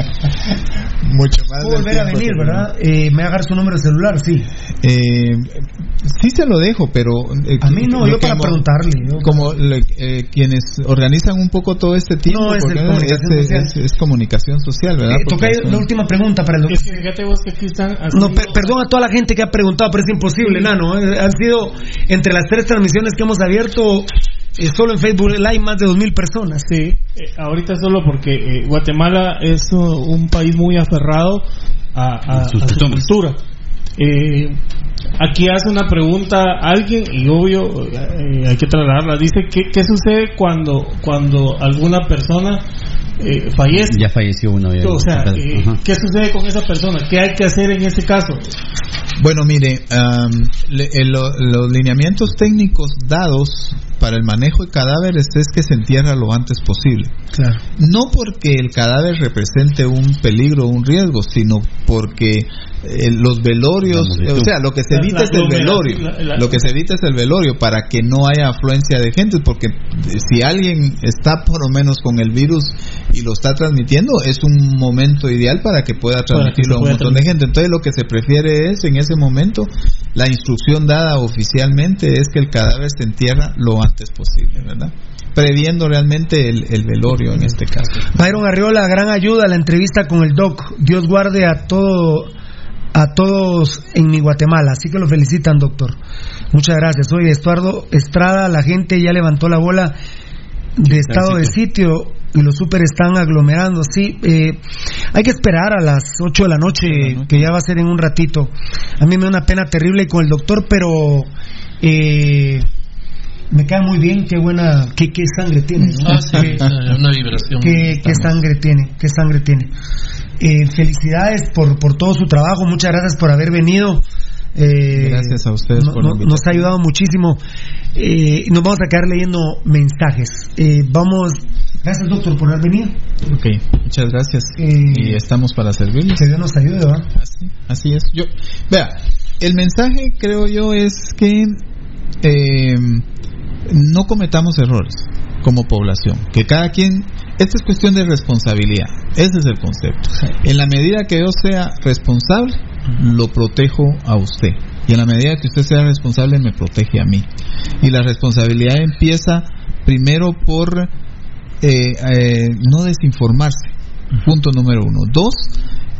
Mucho más. Puedo volver a venir, ¿verdad? Eh, me va a dar su número de celular, sí. Eh, sí se lo dejo, pero... eh, A mí no, yo para como- preguntarle. yo- Como le- eh, quienes organizan un poco todo este tiempo, No, es el porque comunicación es, social. es- es comunicación social, ¿verdad? Eh, Porque la última pregunta para el doctor. Es que fíjate vos que aquí están haciendo- No, per- perdón a toda la gente que ha preguntado, pero es imposible, nano. Eh, Han sido, entre las tres transmisiones que hemos abierto, eh, solo en Facebook Live, más de dos mil personas. Sí, eh, ahorita solo porque eh, Guatemala es uh, un país muy aferrado a, a- a su cultura. Eh, aquí hace una pregunta alguien y obvio eh, hay que trasladarla. Dice ¿qué, qué sucede cuando cuando alguna persona eh, fallece. Ya falleció uno. ya. O sea, eh. ¿qué sucede con esa persona? ¿Qué hay que hacer en ese caso? Bueno, mire, am, le- eh, lo- los lineamientos técnicos dados para el manejo de cadáveres es que se entierra lo antes posible. Claro. No porque el cadáver represente un peligro o un riesgo, sino porque eh, los velorios, o sea, lo que se evita la es el velorio. la- la- Lo que se evita es el velorio para que no haya afluencia de gente, porque eh, si alguien está por lo menos con el virus y lo está transmitiendo, es un momento ideal para que pueda que transmitirlo a un montón de gente. Entonces lo que se prefiere es, en ese momento, la instrucción dada oficialmente es que el cadáver se entierra lo antes posible, ¿verdad? Previendo realmente el, el velorio en este caso. Byron Arriola, gran ayuda la entrevista con el doc. Dios guarde a todo a todos en mi Guatemala, así que lo felicitan, doctor. Muchas gracias. Oye, Estuardo Estrada, la gente ya levantó la bola de estado de sitio y los super están aglomerando. Sí, eh, hay que esperar a las 8 de la noche, que ya va a ser en un ratito. A mí me da una pena terrible con el doctor, pero eh, me cae muy bien. Qué buena, qué, qué sangre tiene. ¿no? Ah, sí, sea, <laughs> una vibración. qué, qué sangre tiene, qué sangre tiene. Eh, felicidades por, por todo su trabajo, muchas gracias por haber venido. Eh, Gracias a ustedes no- por nos ha ayudado muchísimo. Eh, nos vamos a quedar leyendo mensajes. Eh, vamos, gracias doctor por haber venido. Ok, muchas gracias. Eh, y estamos para servirles. Que Dios nos ayude, ¿verdad? Así, así es. Yo, vea, el mensaje creo yo es que eh, no cometamos errores como población, que cada quien, esta es cuestión de responsabilidad, ese es el concepto. En la medida que yo sea responsable, lo protejo a usted. Y en la medida que usted sea responsable, me protege a mí. Y la responsabilidad empieza primero por eh, eh, no desinformarse. Punto número uno. Dos,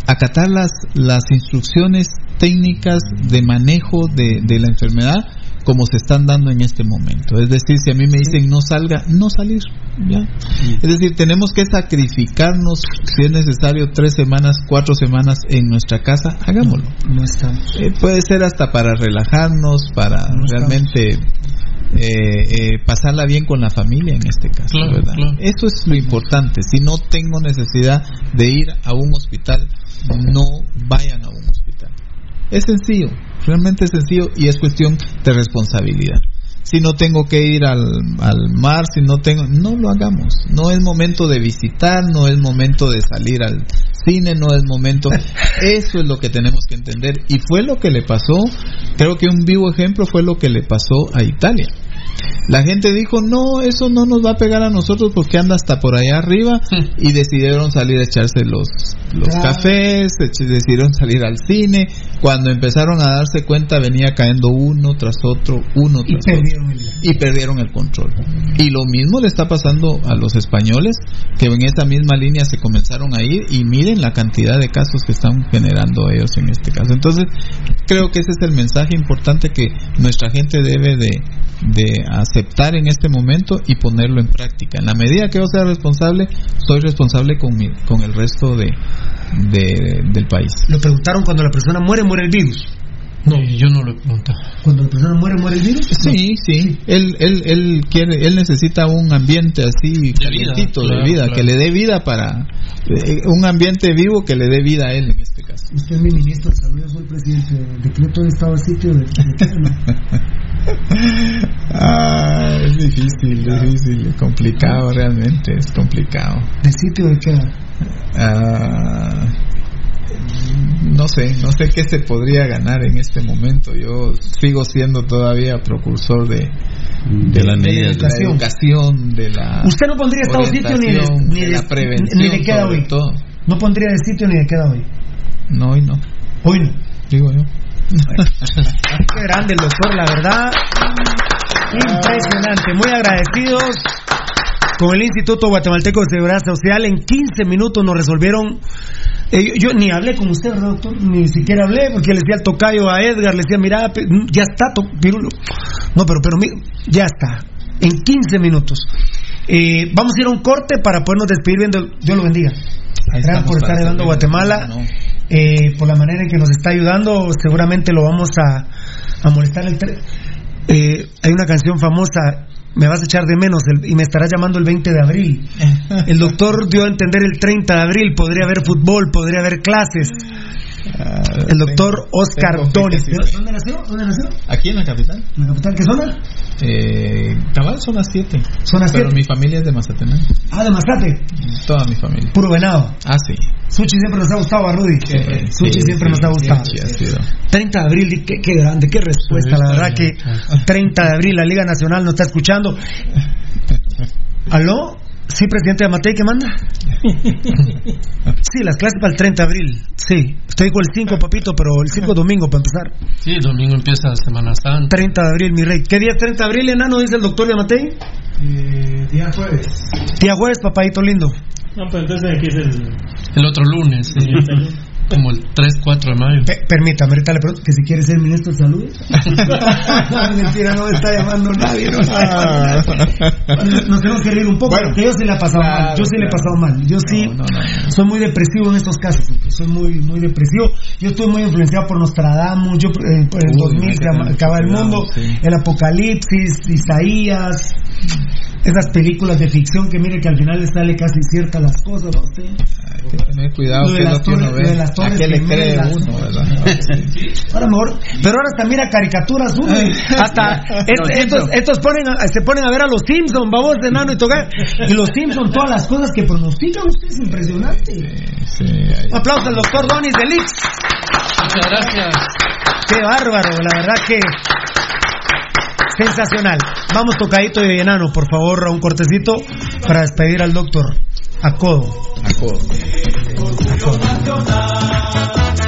acatar las, las instrucciones técnicas de manejo de, de la enfermedad como se están dando en este momento. Es decir, si a mí me dicen no salga, no salir. ¿ya? Es decir, tenemos que sacrificarnos, si es necesario, tres semanas, cuatro semanas en nuestra casa, hagámoslo. No estamos. Eh, puede ser hasta para relajarnos, para No realmente eh, eh, pasarla bien con la familia en este caso, Claro, ¿verdad? claro. Eso es lo importante. Si no tengo necesidad de ir a un hospital, no vayan a un hospital. Es sencillo, realmente es sencillo y es cuestión de responsabilidad. Si no tengo que ir al, al mar, si no tengo, no lo hagamos. No es momento de visitar, no es momento de salir al cine, no es momento. <laughs> Eso es lo que tenemos que entender. Y fue lo que le pasó, creo que un vivo ejemplo fue lo que le pasó a Italia. La gente dijo, no, eso no nos va a pegar a nosotros porque anda hasta por allá arriba <laughs> y decidieron salir a echarse los, los Claro. cafés, decidieron salir al cine. Cuando empezaron a darse cuenta venía cayendo uno tras otro, uno Y tras otro el y perdieron el control. Y lo mismo le está pasando a los españoles, que en esa misma línea se comenzaron a ir y miren la cantidad de casos que están generando ellos en este caso. Entonces, creo que ese es el mensaje importante que nuestra gente debe de, de aceptar en este momento y ponerlo en práctica. En la medida que yo sea responsable, soy responsable con, mi, con el resto de, de- del país. Lo preguntaron cuando la persona muere, muere el virus. No, yo no lo he preguntado. Cuando la persona muere, muere el virus. Sí, sí. Él, él, él quiere, él necesita un ambiente así vida, calientito de claro, vida, claro. que le dé vida para eh, un ambiente vivo que le dé vida a él en este caso. Usted es mi ministro de salud, yo soy presidente del decreto de estado de sitio de, <laughs> ah, es difícil, difícil, complicado realmente, es complicado. de sitio de qué Ah, no sé, no sé qué se podría ganar en este momento. Yo sigo siendo todavía precursor de, de las de medidas. de la educación. de la Usted no pondría estado de sitio ni de, ni de de, la prevención, ni de queda hoy. todo. No pondría de sitio ni de queda hoy. No, y no, Hoy no. digo yo. <laughs> Qué grande el doctor, la verdad. Impresionante. Muy agradecidos con el Instituto Guatemalteco de Seguridad Social. En 15 minutos nos resolvieron. eh, yo, yo ni hablé con usted, ¿verdad, doctor? Ni siquiera hablé porque le decía al tocayo a Edgar, le decía, mira, pe- ya está, to- Pirulo. No, pero, pero, ya está. En 15 minutos. Eh, vamos a ir a un corte para podernos despedir viendo. Dios lo bendiga. Gracias por estar ayudando a. Guatemala. No. eh, por la manera en que nos está ayudando. Seguramente lo vamos a, a molestar. El eh, hay una canción famosa, Me vas a echar de menos, el- y me estarás llamando el 20 de abril. <laughs> El doctor dio a entender el 30 de abril, podría haber fútbol, podría haber clases. Ah, El doctor tengo- Oscar tengo sí. ¿Dónde nació? ¿Dónde nació? Aquí en la capital. ¿En la capital? ¿Qué zona? Eh, cabal son las 7. Zona Pero 7. mi familia es de Mazatenán. Ah, de Mazate. Toda mi familia. Puro venado. Ah, sí. Sushi siempre nos ha gustado, a Rudy. Sushi Sí, siempre sí, nos ha gustado. sí, ha sido. 30 de abril, qué, qué grande, qué respuesta. Sí, la verdad que bien. 30 de abril, la Liga Nacional nos está escuchando. ¿Aló? Sí, presidente de Amatei, ¿qué manda? <laughs> Sí, las clases para el 30 de abril. Sí, estoy con el 5, papito, pero el 5 es domingo para empezar. Sí, el domingo empieza Semana Santa. 30 de abril, mi rey. ¿Qué día es 30 de abril, enano? Dice el doctor de Amatei. día jueves. Día jueves, papadito lindo. No, pero entonces aquí es el. El otro lunes, sí. Como el 3, 4 de mayo. Pe- permítame, ahorita le pregunto que si quiere ser ministro de salud. <laughs> mentira, no me está llamando nadie. No, Nos tenemos que reír un poco, Bueno. porque yo sí le he pasado Claro, mal. Yo sí le he pasado mal. Yo sí No, no, no. soy muy depresivo en estos casos. Soy muy muy depresivo. Yo estoy muy influenciado por Nostradamus. Yo eh, por el Uy, 2000 hay que se acaba el mundo, sí. el Apocalipsis, Isaías. Esas películas de ficción que mire que al final le sale casi ciertas las cosas. ¿no? Sí. Hay que tener cuidado Lo de que las torres- lo de ve. las ¿A torres qué le cree gemelas. uno, verdad? <laughs> Ahora mejor, pero ahora hasta mira caricaturas uno hasta <laughs> est- estos, estos ponen a- se ponen a ver a los Simpsons, vamos de enano y tocar y los Simpsons todas las cosas que pronostican ustedes es impresionante. Sí, hay- Un aplauso al doctor Donis de Lix. Muchas gracias. Qué bárbaro, la verdad que sensacional. Vamos tocadito y enano, por favor, a un cortecito para despedir al doctor. A codo. Acuerdo. Viva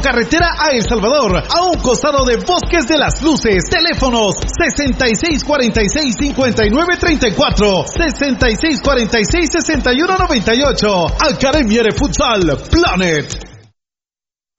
carretera a El Salvador, a un costado de Bosques de las Luces. Teléfonos 6646-5934, 6646-6198. Academia de Futsal Planet.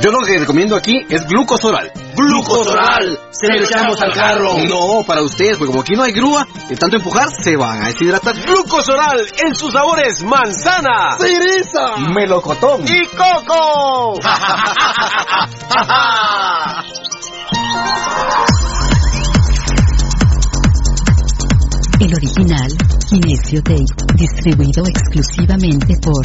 Yo lo que recomiendo aquí es glucosoral. ¡Glucosoral! ¡Se lo echamos al carro! No, para ustedes, porque como aquí no hay grúa, de tanto empujar se van a deshidratar. Glucosoral en sus sabores manzana, ¡Cereza! melocotón y coco. <laughs> El original, Kinesio Tape, distribuido exclusivamente por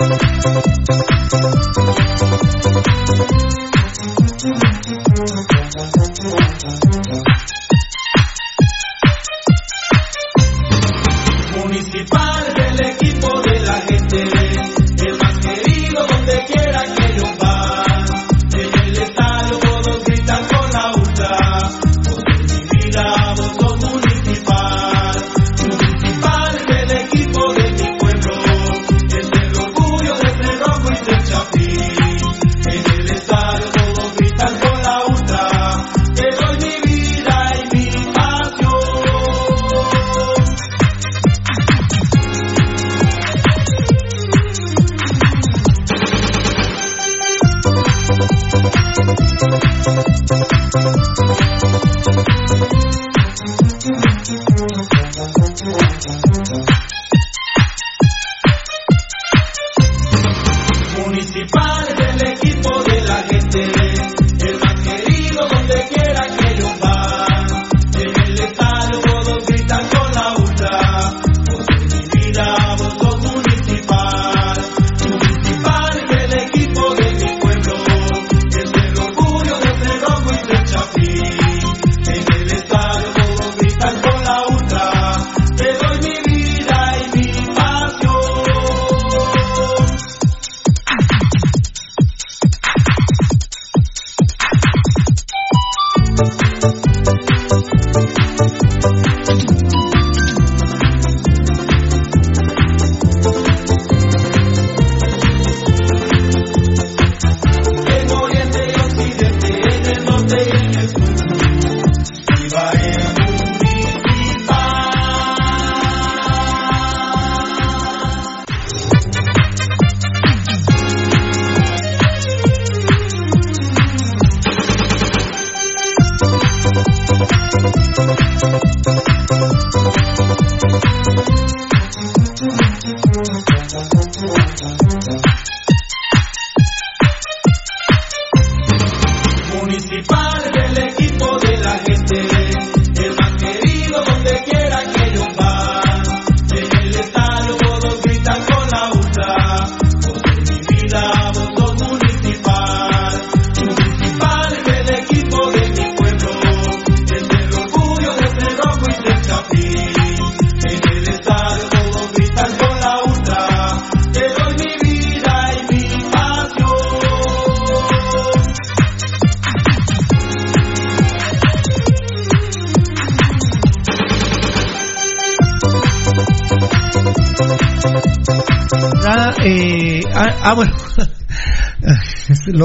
Municipal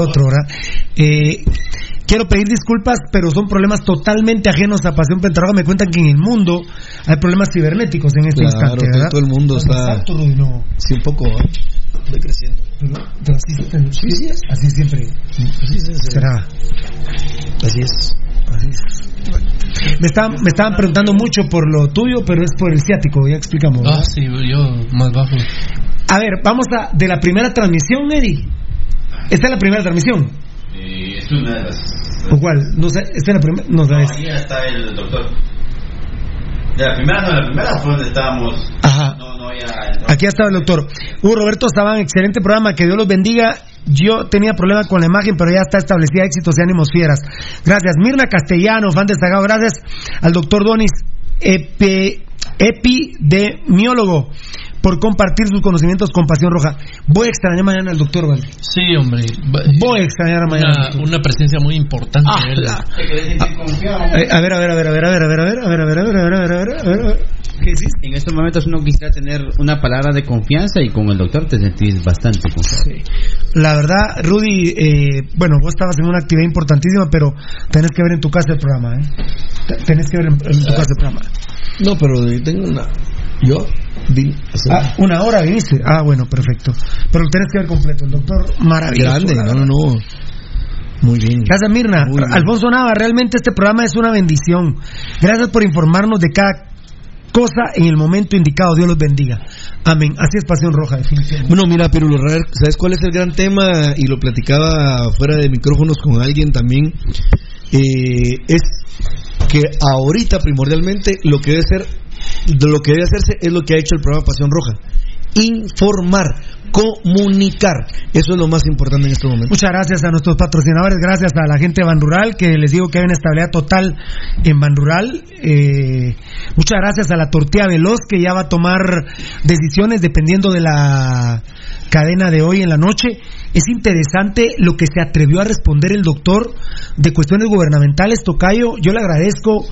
es el otro, ¿verdad? Eh, quiero pedir disculpas, pero son problemas totalmente ajenos a Pasión Pentarroja. Me cuentan que en el mundo hay problemas cibernéticos en este Claro, instante, todo- ¿verdad? todo el mundo está- no. Sí, un poco. ¿eh? Estoy creciendo. Pero- pero así, sí, sí, así siempre será. Así es. Así es. Me estaban, me estaban preguntando mucho por lo tuyo, pero es por el ciático, ya explicamos. ¿verdad? Ah, sí, yo más bajo. A ver, vamos a de la primera transmisión, Eddie. Esta es la primera transmisión. Eh, es una de las. ¿O cuál? No sé, esta es la primera. No, sabes. Ahí está el doctor. De la primera, no, la primera fue donde estábamos. Ajá. No, no, ya. Aquí está el doctor. Hugo Roberto Sabán, excelente programa, que Dios los bendiga. Yo tenía problema con la imagen, pero ya está establecida éxitos y ánimos fieras. Gracias. Mirna Castellano, fan destacado. Gracias al doctor Donis, epi- epidemiólogo, por compartir sus conocimientos con Pasión Roja. Voy a extrañar mañana al doctor, ¿vale? Sí, hombre. Voy a extrañar a mañana. Una, una presencia muy importante. Ah. Eh, A ver, a ver, a ver, a ver, a ver, a ver, a ver, a ver, a ver, a ver, a ver, a ver, a ver, a ver, a ver. ¿Qué decís? En estos momentos uno quisiera tener una palabra de confianza y con el doctor te sentís bastante confiado. La verdad, Rudy, eh, bueno, vos estabas en una actividad importantísima, pero tenés que ver en tu casa el programa, ¿eh? Tenés que ver en, en tu casa el programa. No, pero tengo una. Yo Ah, una hora viniste. Ah, bueno, perfecto. Pero lo tenés que ver completo. El doctor maravilloso. grande, no, no, no. Muy bien. Gracias, Mirna. Muy bien. Alfonso Nava, realmente este programa es una bendición. Gracias por informarnos de cada cosa en el momento indicado. Dios los bendiga. Amén. Así es Pasión Roja, definitivamente. Bueno, mira, pero ¿sabes cuál es el gran tema? Y lo platicaba fuera de micrófonos con alguien también. Eh, es que ahorita primordialmente lo que debe ser, lo que debe hacerse es lo que ha hecho el programa Pasión Roja. Informar, comunicar. Eso es lo más importante en este momento. Muchas gracias a nuestros patrocinadores, gracias a la gente de Ban Rural, que les digo que hay una estabilidad total en Ban Rural. Eh, muchas gracias a la Tortilla Veloz, que ya va a tomar decisiones dependiendo de la cadena de hoy en la noche. Es interesante lo que se atrevió a responder el doctor de cuestiones gubernamentales, Tocayo. Yo le agradezco.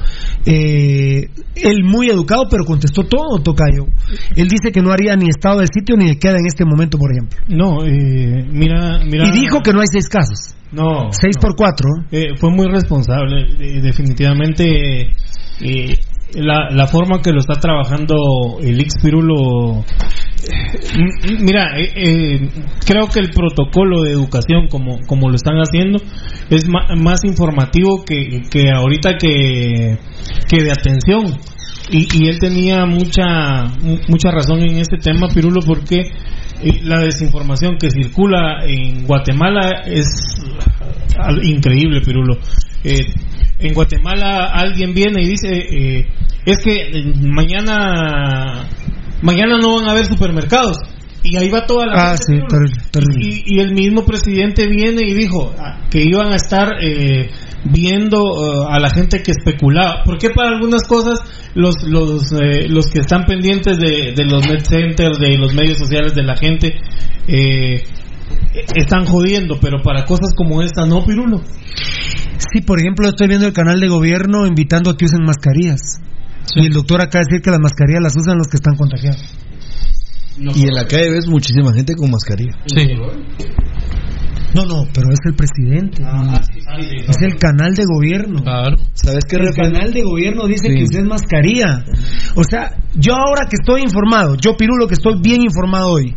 Eh, él muy educado, pero contestó todo, Tocayo. Él dice que no haría ni estado de sitio ni de queda en este momento, por ejemplo. No, eh, mira, mira. Y dijo que no hay seis casos. No. Seis por cuatro. Eh, fue muy responsable. definitivamente, eh, la, la forma que lo está trabajando el Ix Pirulo. Mira, eh, eh, creo que el protocolo de educación, como, como lo están haciendo, es más informativo que, que ahorita que, que de atención. Y, y él tenía mucha mu- mucha razón en este tema, Pirulo, porque eh, la desinformación que circula en Guatemala es increíble, Pirulo. En Guatemala alguien viene y dice, es que mañana mañana no van a haber supermercados. Y ahí va toda la Ah, gente, sí, terrible, terrible. Y, y el mismo presidente viene y dijo ah, que iban a estar eh, viendo eh, a la gente que especulaba. Porque para algunas cosas los los eh, los que están pendientes de, de los net centers, de los medios sociales de la gente, eh, están jodiendo, pero para cosas como esta no, Pirulo. Sí, por ejemplo, estoy viendo el canal de gobierno invitando a que usen mascarillas. Y el doctor acaba de decir que las mascarillas las usan los que están contagiados. Y en la calle ves muchísima gente con mascarilla. Sí. No, no, pero es el presidente. es el canal de gobierno. Claro. ¿Sabes qué El canal de gobierno dice Sí. que usted es mascarilla. O sea, yo ahora que estoy informado, yo Pirulo que estoy bien informado hoy,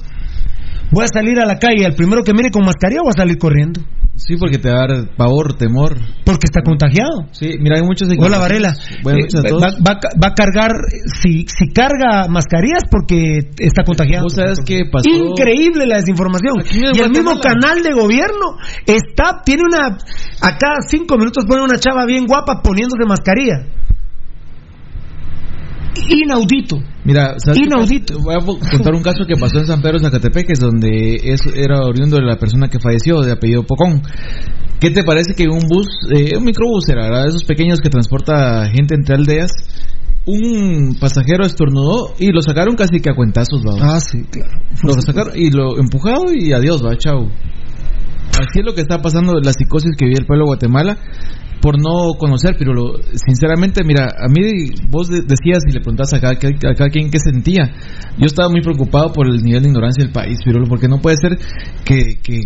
voy a salir a la calle, al primero que mire con mascarilla voy a salir corriendo. Sí, porque te va a dar pavor, temor. Porque está contagiado. Sí, mira, hay muchos Hola Varela. Buenas Eh, noches a todos. va, va- va a cargar, si, si carga mascarillas porque está contagiado. ¿Vos sabes qué pasó? Increíble la desinformación. Y el mismo canal de gobierno está, tiene una, a cada cinco minutos pone una chava bien guapa poniéndose mascarilla. Inaudito. Mira, ¿sabes Inaudito. Voy a contar un caso que pasó en San Pedro Zacatepeques, donde es, era oriundo de la persona que falleció, de apellido Pocón. ¿Qué te parece que un bus, eh, un microbús era, ¿verdad? esos pequeños que transporta gente entre aldeas, un pasajero estornudó y lo sacaron casi que a cuentazos, ¿va? Ah, sí, claro. Lo sacaron y lo empujado y adiós, va, chao. Así es lo que está pasando, la psicosis que vive el pueblo de Guatemala por no conocer, pero lo- sinceramente, mira, a mí vos de- decías y le preguntas a cada, a cada quien qué sentía. Yo estaba muy preocupado por el nivel de ignorancia del país, pero porque no puede ser que, que,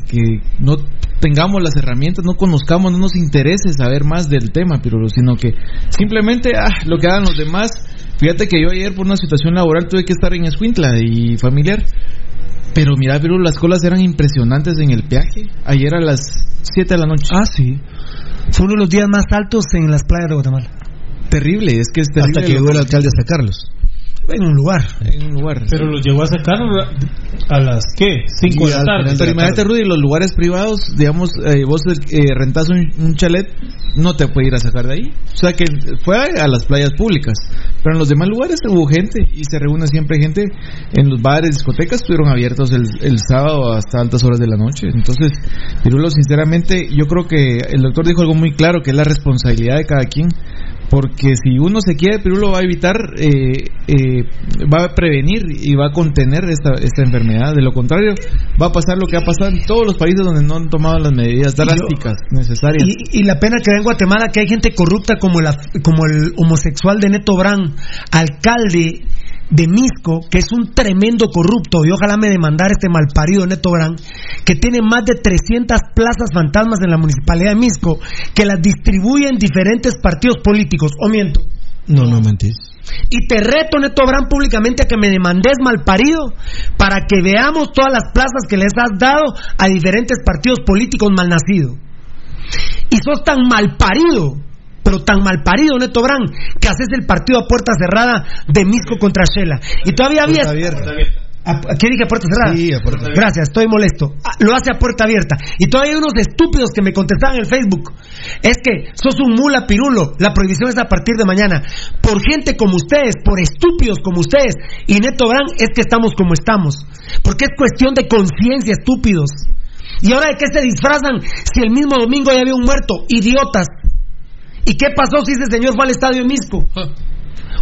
no tengamos las herramientas, no conozcamos, no nos interese saber más del tema, pero sino que simplemente ah, lo que hagan los demás. Fíjate que yo ayer por una situación laboral tuve que estar en Escuintla y familiar. Pero mira, pero las colas eran impresionantes en el peaje. Ayer a las 7 de la noche. Ah, sí. Fue uno de los días más altos en las playas de Guatemala. Terrible, es que es terrible. Hasta que llegó el alcalde a sacarlos. En un lugar. En un lugar. Pero los llegó a sacar a las ¿qué? 5 de la tarde. Pero imagínate, Rudy, los lugares privados, digamos, eh, vos eh, rentás un, un chalet, no te puede ir a sacar de ahí. O sea que fue a, a las playas públicas. Pero en los demás lugares hubo gente y se reúne siempre gente. En los bares, discotecas estuvieron abiertos el, el sábado hasta altas horas de la noche. Entonces, Pirulo, sinceramente, yo creo que el doctor dijo algo muy claro, que es la responsabilidad de cada quien. Porque si uno se quiere, Pirulo va a evitar, eh, eh, va a prevenir y va a contener esta, esta enfermedad. De lo contrario, va a pasar lo que ha pasado en todos los países donde no han tomado las medidas drásticas necesarias. Y, y la pena que da en Guatemala que hay gente corrupta como, la, como el homosexual de Neto Brand, alcalde de Misco, que es un tremendo corrupto, y ojalá me demandara este malparido Neto Brand, que tiene más de 300 plazas fantasmas en la municipalidad de Misco, que las distribuye en diferentes partidos políticos, o miento. No, no mentís. Y te reto, Neto Brand, públicamente a que me demandes malparido para que veamos todas las plazas que les has dado a diferentes partidos políticos malnacidos. Y sos tan malparido, pero tan malparido, Neto Brand, que haces el partido a puerta cerrada de Misco contra Shela. Y todavía había. Abierta. ¿A, qué dije a puerta cerrada? Sí, a puerta abierta. Gracias, estoy molesto. Ah, lo hace a puerta abierta. Y todavía hay unos estúpidos que me contestaban en el Facebook. Es que sos un mula pirulo. La prohibición es a partir de mañana. Por gente como ustedes, por estúpidos como ustedes. Y Neto Brand es que estamos como estamos. Porque es cuestión de conciencia, estúpidos. ¿Y ahora de qué se disfrazan si el mismo domingo ya había un muerto? Idiotas. ¿Y qué pasó si ese señor fue al estadio de Misco?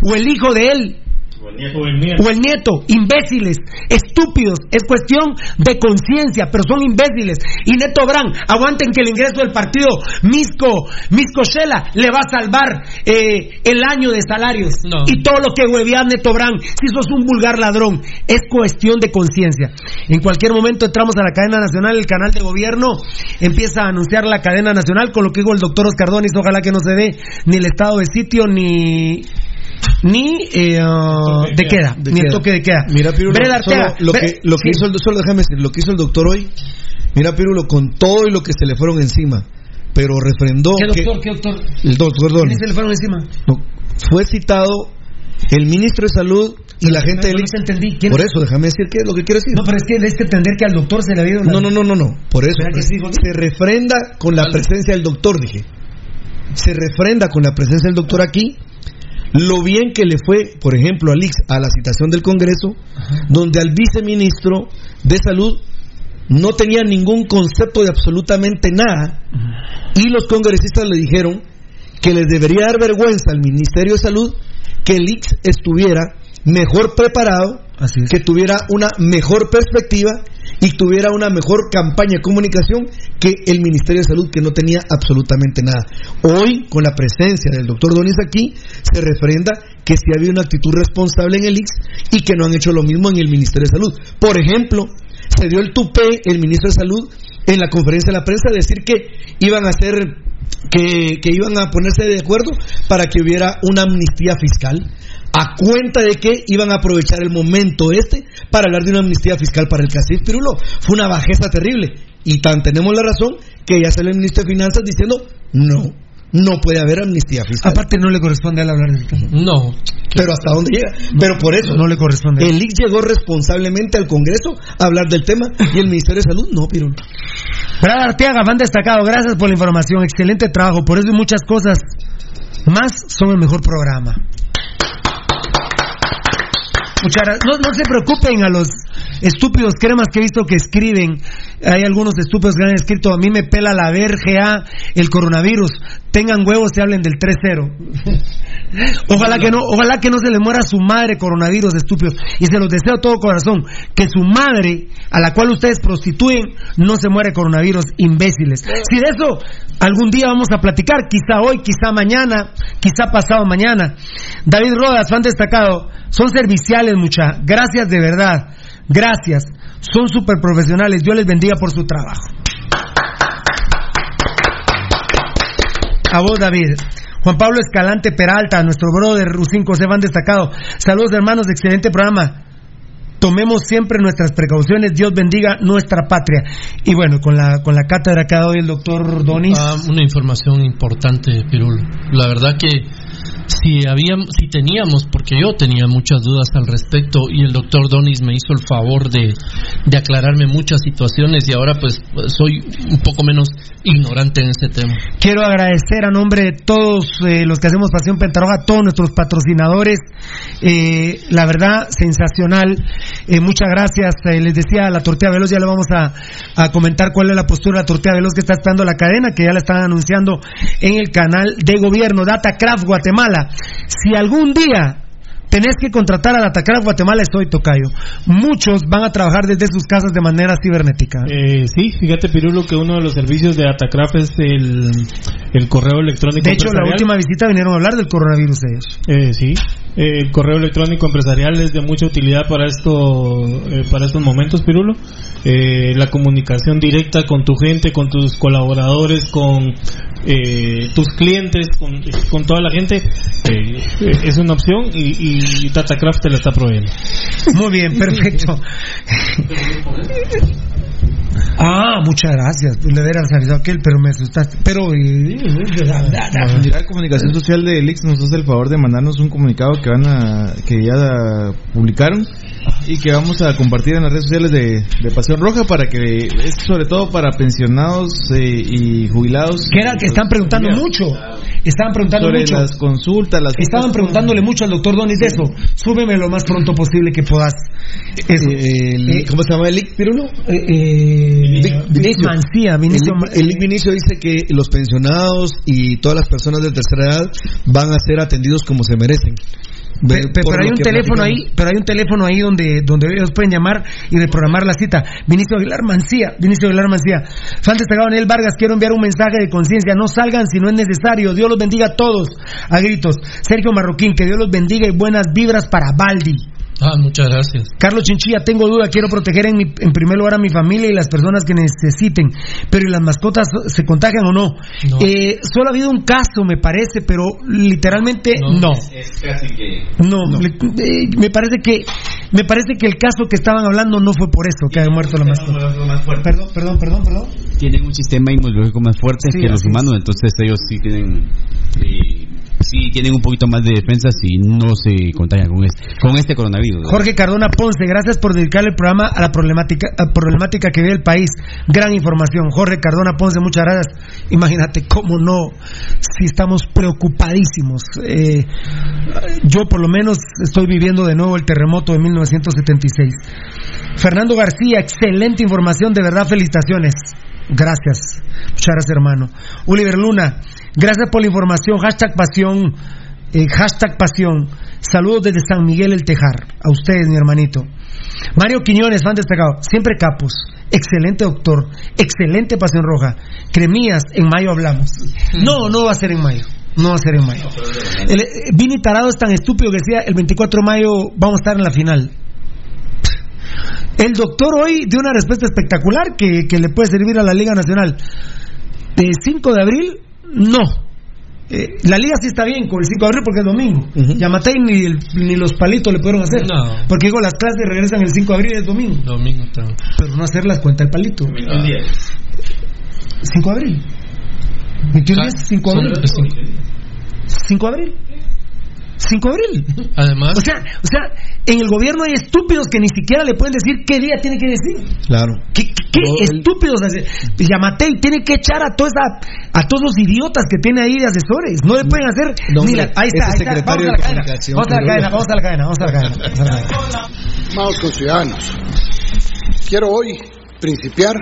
O el hijo de él. O el nieto. O el nieto, imbéciles, estúpidos, es cuestión de conciencia, pero son imbéciles. Y Neto Brand, aguanten que el ingreso del partido Misco, Misco Shela, le va a salvar eh, el año de salarios. No. Y todo lo que huevea Neto Brand, si sos un vulgar ladrón, es cuestión de conciencia. En cualquier momento entramos a la cadena nacional, el canal de gobierno empieza a anunciar la cadena nacional, con lo que dijo el doctor Oscar Donis, ojalá que no se dé ni el estado de sitio ni ni eh, uh, de queda, De ni el queda. toque de queda. Mira, Pirulo, solo lo que, lo que sí. hizo el, solo déjame decir, lo que hizo el doctor hoy, mira, Pirulo, con todo y lo que se le fueron encima, pero refrendó ¿Qué que doctor? ¿Qué doctor? el doctor Donis ¿Quién se le fueron encima? no, fue citado el ministro de salud y la gente No, entendí. ¿Quién? Por eso, déjame decir qué es lo que quiero decir. No, pero es que debes que entender que al doctor se le había ido la- No, no, no, no, no. Por eso ¿Verdad que sí, se refrenda con la presencia del doctor, dije. Se refrenda con la presencia del doctor aquí lo bien que le fue, por ejemplo, al IX a la citación del Congreso, donde al viceministro de Salud no tenía ningún concepto de absolutamente nada y los congresistas le dijeron que les debería dar vergüenza al Ministerio de Salud que el IX estuviera mejor preparado, Así es. que tuviera una mejor perspectiva y tuviera una mejor campaña de comunicación que el Ministerio de Salud, que no tenía absolutamente nada. Hoy, con la presencia del doctor Donis aquí, se refrenda que sí había una actitud responsable en el IX y que no han hecho lo mismo en el Ministerio de Salud. Por ejemplo, se dio el tupé el ministro de Salud en la conferencia de la prensa de decir que iban a hacer que, que iban a ponerse de acuerdo para que hubiera una amnistía fiscal a cuenta de que iban a aprovechar el momento este para hablar de una amnistía fiscal para el Castillo Pirulo. Fue una bajeza terrible. Y tan tenemos la razón que ya sale el ministro de Finanzas diciendo no. No puede haber amnistía fiscal. Aparte no le corresponde a él hablar del tema. No. Pero hasta dónde llega. Pero por eso. No le corresponde. El IC llegó responsablemente al Congreso a hablar del tema y el Ministerio de Salud no, Pirulo. Brad Arteaga, van destacado. Gracias por la información. Excelente trabajo. Por eso y muchas cosas más son el mejor programa. No, no se preocupen a los estúpidos cremas que he visto que escriben. Hay algunos estúpidos que han escrito, a mí me pela la verga el coronavirus. Tengan huevos y hablen del 3-0. <laughs> Ojalá que no, ojalá que no se le muera su madre coronavirus, estúpidos. Y se los deseo de todo corazón. Que su madre, a la cual ustedes prostituyen, no se muere coronavirus, imbéciles. Si de eso algún día vamos a platicar, quizá hoy, quizá mañana, quizá pasado mañana. David Rodas, fan destacado, son serviciales, mucha. Gracias de verdad. Gracias. Son súper profesionales. Dios les bendiga por su trabajo. A vos, David. Juan Pablo Escalante Peralta, nuestro brother Rucinco se van destacado. Saludos, hermanos, excelente programa. Tomemos siempre nuestras precauciones. Dios bendiga nuestra patria. Y bueno, con la, con la cátedra que ha dado el doctor Donis. Ah, una información importante, Pirul. La verdad que si teníamos, porque yo tenía muchas dudas al respecto y el doctor Donis me hizo el favor de, de aclararme muchas situaciones y ahora pues soy un poco menos ignorante en ese tema. Quiero agradecer a nombre de todos eh, los que hacemos Pasión Pentarroja, a todos nuestros patrocinadores. Eh, la verdad, sensacional. Eh, muchas gracias. Les decía la tortilla veloz, ya le vamos a, a comentar cuál es la postura de la tortilla veloz que está estando la cadena, que ya la están anunciando en el canal de gobierno, Datacraft Guatemala. Si algún día tenés que contratar a Datacraft Guatemala, estoy tocayo. Muchos van a trabajar desde sus casas de manera cibernética. Eh, sí, fíjate Pirulo que uno de los servicios de Atacraft es el, el correo electrónico De hecho, la última visita vinieron a hablar del coronavirus ellos. Eh, sí, Eh, el correo electrónico empresarial es de mucha utilidad para esto, eh, para estos momentos, Pirulo. Eh, la comunicación directa con tu gente, con tus colaboradores, con eh, tus clientes, con, con toda la gente, eh, es una opción y, y Datacraft te la está proveyendo. Muy bien, perfecto. Ah, muchas gracias. Le hubieras avisado a aquel, pero me asustaste. Pero. eh, La unidad de comunicación social de Elix nos hace el favor de mandarnos un comunicado que van a que ya publicaron y que vamos a compartir en las redes sociales de, de Pasión Roja para que es sobre todo para pensionados eh, y jubilados que era que están preguntando mucho. Estaban preguntando sobre mucho. las consultas, las Estaban preguntándole mucho al doctor Donis de eso. Súbeme lo más pronto posible que puedas. Eso. El- ¿Cómo se llama el IC, Pirulo? Eh, eh, Vic- Vinicio. Mancía, Vinicio El, el IC Vinicio dice que los pensionados y todas las personas de tercera edad van a ser atendidos como se merecen. Pe- pero hay un teléfono ahí, pero hay un teléfono ahí donde donde ellos pueden llamar y reprogramar la cita. Vinicio Aguilar Mancía, Vinicio Aguilar Mancía. Fan destacado Daniel Vargas, quiero enviar un mensaje de conciencia, no salgan si no es necesario. Dios los bendiga a todos. A gritos. Sergio Marroquín, que Dios los bendiga y buenas vibras para Baldi. Ah, muchas gracias. Carlos Chinchilla, tengo duda, quiero proteger en, mi- en primer lugar a mi familia y las personas que necesiten, pero ¿y las mascotas se contagian o no? No. Eh, solo ha habido un caso, me parece, pero literalmente no. Es casi que. No, le- eh, me parece que me parece que el caso que estaban hablando no fue por eso que haya muerto la mascota. Perdón, perdón, perdón, perdón. Tienen un sistema inmunológico más fuerte Sí, que los es. humanos, entonces ellos sí tienen eh, sí tienen un poquito más de defensas y no se contagian con este, con este coronavirus. Jorge Cardona Ponce, gracias por dedicarle el programa a la problemática, problemática que vive el país. Gran información. Jorge Cardona Ponce, muchas gracias. Imagínate cómo no, si estamos preocupadísimos. Eh, yo por lo menos estoy viviendo de nuevo el terremoto de 1976. Fernando García, excelente información, de verdad felicitaciones. Gracias. Muchas gracias, hermano. Oliver Luna, gracias por la información. Hashtag pasión. eh, hashtag pasión. Saludos desde San Miguel el Tejar. A ustedes, mi hermanito. Mario Quiñones, fan destacado. Siempre capos. Excelente doctor. Excelente pasión roja. Cremías, en mayo hablamos. No, no va a ser en mayo. No va a ser en mayo. Eh, Vini Tarado es tan estúpido que decía el 24 de mayo vamos a estar en la final. El doctor hoy dio una respuesta espectacular que, que le puede servir a la Liga Nacional. De 5 de abril, no. eh, la liga sí está bien con el 5 de abril porque es domingo. Yamatei ni, el- ni los palitos le pudieron hacer. No. Porque digo, las clases regresan el 5 de abril y es domingo. Domingo también. Pero no hacer las cuentas del palito. Ah. 5 de abril. 21 días, 5 de abril. es cinco. 5 de abril. 5 de abril. Además, O sea, o sea, en el gobierno hay estúpidos que ni siquiera le pueden decir qué día tiene que decir. Claro. ¿Qué, qué- qué estúpidos? hace- Yamatei tiene que echar a, toda esa- a todos los idiotas que tiene ahí de asesores. No le pueden hacer No, ni la. Ahí está, ahí está. Vamos a la de cadena. Vamos a la cadena, vamos a la cadena, vamos a la cadena. vamos a la cadena. Estimados conciudadanos, quiero hoy principiar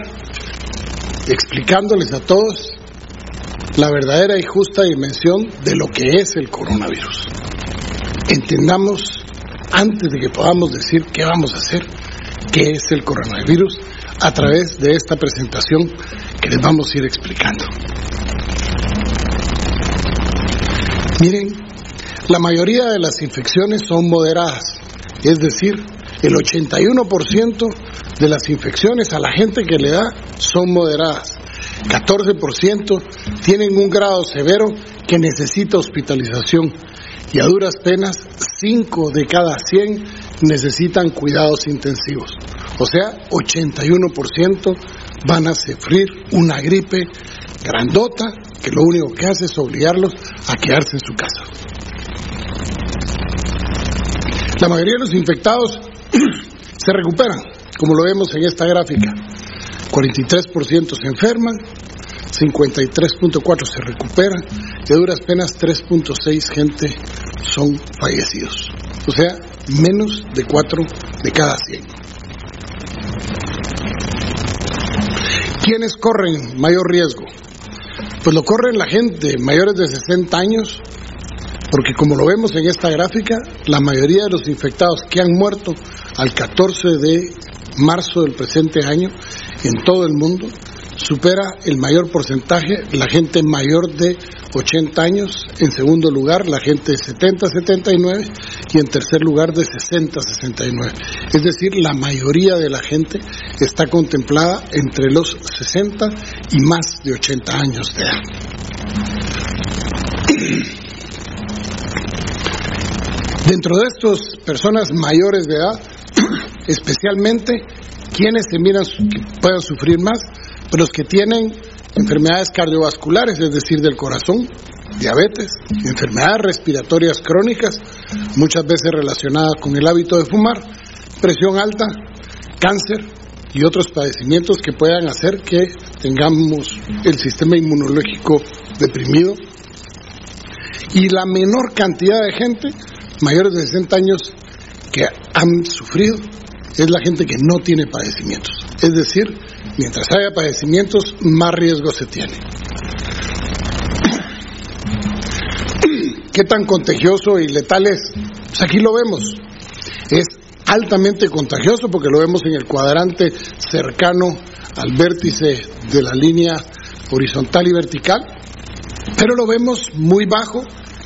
explicándoles a todos la verdadera y justa dimensión de lo que es el coronavirus. Entendamos, antes de que podamos decir qué vamos a hacer, qué es el coronavirus, a través de esta presentación que les vamos a ir explicando. Miren, la mayoría de las infecciones son moderadas, es decir, el 81% de las infecciones a la gente que le da son moderadas. 14% tienen un grado severo que necesita hospitalización y a duras penas 5 de cada 100 necesitan cuidados intensivos. O sea, 81% van a sufrir una gripe grandota que lo único que hace es obligarlos a quedarse en su casa. La mayoría de los infectados <clears throat> se recuperan, como lo vemos en esta gráfica. 43% se enferman, 53.4 se recuperan a duras penas 3.6 gente son fallecidos. O sea, menos de 4 de cada 100. ¿Quiénes corren mayor riesgo? Pues lo corren la gente mayores de 60 años, porque como lo vemos en esta gráfica, la mayoría de los infectados que han muerto al 14 de marzo del presente año en todo el mundo supera el mayor porcentaje la gente mayor de 80 años, en segundo lugar la gente de 70 79 y en tercer lugar de 60 69. Es decir, la mayoría de la gente está contemplada entre los 60 y más de 80 años de edad. Dentro de estas personas mayores de edad, <clears throat> especialmente quienes se miran que puedan sufrir más, los que tienen enfermedades cardiovasculares, es decir, del corazón, diabetes, enfermedades respiratorias crónicas, muchas veces relacionadas con el hábito de fumar, presión alta, cáncer y otros padecimientos que puedan hacer que tengamos el sistema inmunológico deprimido. Y la menor cantidad de gente mayores de 60 años que han sufrido es la gente que no tiene padecimientos. Es decir, mientras haya padecimientos, más riesgo se tiene. ¿Qué tan contagioso y letal es? Pues aquí lo vemos. Es altamente contagioso porque lo vemos en el cuadrante cercano al vértice de la línea horizontal y vertical, pero lo vemos muy bajo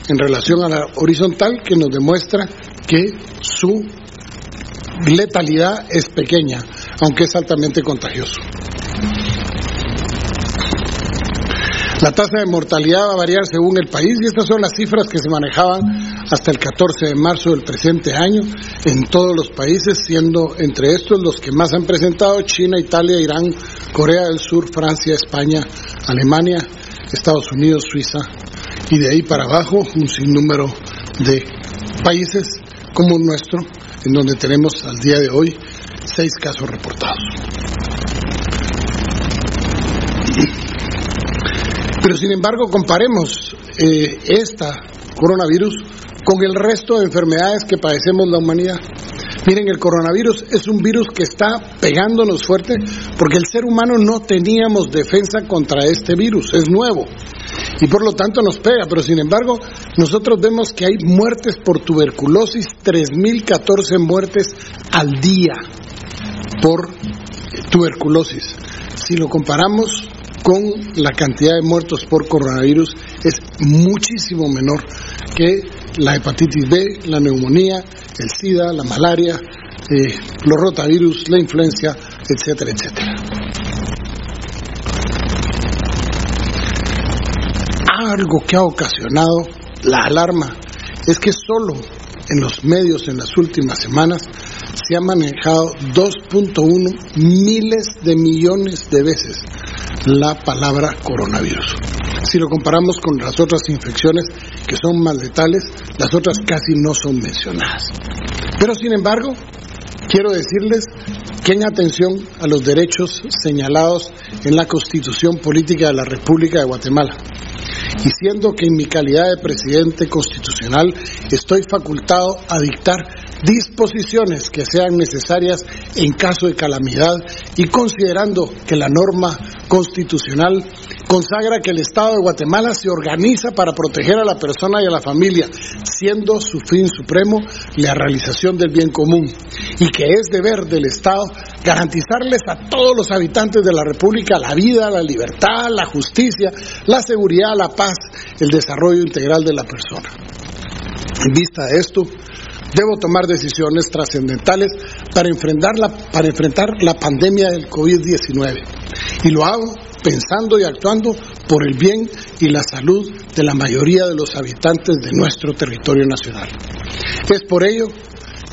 en relación a la horizontal que nos demuestra que su letalidad es pequeña, aunque es altamente contagioso. La tasa de mortalidad va a variar según el país y estas son las cifras que se manejaban hasta el 14 de marzo del presente año en todos los países, siendo entre estos los que más han presentado China, Italia, Irán, Corea del Sur, Francia, España, Alemania, Estados Unidos, Suiza y de ahí para abajo un sinnúmero de países como nuestro, en donde tenemos al día de hoy seis casos reportados. Pero sin embargo, comparemos eh, esta coronavirus con el resto de enfermedades que padecemos la humanidad. Miren, el coronavirus es un virus que está pegándonos fuerte porque el ser humano no teníamos defensa contra este virus, es nuevo y por lo tanto nos pega, pero sin embargo nosotros vemos que hay muertes por tuberculosis, 3.014 muertes al día por tuberculosis. Si lo comparamos con la cantidad de muertos por coronavirus es muchísimo menor que la hepatitis B, la neumonía, el SIDA, la malaria, eh, los rotavirus, la influencia, etcétera, etcétera. Algo que ha ocasionado la alarma es que solo en los medios en las últimas semanas se ha manejado 2.1 miles de millones de veces la palabra coronavirus. Si lo comparamos con las otras infecciones que son más letales, las otras casi no son mencionadas. Pero sin embargo, quiero decirles que en atención a los derechos señalados en la Constitución Política de la República de Guatemala, y siendo que en mi calidad de presidente constitucional estoy facultado a dictar disposiciones que sean necesarias en caso de calamidad y considerando que la norma constitucional consagra que el Estado de Guatemala se organiza para proteger a la persona y a la familia, siendo su fin supremo la realización del bien común, y que es deber del Estado garantizarles a todos los habitantes de la República la vida, la libertad, la justicia, la seguridad, la paz, el desarrollo integral de la persona. En vista de esto, debo tomar decisiones trascendentales para enfrentar la, para enfrentar la pandemia del COVID-19. Y lo hago pensando y actuando por el bien y la salud de la mayoría de los habitantes de nuestro territorio nacional. Es por ello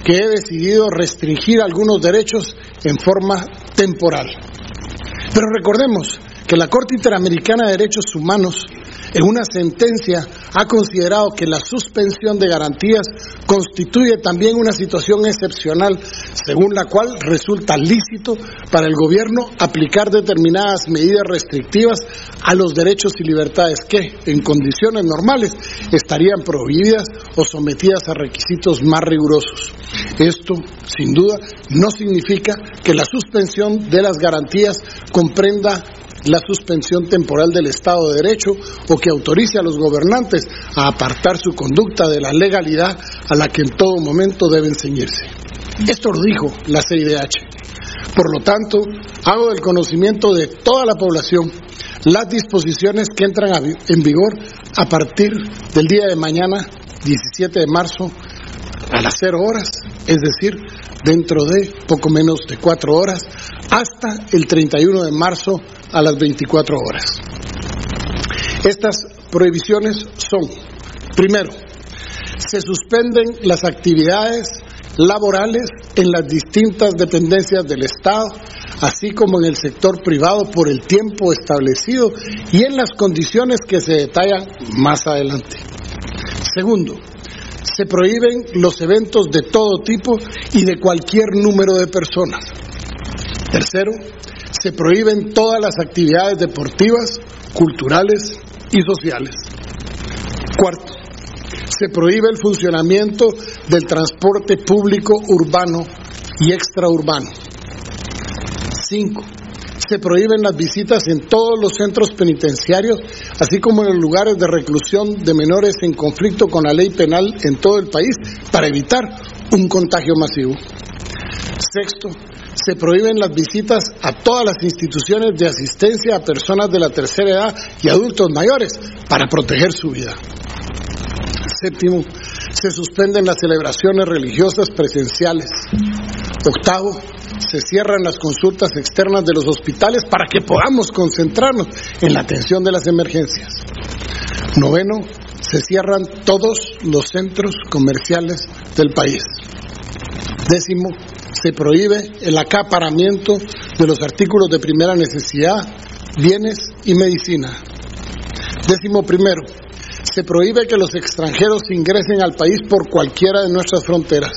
que he decidido restringir algunos derechos en forma temporal. Pero recordemos que la Corte Interamericana de Derechos Humanos en una sentencia ha considerado que la suspensión de garantías constituye también una situación excepcional, según la cual resulta lícito para el gobierno aplicar determinadas medidas restrictivas a los derechos y libertades que, en condiciones normales, estarían prohibidas o sometidas a requisitos más rigurosos. Esto, sin duda, no significa que la suspensión de las garantías comprenda la suspensión temporal del Estado de Derecho o que autorice a los gobernantes a apartar su conducta de la legalidad a la que en todo momento deben ceñirse. Esto lo dijo la CIDH. Por lo tanto, hago del conocimiento de toda la población las disposiciones que entran en vigor a partir del día de mañana, 17 de marzo, a las cero horas, es decir, dentro de poco menos de cuatro horas, hasta el 31 de marzo a las 24 horas. Estas prohibiciones son, primero, se suspenden las actividades laborales en las distintas dependencias del Estado, así como en el sector privado por el tiempo establecido y en las condiciones que se detallan más adelante. Segundo, se prohíben los eventos de todo tipo y de cualquier número de personas. Tercero, se prohíben todas las actividades deportivas, culturales y sociales. Cuarto, se prohíbe el funcionamiento del transporte público urbano y extraurbano. Cinco, se prohíben las visitas en todos los centros penitenciarios, así como en los lugares de reclusión de menores en conflicto con la ley penal en todo el país, para evitar un contagio masivo. Sexto, se prohíben las visitas a todas las instituciones de asistencia a personas de la tercera edad y adultos mayores para proteger su vida. Séptimo, se suspenden las celebraciones religiosas presenciales. Octavo, se cierran las consultas externas de los hospitales para que podamos concentrarnos en la atención de las emergencias. Noveno, se cierran todos los centros comerciales del país. Décimo, se prohíbe el acaparamiento de los artículos de primera necesidad, bienes y medicina. Décimo primero, se prohíbe que los extranjeros ingresen al país por cualquiera de nuestras fronteras.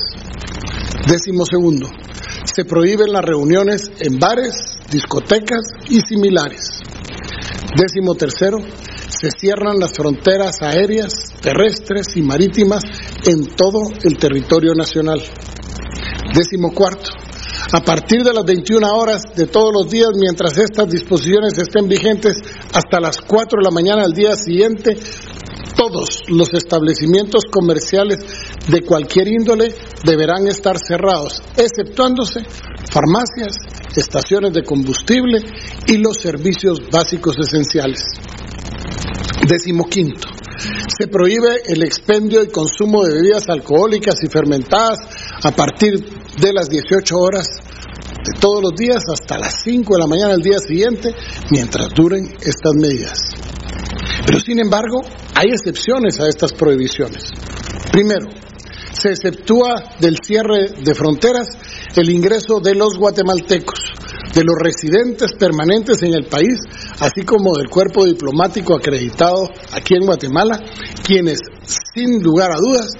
Décimo segundo, se prohíben las reuniones en bares, discotecas y similares. Décimo tercero, se cierran las fronteras aéreas, terrestres y marítimas en todo el territorio nacional. Décimo cuarto, a partir de las 21 horas de todos los días, mientras estas disposiciones estén vigentes hasta las 4 de la mañana del día siguiente, todos los establecimientos comerciales de cualquier índole deberán estar cerrados, exceptuándose farmacias, estaciones de combustible y los servicios básicos esenciales. Décimo quinto, se prohíbe el expendio y consumo de bebidas alcohólicas y fermentadas a partir de las 18 horas de todos los días hasta las 5 de la mañana del día siguiente, mientras duren estas medidas. Pero sin embargo, hay excepciones a estas prohibiciones. Primero, se exceptúa del cierre de fronteras el ingreso de los guatemaltecos, de los residentes permanentes en el país, así como del cuerpo diplomático acreditado aquí en Guatemala, quienes, sin lugar a dudas,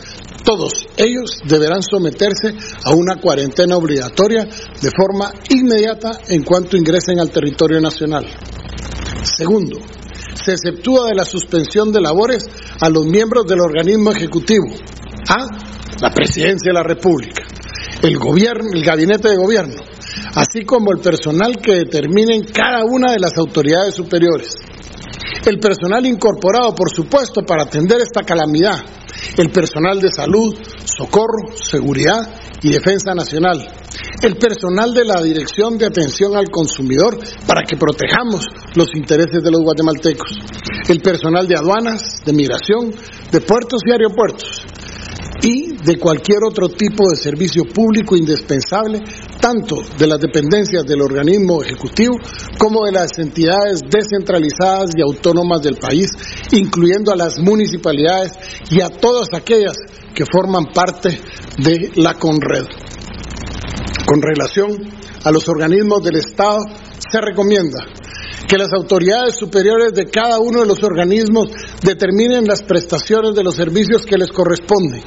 todos ellos deberán someterse a una cuarentena obligatoria de forma inmediata en cuanto ingresen al territorio nacional. Segundo, se exceptúa de la suspensión de labores a los miembros del organismo ejecutivo, a la presidencia de la República, el gobierno, el gabinete de gobierno, así como el personal que determinen cada una de las autoridades superiores. El personal incorporado, por supuesto, para atender esta calamidad, el personal de salud, socorro, seguridad y defensa nacional, el personal de la Dirección de Atención al Consumidor para que protejamos los intereses de los guatemaltecos, el personal de aduanas, de migración, de puertos y aeropuertos. Y de cualquier otro tipo de servicio público indispensable, tanto de las dependencias del organismo ejecutivo como de las entidades descentralizadas y autónomas del país, incluyendo a las municipalidades y a todas aquellas que forman parte de la CONRED. Con relación a los organismos del Estado, se recomienda que las autoridades superiores de cada uno de los organismos determinen las prestaciones de los servicios que les corresponden,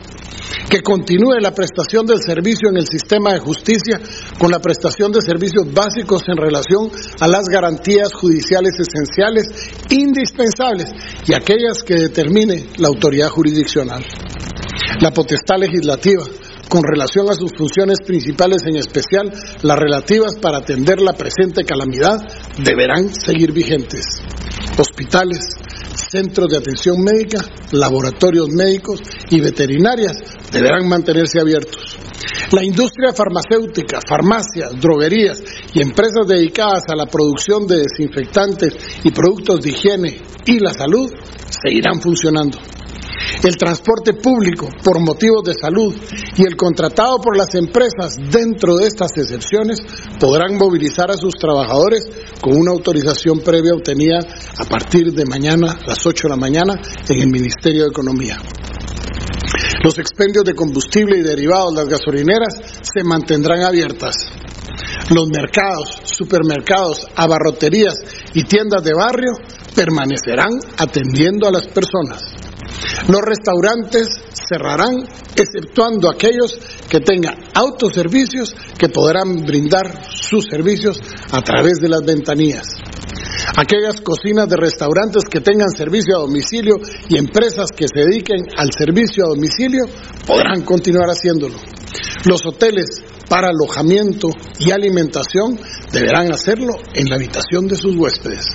que continúe la prestación del servicio en el sistema de justicia con la prestación de servicios básicos en relación a las garantías judiciales esenciales indispensables y aquellas que determine la autoridad jurisdiccional. La potestad legislativa con relación a sus funciones principales, en especial las relativas para atender la presente calamidad, deberán seguir vigentes. Hospitales, centros de atención médica, laboratorios médicos y veterinarias deberán mantenerse abiertos. La industria farmacéutica, farmacias, droguerías y empresas dedicadas a la producción de desinfectantes y productos de higiene y la salud seguirán funcionando. El transporte público por motivos de salud y el contratado por las empresas dentro de estas excepciones podrán movilizar a sus trabajadores con una autorización previa obtenida a partir de mañana, las 8 de la mañana, en el Ministerio de Economía. Los expendios de combustible y derivados, las gasolineras, se mantendrán abiertas. Los mercados, supermercados, abarroterías y tiendas de barrio permanecerán atendiendo a las personas. Los restaurantes cerrarán, exceptuando aquellos que tengan autoservicios que podrán brindar sus servicios a través de las ventanillas. Aquellas cocinas de restaurantes que tengan servicio a domicilio y empresas que se dediquen al servicio a domicilio podrán continuar haciéndolo. Los hoteles para alojamiento y alimentación deberán hacerlo en la habitación de sus huéspedes.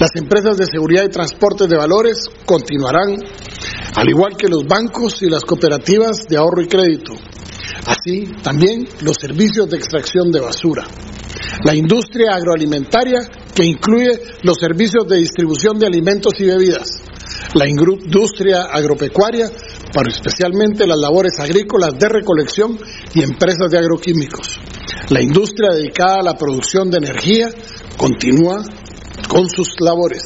Las empresas de seguridad y transporte de valores continuarán, al igual que los bancos y las cooperativas de ahorro y crédito. Así también los servicios de extracción de basura. La industria agroalimentaria que incluye los servicios de distribución de alimentos y bebidas. La industria agropecuaria, para especialmente las labores agrícolas de recolección y empresas de agroquímicos. La industria dedicada a la producción de energía continúa con sus labores.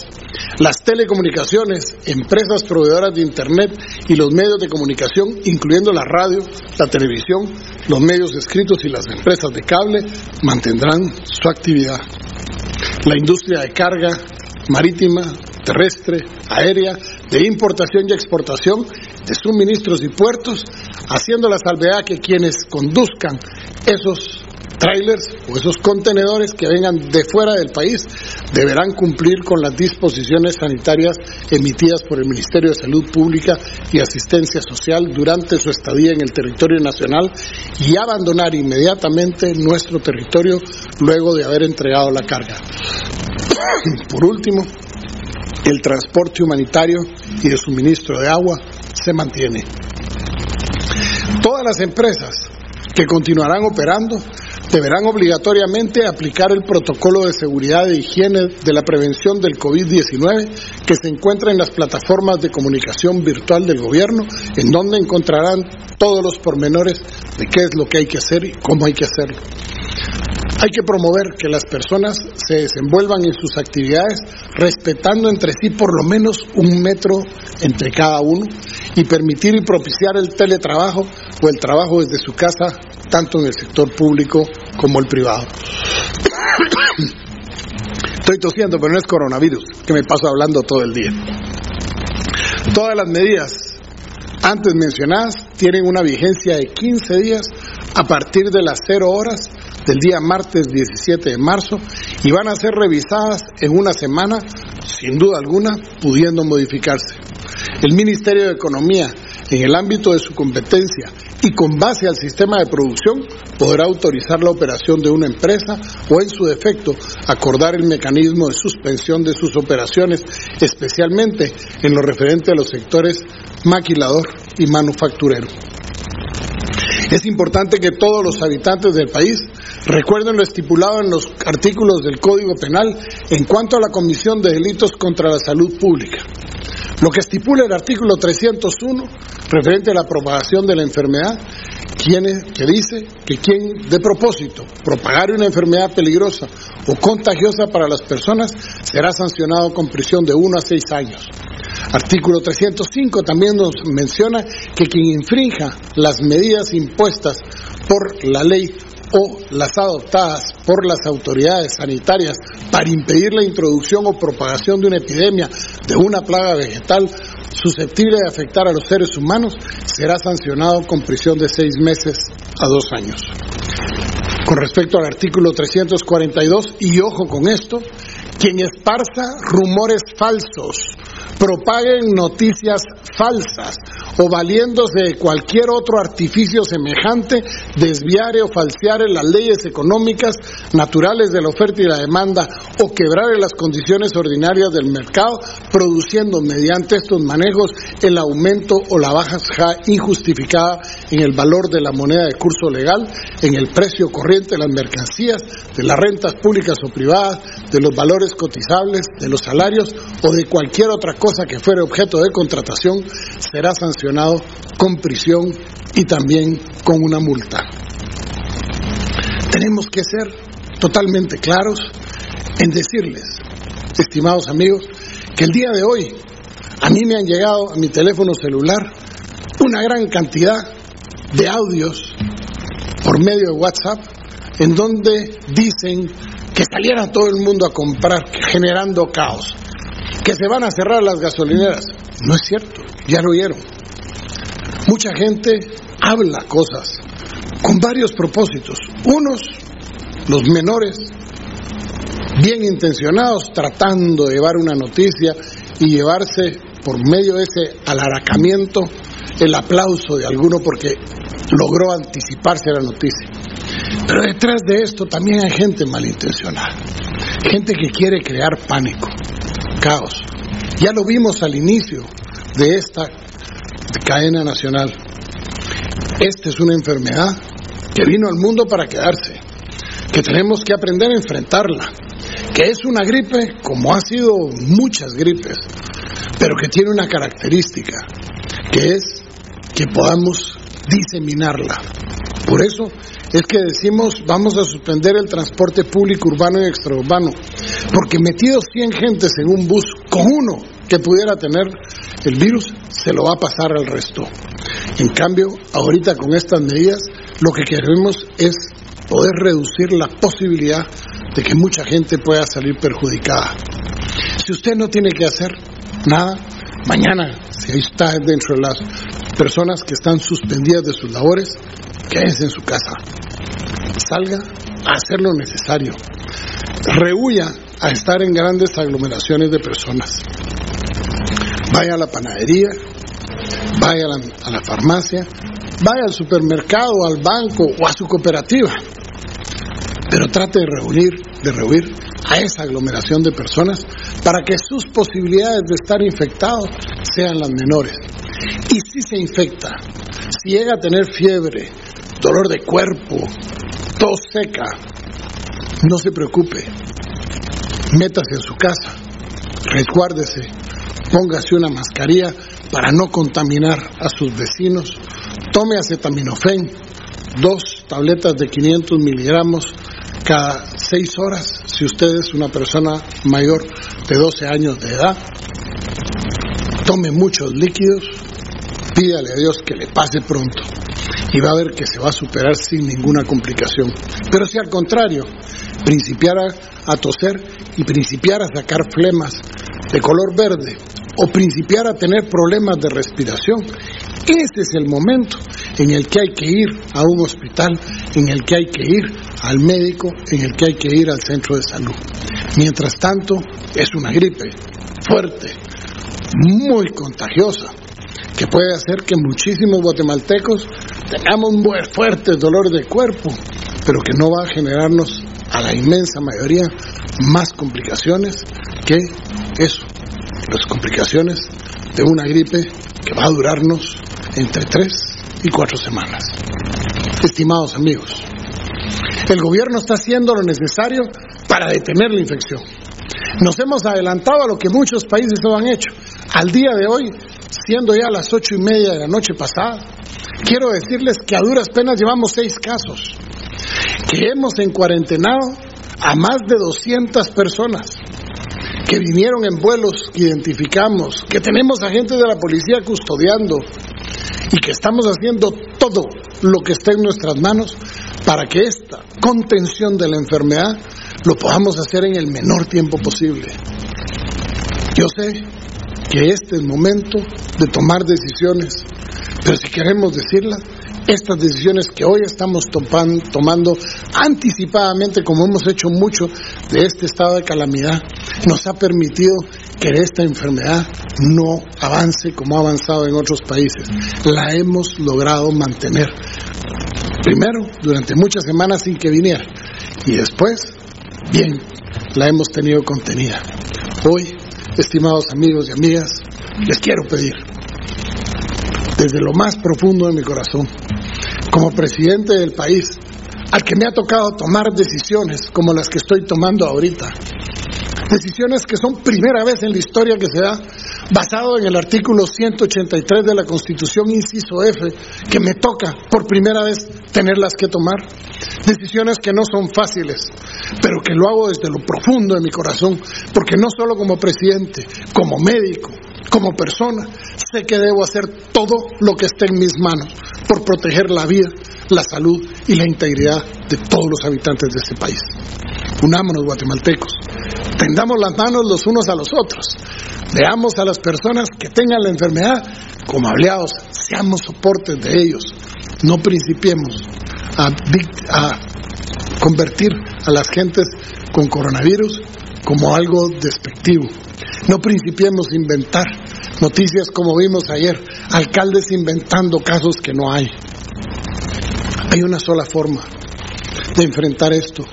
Las telecomunicaciones, empresas proveedoras de Internet y los medios de comunicación, incluyendo la radio, la televisión, los medios escritos y las empresas de cable, mantendrán su actividad. La industria de carga marítima, terrestre, aérea, de importación y exportación de suministros y puertos, haciendo la salvedad que quienes conduzcan esos trailers o esos contenedores que vengan de fuera del país deberán cumplir con las disposiciones sanitarias emitidas por el Ministerio de Salud Pública y Asistencia Social durante su estadía en el territorio nacional y abandonar inmediatamente nuestro territorio luego de haber entregado la carga. <coughs> Por último, el transporte humanitario y de suministro de agua se mantiene. Todas las empresas que continuarán operando deberán obligatoriamente aplicar el protocolo de seguridad e higiene de la prevención del COVID-19 que se encuentra en las plataformas de comunicación virtual del gobierno, en donde encontrarán todos los pormenores de qué es lo que hay que hacer y cómo hay que hacerlo. Hay que promover que las personas se desenvuelvan en sus actividades respetando entre sí por lo menos un metro entre cada uno y permitir y propiciar el teletrabajo o el trabajo desde su casa, tanto en el sector público como el privado. <coughs> Estoy tosiendo, pero no es coronavirus, que me paso hablando todo el día. Todas las medidas antes mencionadas tienen una vigencia de 15 días a partir de las 0 horas del día martes 17 de marzo y van a ser revisadas en una semana, sin duda alguna, pudiendo modificarse. El Ministerio de Economía, en el ámbito de su competencia y con base al sistema de producción, podrá autorizar la operación de una empresa o, en su defecto, acordar el mecanismo de suspensión de sus operaciones, especialmente en lo referente a los sectores maquilador y manufacturero. Es importante que todos los habitantes del país recuerden lo estipulado en los artículos del Código Penal en cuanto a la comisión de delitos contra la salud pública. Lo que estipula el artículo 301 referente a la propagación de la enfermedad, que dice que quien de propósito propagare una enfermedad peligrosa o contagiosa para las personas será sancionado con prisión de 1 a 6 años. Artículo 305 también nos menciona que quien infrinja las medidas impuestas por la ley o las adoptadas por las autoridades sanitarias para impedir la introducción o propagación de una epidemia de una plaga vegetal susceptible de afectar a los seres humanos será sancionado con prisión de seis meses a dos años. Con respecto al artículo 342, y ojo con esto, quien esparza rumores falsos, propaguen noticias falsas o valiéndose de cualquier otro artificio semejante, desviare o falseare las leyes económicas naturales de la oferta y la demanda o quebrare las condiciones ordinarias del mercado, produciendo mediante estos manejos el aumento o la baja injustificada en el valor de la moneda de curso legal, en el precio corriente de las mercancías, de las rentas públicas o privadas, de los valores cotizables, de los salarios o de cualquier otra cosa que fuere objeto de contratación, será sancionado con prisión y también con una multa. Tenemos que ser totalmente claros en decirles, estimados amigos, que el día de hoy a mí me han llegado a mi teléfono celular una gran cantidad de audios por medio de WhatsApp en donde dicen que saliera todo el mundo a comprar, generando caos, que se van a cerrar las gasolineras. No es cierto, ya lo oyeron. Mucha gente habla cosas con varios propósitos. Unos, los menores, bien intencionados, tratando de llevar una noticia y llevarse por medio de ese alaracamiento el aplauso de alguno porque logró anticiparse a la noticia. Pero detrás de esto también hay gente malintencionada, gente que quiere crear pánico, caos. Ya lo vimos al inicio de esta cadena nacional. Esta es una enfermedad que vino al mundo para quedarse, que tenemos que aprender a enfrentarla, que es una gripe como ha sido muchas gripes, pero que tiene una característica, que es que podamos diseminarla. Por eso es que decimos vamos a suspender el transporte público urbano y extraurbano, porque metidos 100 gentes en un bus con uno que pudiera tener el virus, se lo va a pasar al resto. En cambio, ahorita con estas medidas, lo que queremos es poder reducir la posibilidad de que mucha gente pueda salir perjudicada. Si usted no tiene que hacer nada, mañana, si ahí está dentro de las personas que están suspendidas de sus labores, quédese en su casa. Salga a hacer lo necesario. Rehuya a estar en grandes aglomeraciones de personas. Vaya a la panadería, vaya a la, farmacia, vaya al supermercado, al banco o a su cooperativa. Pero trate de reunir, de reunir a esa aglomeración de personas para que sus posibilidades de estar infectados sean las menores. Y si se infecta, si llega a tener fiebre, dolor de cuerpo, tos seca, no se preocupe, métase en su casa, resguárdese, póngase una mascarilla para no contaminar a sus vecinos, tome acetaminofén, dos tabletas de 500 miligramos cada seis horas, si usted es una persona mayor de 12 años de edad, tome muchos líquidos, pídale a Dios que le pase pronto y va a ver que se va a superar sin ninguna complicación. Pero si al contrario, principiara a toser y principiara a sacar flemas de color verde o principiara a tener problemas de respiración, ese es el momento en el que hay que ir a un hospital, en el que hay que ir al médico, en el que hay que ir al centro de salud. Mientras tanto, es una gripe fuerte, muy contagiosa, que puede hacer que muchísimos guatemaltecos tengamos un fuerte dolor de cuerpo, pero que no va a generarnos a la inmensa mayoría más complicaciones que eso, las complicaciones de una gripe que va a durarnos entre tres y cuatro semanas. Estimados amigos, el gobierno está haciendo lo necesario para detener la infección. Nos hemos adelantado a lo que muchos países no han hecho. Al día de hoy, siendo ya las ocho y media de la noche pasada, quiero decirles que a duras penas llevamos seis casos, que hemos encuarentenado a más de 200 personas, que vinieron en vuelos que identificamos, que tenemos agentes de la policía custodiando y que estamos haciendo todo lo que está en nuestras manos para que esta contención de la enfermedad lo podamos hacer en el menor tiempo posible. Yo sé que este es el momento de tomar decisiones, pero si queremos decirlas, estas decisiones que hoy estamos tomando anticipadamente, como hemos hecho mucho de este estado de calamidad, nos ha permitido que esta enfermedad no avance como ha avanzado en otros países. La hemos logrado mantener. Primero, durante muchas semanas sin que viniera. Y después, bien, la hemos tenido contenida. Hoy, estimados amigos y amigas, les quiero pedir, desde lo más profundo de mi corazón, como presidente del país, al que me ha tocado tomar decisiones como las que estoy tomando ahorita, decisiones que son primera vez en la historia que se da, basado en el artículo 183 de la Constitución, inciso F, que me toca por primera vez tenerlas que tomar. Decisiones que no son fáciles, pero que lo hago desde lo profundo de mi corazón, porque no solo como presidente, como médico, como persona, sé que debo hacer todo lo que esté en mis manos por proteger la vida, la salud y la integridad de todos los habitantes de este país. Unámonos guatemaltecos, tendamos las manos los unos a los otros, veamos a las personas que tengan la enfermedad como aliados, seamos soportes de ellos, no principiemos a, a convertir a las gentes con coronavirus como algo despectivo. No principiemos a inventar noticias como vimos ayer, alcaldes inventando casos que no hay. Hay una sola forma de enfrentar esto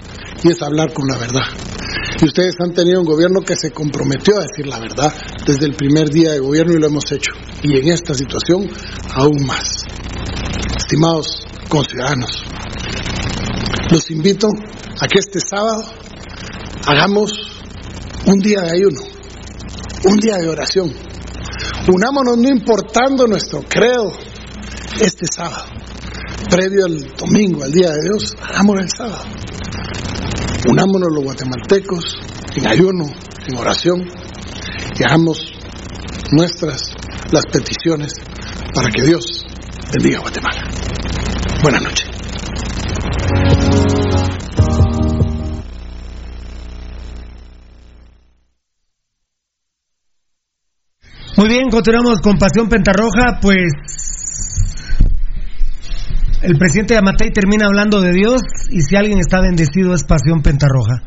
y es hablar con la verdad. Y ustedes han tenido un gobierno que se comprometió a decir la verdad desde el primer día de gobierno y lo hemos hecho. Y en esta situación aún más. Estimados conciudadanos, los invito a que este sábado hagamos un día de ayuno, un día de oración. Unámonos no importando nuestro credo este sábado, previo al domingo, al día de Dios, hagámoslo el sábado. Unámonos los guatemaltecos en ayuno, en oración, y hagamos nuestras las peticiones para que Dios bendiga a Guatemala. Buenas noches. Muy bien, continuamos con Pasión Pentarroja, pues el presidente Yamatei termina hablando de Dios y si alguien está bendecido es Pasión Pentarroja.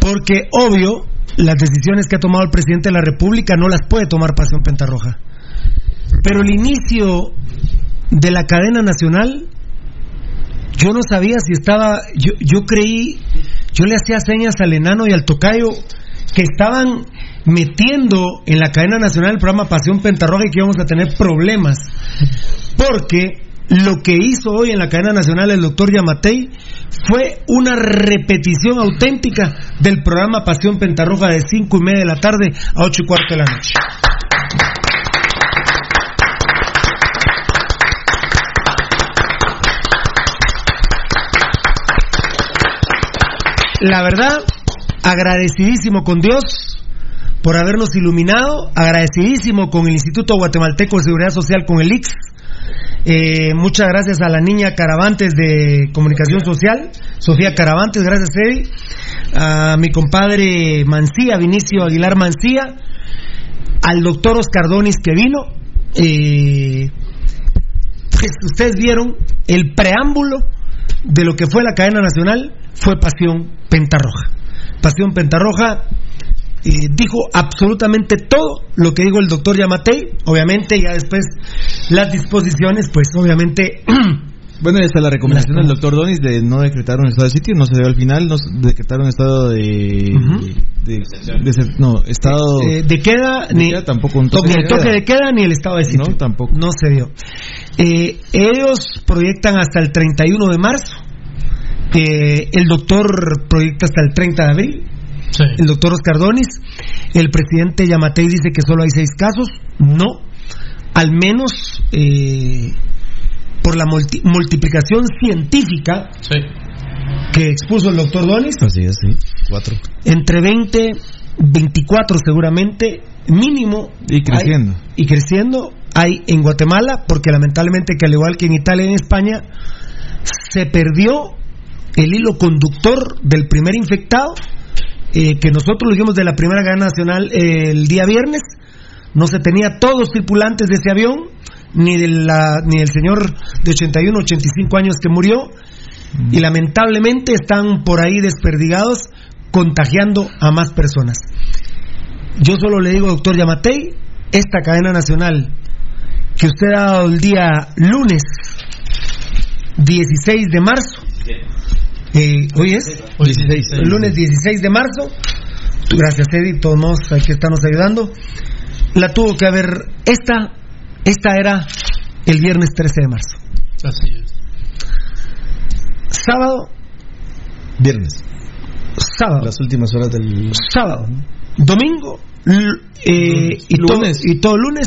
Porque obvio, las decisiones que ha tomado el presidente de la República no las puede tomar Pasión Pentarroja. Pero el inicio de la cadena nacional, yo no sabía si estaba, yo, yo creí, yo le hacía señas al enano y al tocayo que estaban metiendo en la cadena nacional el programa Pasión Pentarroja y que íbamos a tener problemas. Porque lo que hizo hoy en la cadena nacional el doctor Yamatei fue una repetición auténtica del programa Pasión Pentarroja de 5 y media de la tarde a 8 y cuarto de la noche. la verdad, agradecidísimo con Dios por habernos iluminado, agradecidísimo con el Instituto Guatemalteco de Seguridad Social, con el IX. Eh, muchas gracias a la niña Caravantes de Comunicación Social, Sofía Caravantes, gracias Eddie, a mi compadre Mancía, Vinicio Aguilar Mancía, al doctor Oscar Donis que vino. Eh, pues ustedes vieron el preámbulo de lo que fue la cadena nacional, fue Pasión Pentarroja. Pasión Pentarroja eh, dijo absolutamente todo lo que dijo el doctor Yamatei, obviamente ya después las disposiciones, pues obviamente <clears throat> Bueno, y hasta la recomendación del doctor Donis de no decretar un estado de sitio, no se dio al final, no decretaron estado de, de, de ser- no, estado Eh, de queda de ni queda tampoco un ni el toque de queda ni el estado de sitio. No, tampoco. No se dio. Eh, ellos proyectan hasta el 31 de marzo. Eh, el doctor proyecta hasta el 30 de abril. El doctor Oscar Donis. El presidente Yamatei dice que solo hay seis casos. No. Al menos eh, por la multi- multiplicación científica que expuso el doctor Donis. Así es, sí. Cuatro. Entre 20, 24 seguramente, mínimo. Y creciendo. hay- y creciendo hay en Guatemala, porque lamentablemente que al igual que en Italia y en España, se perdió el hilo conductor del primer infectado, eh, que nosotros lo dijimos de la primera cadena nacional eh, el día viernes, no se tenía todos los tripulantes de ese avión, ni, de la, ni el señor de 81, 85 años que murió, y lamentablemente están por ahí desperdigados contagiando a más personas. Yo solo le digo, doctor Yamatei, esta cadena nacional que usted ha dado el día lunes 16 de marzo, eh, hoy es 16. el lunes 16 de marzo, gracias Eddie, todos modos hay que estarnos ayudando, la tuvo que haber, esta, esta era el viernes 13 de marzo. Así es. Sábado, Viernes. sábado. Las últimas horas del. sábado, domingo eh, y, todo, Lunes. y todo lunes.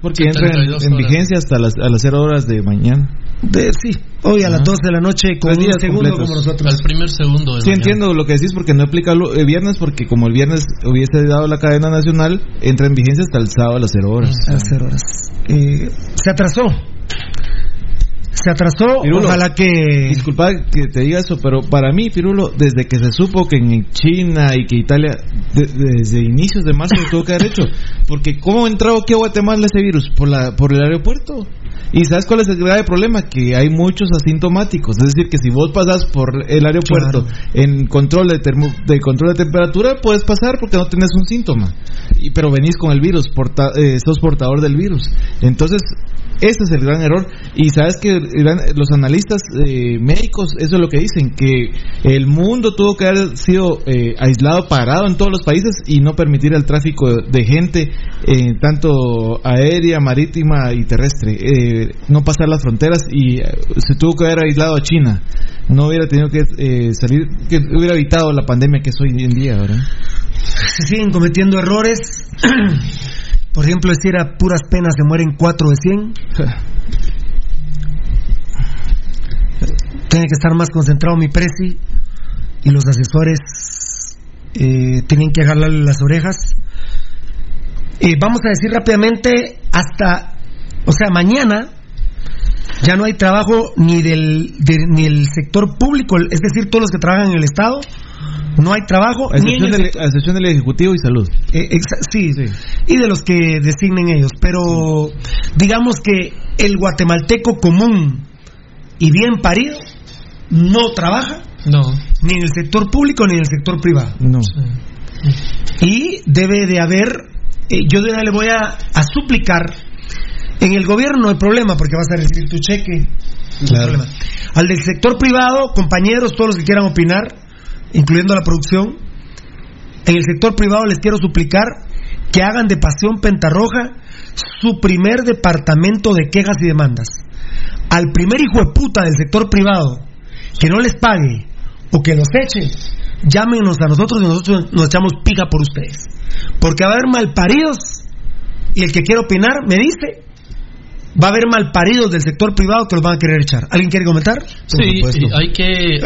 Porque entra en, 32 en vigencia hasta las, a las 0 horas de mañana. De, sí, hoy a las Ajá. 12 de la noche con un segundo completos. como nosotros. Al primer segundo de Sí, mañana. entiendo lo que decís porque no aplica el viernes porque como el viernes hubiese dado la cadena nacional, entra en vigencia hasta el sábado a las 0 horas. A las cero horas. Eh, se atrasó. Se atrasó. Pirulo, Ojalá que. Disculpa que te diga eso, pero para mí, Pirulo, desde que se supo que en China y que Italia, de- desde inicios de marzo tuvo que haber hecho, porque ¿cómo ha entrado aquí a Guatemala ese virus? Por, la, por el aeropuerto. ¿Y sabes cuál es el grave problema? Que hay muchos asintomáticos. Es decir, que si vos pasas por el aeropuerto en control de, termo- de control de temperatura, puedes pasar porque no tenés un síntoma. Y, pero venís con el virus, porta- eh, sos portador del virus. Entonces, ese es el gran error. Y sabes que los analistas eh, médicos, eso es lo que dicen, que el mundo tuvo que haber sido eh, aislado, parado en todos los países y no permitir el tráfico de, de gente, eh, tanto aérea, marítima y terrestre. No pasar las fronteras y eh, se tuvo que haber aislado a China. No hubiera tenido que eh, salir, que hubiera evitado la pandemia que es hoy en día. Se siguen cometiendo errores. <clears throat> Por ejemplo, decir a puras penas se mueren 4 de 100. Tiene que estar más concentrado mi presi y los asesores eh, tienen que jalarle las orejas. Eh, vamos a decir rápidamente, hasta, o sea, mañana ya no hay trabajo ni del de- ni el sector público, es decir, todos los que trabajan en el Estado, no hay trabajo A ni en excepción, el del, sector- a excepción del Ejecutivo y Salud. eh, exa- sí, y de los que designen ellos. Pero digamos que el guatemalteco común y bien parido no trabaja No. ni en el sector público ni en el sector privado. No. Y debe de haber, eh, yo le voy a, a suplicar, en el gobierno no hay problema porque vas a recibir tu cheque. no hay Claro. problema. Al del sector privado, compañeros, todos los que quieran opinar, incluyendo la producción, en el sector privado les quiero suplicar que hagan de Pasión Pentarroja su primer departamento de quejas y demandas. Al primer hijo de puta del sector privado que no les pague o que los eche, llámenos a nosotros y nosotros nos echamos pica por ustedes. Porque va a haber malparidos y el que quiera opinar me dice va a haber malparidos del sector privado que los van a querer echar. ¿Alguien quiere comentar? Sí, hay que, Eh,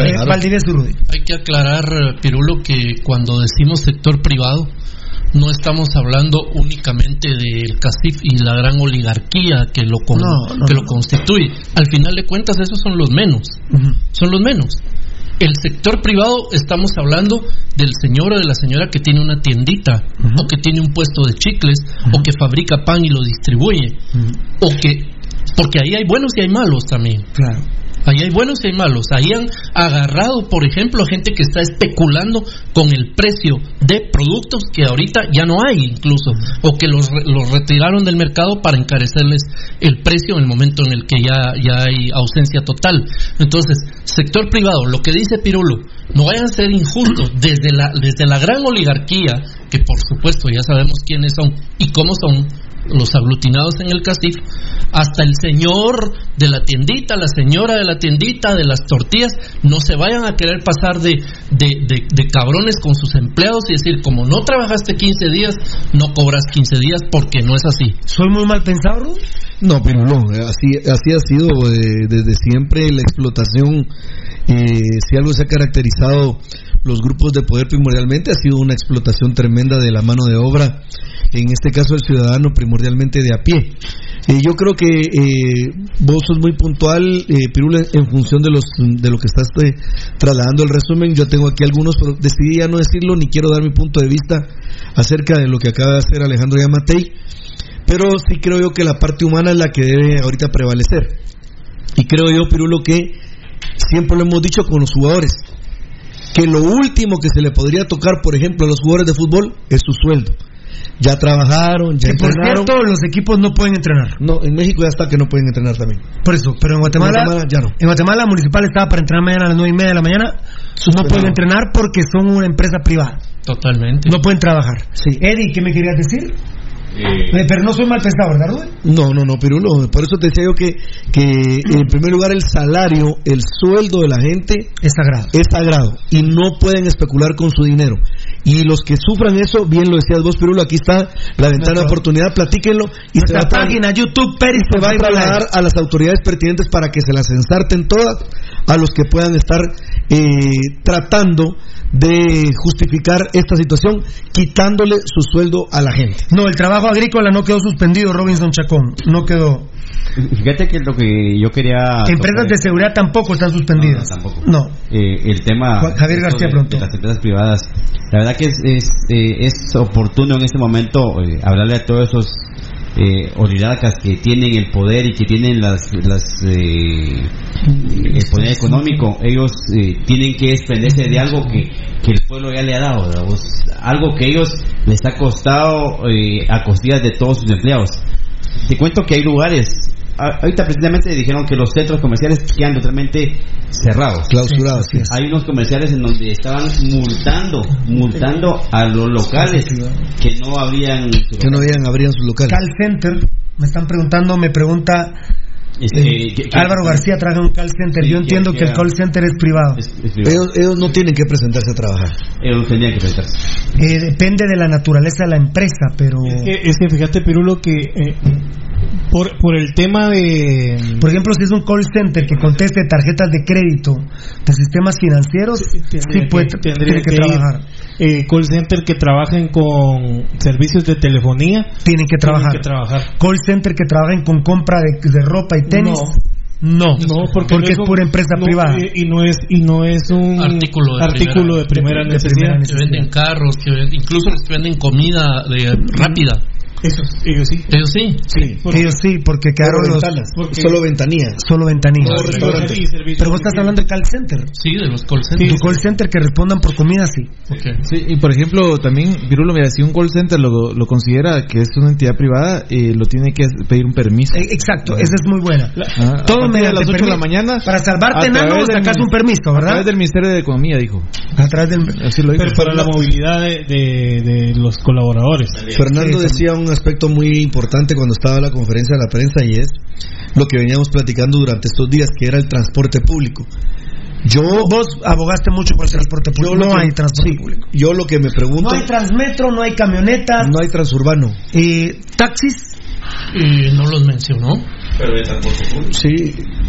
Rudy. hay que aclarar, Pirulo, que cuando decimos sector privado, no estamos hablando únicamente del CACIF y la gran oligarquía que lo, con- No, no, que lo constituye. Al final de cuentas, esos son los menos. Son los menos. El sector privado, estamos hablando del señor o de la señora que tiene una tiendita, o que tiene un puesto de chicles, o que fabrica pan y lo distribuye, o que. Porque ahí hay buenos y hay malos también. Claro. Ahí hay buenos y hay malos. Ahí han agarrado, por ejemplo, gente que está especulando con el precio de productos que ahorita ya no hay incluso, o que los, los retiraron del mercado para encarecerles el precio en el momento en el que ya, ya hay ausencia total. Entonces, sector privado, lo que dice Pirulo, no vayan a ser injustos desde la, desde la gran oligarquía, que por supuesto ya sabemos quiénes son y cómo son, los aglutinados en el CACIF, hasta el señor de la tiendita, la señora de la tiendita, de las tortillas, no se vayan a querer pasar de, de, de- de cabrones con sus empleados y decir, como no trabajaste 15 días, no cobras 15 días porque no es así. ¿Soy muy mal pensado, Rudy? No, pero no, así, así ha sido eh, desde siempre la explotación. eh, si algo se ha caracterizado los grupos de poder primordialmente, ha sido una explotación tremenda de la mano de obra, en este caso el ciudadano primordialmente de a pie. Eh, yo creo que eh, vos sos muy puntual, eh, en función de, los, de lo que estás eh, trasladando el resumen. Yo tengo aquí algunos, pero decidí ya no decirlo ni quiero dar mi punto de vista acerca de lo que acaba de hacer Alejandro Yamatei pero sí creo yo que la parte humana es la que debe ahorita prevalecer. Y creo yo, Pirulo, que siempre lo hemos dicho con los jugadores, que lo último que se le podría tocar, por ejemplo, a los jugadores de fútbol es su sueldo. Ya trabajaron, ya Que por entrenaron. cierto, los equipos no pueden entrenar. No, en México ya está que no pueden entrenar también. Por eso, pero en Guatemala, En Guatemala ya no. en Guatemala Municipal estaba para entrenar mañana a las nueve y media de la mañana. No pueden entrenar porque son una empresa privada. Totalmente. No pueden trabajar. Eddie, ¿qué me querías decir? Eh, pero no soy mal pensado, ¿verdad, Rubén? No, no, no, Pirulo. Por eso te decía yo que, que en primer lugar el salario, el sueldo de la gente es sagrado. Es sagrado. Y no pueden especular con su dinero. Y los que sufran eso, bien lo decías vos, Pirulo, aquí está la ventana de oportunidad, platíquenlo. Y se va, Nuestra a tra- página, YouTube, Peris, se va a trasladar a las autoridades pertinentes para que se las ensarten todas a los que puedan estar eh, tratando de justificar esta situación, quitándole su sueldo a la gente. No, el trabajo agrícola no quedó suspendido, Robinson Chacón. No quedó. Fíjate que lo que yo quería. Empresas de seguridad tampoco están suspendidas. No, tampoco. No. Eh, el tema. Javier García de- pronto. de las empresas privadas. La verdad que es, es, eh, es oportuno en este momento eh, hablarle a todos esos eh, oligarcas que tienen el poder y que tienen las, las eh, el poder económico. Ellos eh, tienen que desprenderse de algo que, que el pueblo ya le ha dado. Algo que ellos les ha costado eh, a costillas de todos sus empleados. Te cuento que hay lugares. Ahorita precisamente dijeron que los centros comerciales quedan totalmente cerrados. Clausurados, sí. Hay unos comerciales en donde estaban multando, multando a los locales que no habían. Que no habían, abrían sus locales. Call Center, me están preguntando, me pregunta Este, eh, que- que- Álvaro García trabaja en un call center. Sí, Yo entiendo que, que el call center es privado. Ellos, ellos no tienen que presentarse a trabajar. Ellos tendrían que presentarse. Eh, depende de la naturaleza de la empresa, pero. Es que, es que fíjate, Pirulo, que eh, por, por el tema de. Por ejemplo, si es un call center que conteste tarjetas de crédito de sistemas financieros, sí Tendría puede, que- tiene que, trabajar. Eh, call center que trabajen con servicios de telefonía. Tienen que trabajar. que trabajar. Call center que trabajen con compra de, de ropa y tenis. No, No, porque, no es un- pura empresa no, privada. eh, Y no es y no es un Artículo de artículo de primera, de- de necesidad. Que venden carros, que incluso que venden comida de, rápida. Eso, ellos sí. Ellos sí. Ellos sí, porque quedaron Solo los. ventanas, porque- solo ventanía. Solo ventanilla. Pero vos estás hablando de call center. Sí, de los call Tu centers. call center que respondan por comida, sí. Sí, y por ejemplo, también, Virulo, mira, si un call center lo, lo considera que es una entidad privada, eh, lo tiene que pedir un permiso. Eh, Exacto, esa es muy buena. Ah, Todo a mediante las 8 de la mañana. Para salvarte a nano del sacas un permiso, A ¿verdad? través del Ministerio de Economía, dijo. A través del. Así lo dijo. Pero para la movilidad de, de, de los colaboradores. Fernando decía un aspecto muy importante cuando estaba en la conferencia de la prensa y es lo que veníamos platicando durante estos días, que era el transporte público. Yo, Vos abogaste mucho por el transporte público. No que- hay transporte sí, público. yo lo que me pregunto, No hay transmetro, no hay camionetas, no hay transurbano. eh, taxis. Y no los mencionó. Pero de transporte público. Sí.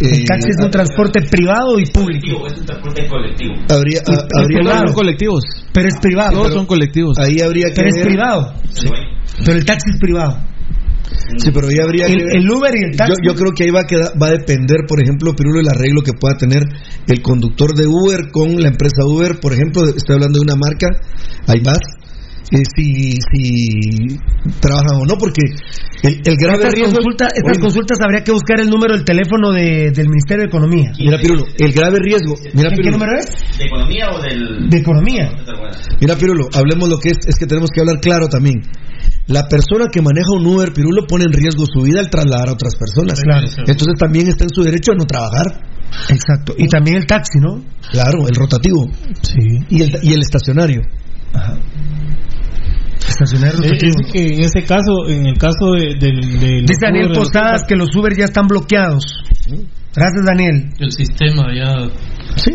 El taxi es un transporte privado y público. Es un transporte colectivo. Habría, Y- a- y habría privado. que- colectivos. Pero es privado. Todos son colectivos. Ahí habría que Pero es privado. Pero el taxi es privado. Sí, pero ahí habría El- que ver- el Uber y el taxi. Yo, yo creo que ahí va a, quedar- va a depender, por ejemplo, Pirulo, el arreglo que pueda tener el conductor de Uber con la empresa Uber. Por ejemplo, estoy hablando de una marca, hay más. Eh, si, si trabajan o no, porque el, el grave Estas, riesgo. consulta- estas Oye, consultas habría que buscar el número del teléfono de- del Ministerio de Economía. Mira, Pirulo, el grave riesgo. Mira, ¿Qué, qué Pirulo, número es? ¿De economía o del.? De economía. Mira, Pirulo, hablemos lo que es, es que tenemos que hablar claro también. La persona que maneja un Uber, Pirulo, pone en riesgo su vida al trasladar a otras personas. Claro. Entonces también está en su derecho a no trabajar. Exacto. Y también el taxi, ¿no? Claro, el rotativo. Sí. Y el, y el estacionario. Estacionario Eh, rotativo. es que en ese caso, en el caso de, del Dice Daniel Uber, Posadas que los Uber ya están bloqueados. Gracias, Daniel. El sistema ya.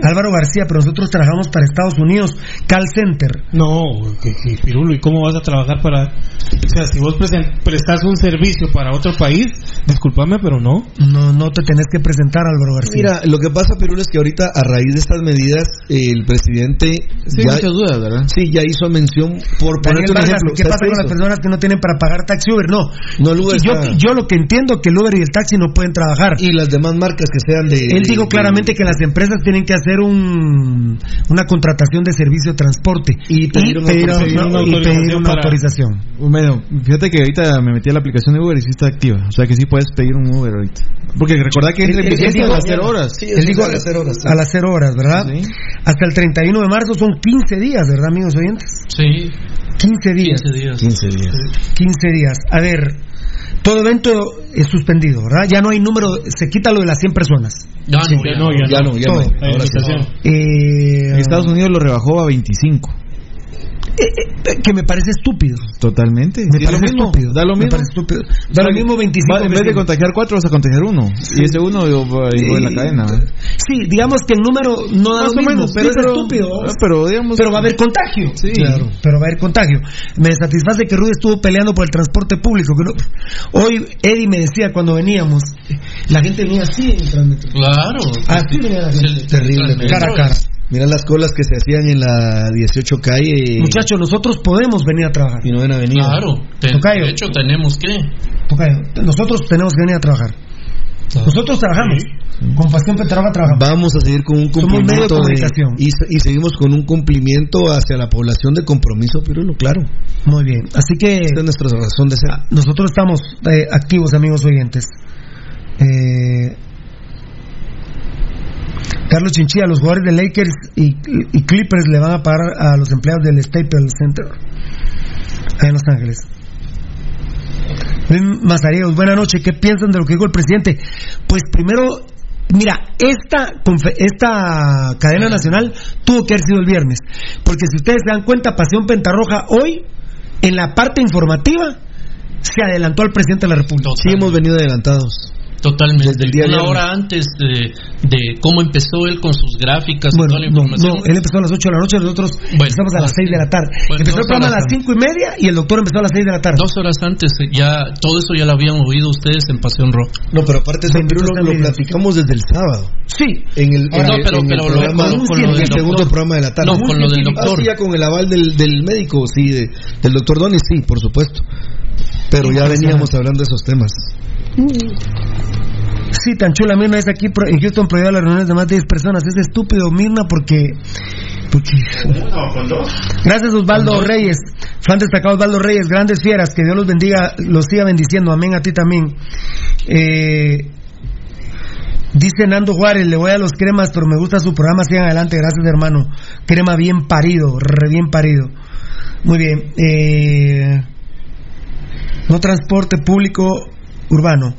Álvaro García, pero nosotros trabajamos para Estados Unidos, Call Center. No, que, que, Pirulo, ¿y cómo vas a trabajar para.? O sea, si vos prestas un servicio para otro país, discúlpame, pero no. No, no te tenés que presentar, Álvaro García. Mira, lo que pasa, Pirulo, es que ahorita, a raíz de estas medidas, el presidente. Sí, hay muchas dudas, ¿verdad? Sí, ya hizo mención, por ponerte un ejemplo. ¿qué ¿sabes pasa con las personas que no tienen para pagar taxi Uber? No. No, el Uber yo, está- yo lo que entiendo que el Uber y el taxi no pueden trabajar. Y las demás marcas que sean de. Él dijo de- claramente que las empresas tienen que hacer un, una contratación de servicio de transporte y pedir una pedir autorización. una- y pedir una para- autorización. Bueno, fíjate que ahorita me metí a la aplicación de Uber y sí está activa. O sea que sí puedes pedir un Uber ahorita. Porque recordá que Él- entra en él- él vigencia a las 0 horas. Sí, Él dijo a las cero horas. sí. a las cero horas, ¿verdad? Hasta el 31 de marzo son 15 días, ¿verdad, amigos oyentes? Sí, 15 días. 15 días. 15 días. 15 días. A ver, todo evento es suspendido, ¿verdad? Ya no hay número, se quita lo de las 100 personas. Ya no, Ya no, ya, Ya no, ya no. Todo. Hay Ahora sí. Eh, En Estados Unidos lo rebajó a 25. Eh, eh, que me parece estúpido. Totalmente. Me es lo parece mismo. estúpido. Da lo Me mismo. parece estúpido. Da lo mismo 25 Va- en vez de contagiar 4 vas a contagiar uno. Y ese uno va a ir en la Eh, cadena. Sí, digamos que el número no da Más lo o mismo, menos, pero sí, es pero- estúpido. ah, pero digamos- Pero va a haber contagio. Sí. Claro, pero va a haber contagio. Me satisface que Rudy estuvo peleando por el transporte público. que no- Hoy Eddie me decía cuando veníamos, la gente venía así en el. Claro. Así venía la gente. Sí, Terrible. Cara a cara. Mira las colas que se hacían en la 18 calle. Muchachos, nosotros podemos venir a trabajar. Y no ven a venir. Claro. Te- Tocayo. de hecho, tenemos que. Tocayo, nosotros tenemos que venir a trabajar. Nosotros trabajamos. Con Pasión Petrova trabajamos. Vamos a seguir con un Somos medio de cumplimiento de- comunicación. y, y seguimos con un cumplimiento hacia la población de compromiso, Pirulo, claro. Muy bien. Así que Esa es nuestra razón de ser. nosotros estamos eh, activos, amigos oyentes. Eh, Carlos Chinchilla, los jugadores de Lakers y, Clippers le van a pagar a los empleados del Staples Center en Los Ángeles. Mazariegos, buenas noches. ¿Qué piensan de lo que dijo el presidente? Pues primero, mira, esta, esta cadena nacional tuvo que haber sido el viernes. Porque si ustedes se dan cuenta, Pasión Pentarroja hoy, en la parte informativa, se adelantó al presidente de la República. Sí, hemos venido adelantados. Totalmente. Desde el día Una hora antes de, de cómo empezó él con sus gráficas y Bueno, toda la información. no, él empezó a las 8 de la noche, nosotros Bueno, empezamos a las ah, 6 de la tarde. Bueno, empezó el programa a las antes. 5 y media y el doctor empezó a las 6 de la tarde. Dos horas antes, eh, ya todo eso ya lo habían oído ustedes en Pasión Rock. No, pero aparte sea lo Dios. platicamos desde el sábado. Sí. En el, Ahora, en no, el- pero- en el pero lo- programa, con- con lo en del el segundo programa de la tarde. No, con lo del Ah, doctor. sí, ya con el aval del, del médico, sí, de- del doctor Donis, sí, por supuesto. Pero ya veníamos hablando de esos temas. Sí, tan chula. Mirna es aquí en Houston prohibido las reuniones de más de 10 personas. Es estúpido, Mirna, porque. porque... Gracias, Osvaldo Reyes. Fan destacado Osvaldo Reyes. Grandes fieras. Que Dios los bendiga, los siga bendiciendo. Amén a ti también. Eh, Dice Nando Juárez, le voy a los cremas, pero me gusta su programa, sigan adelante, gracias hermano. Crema bien parido, re bien parido. Muy bien. Eh, no transporte público urbano.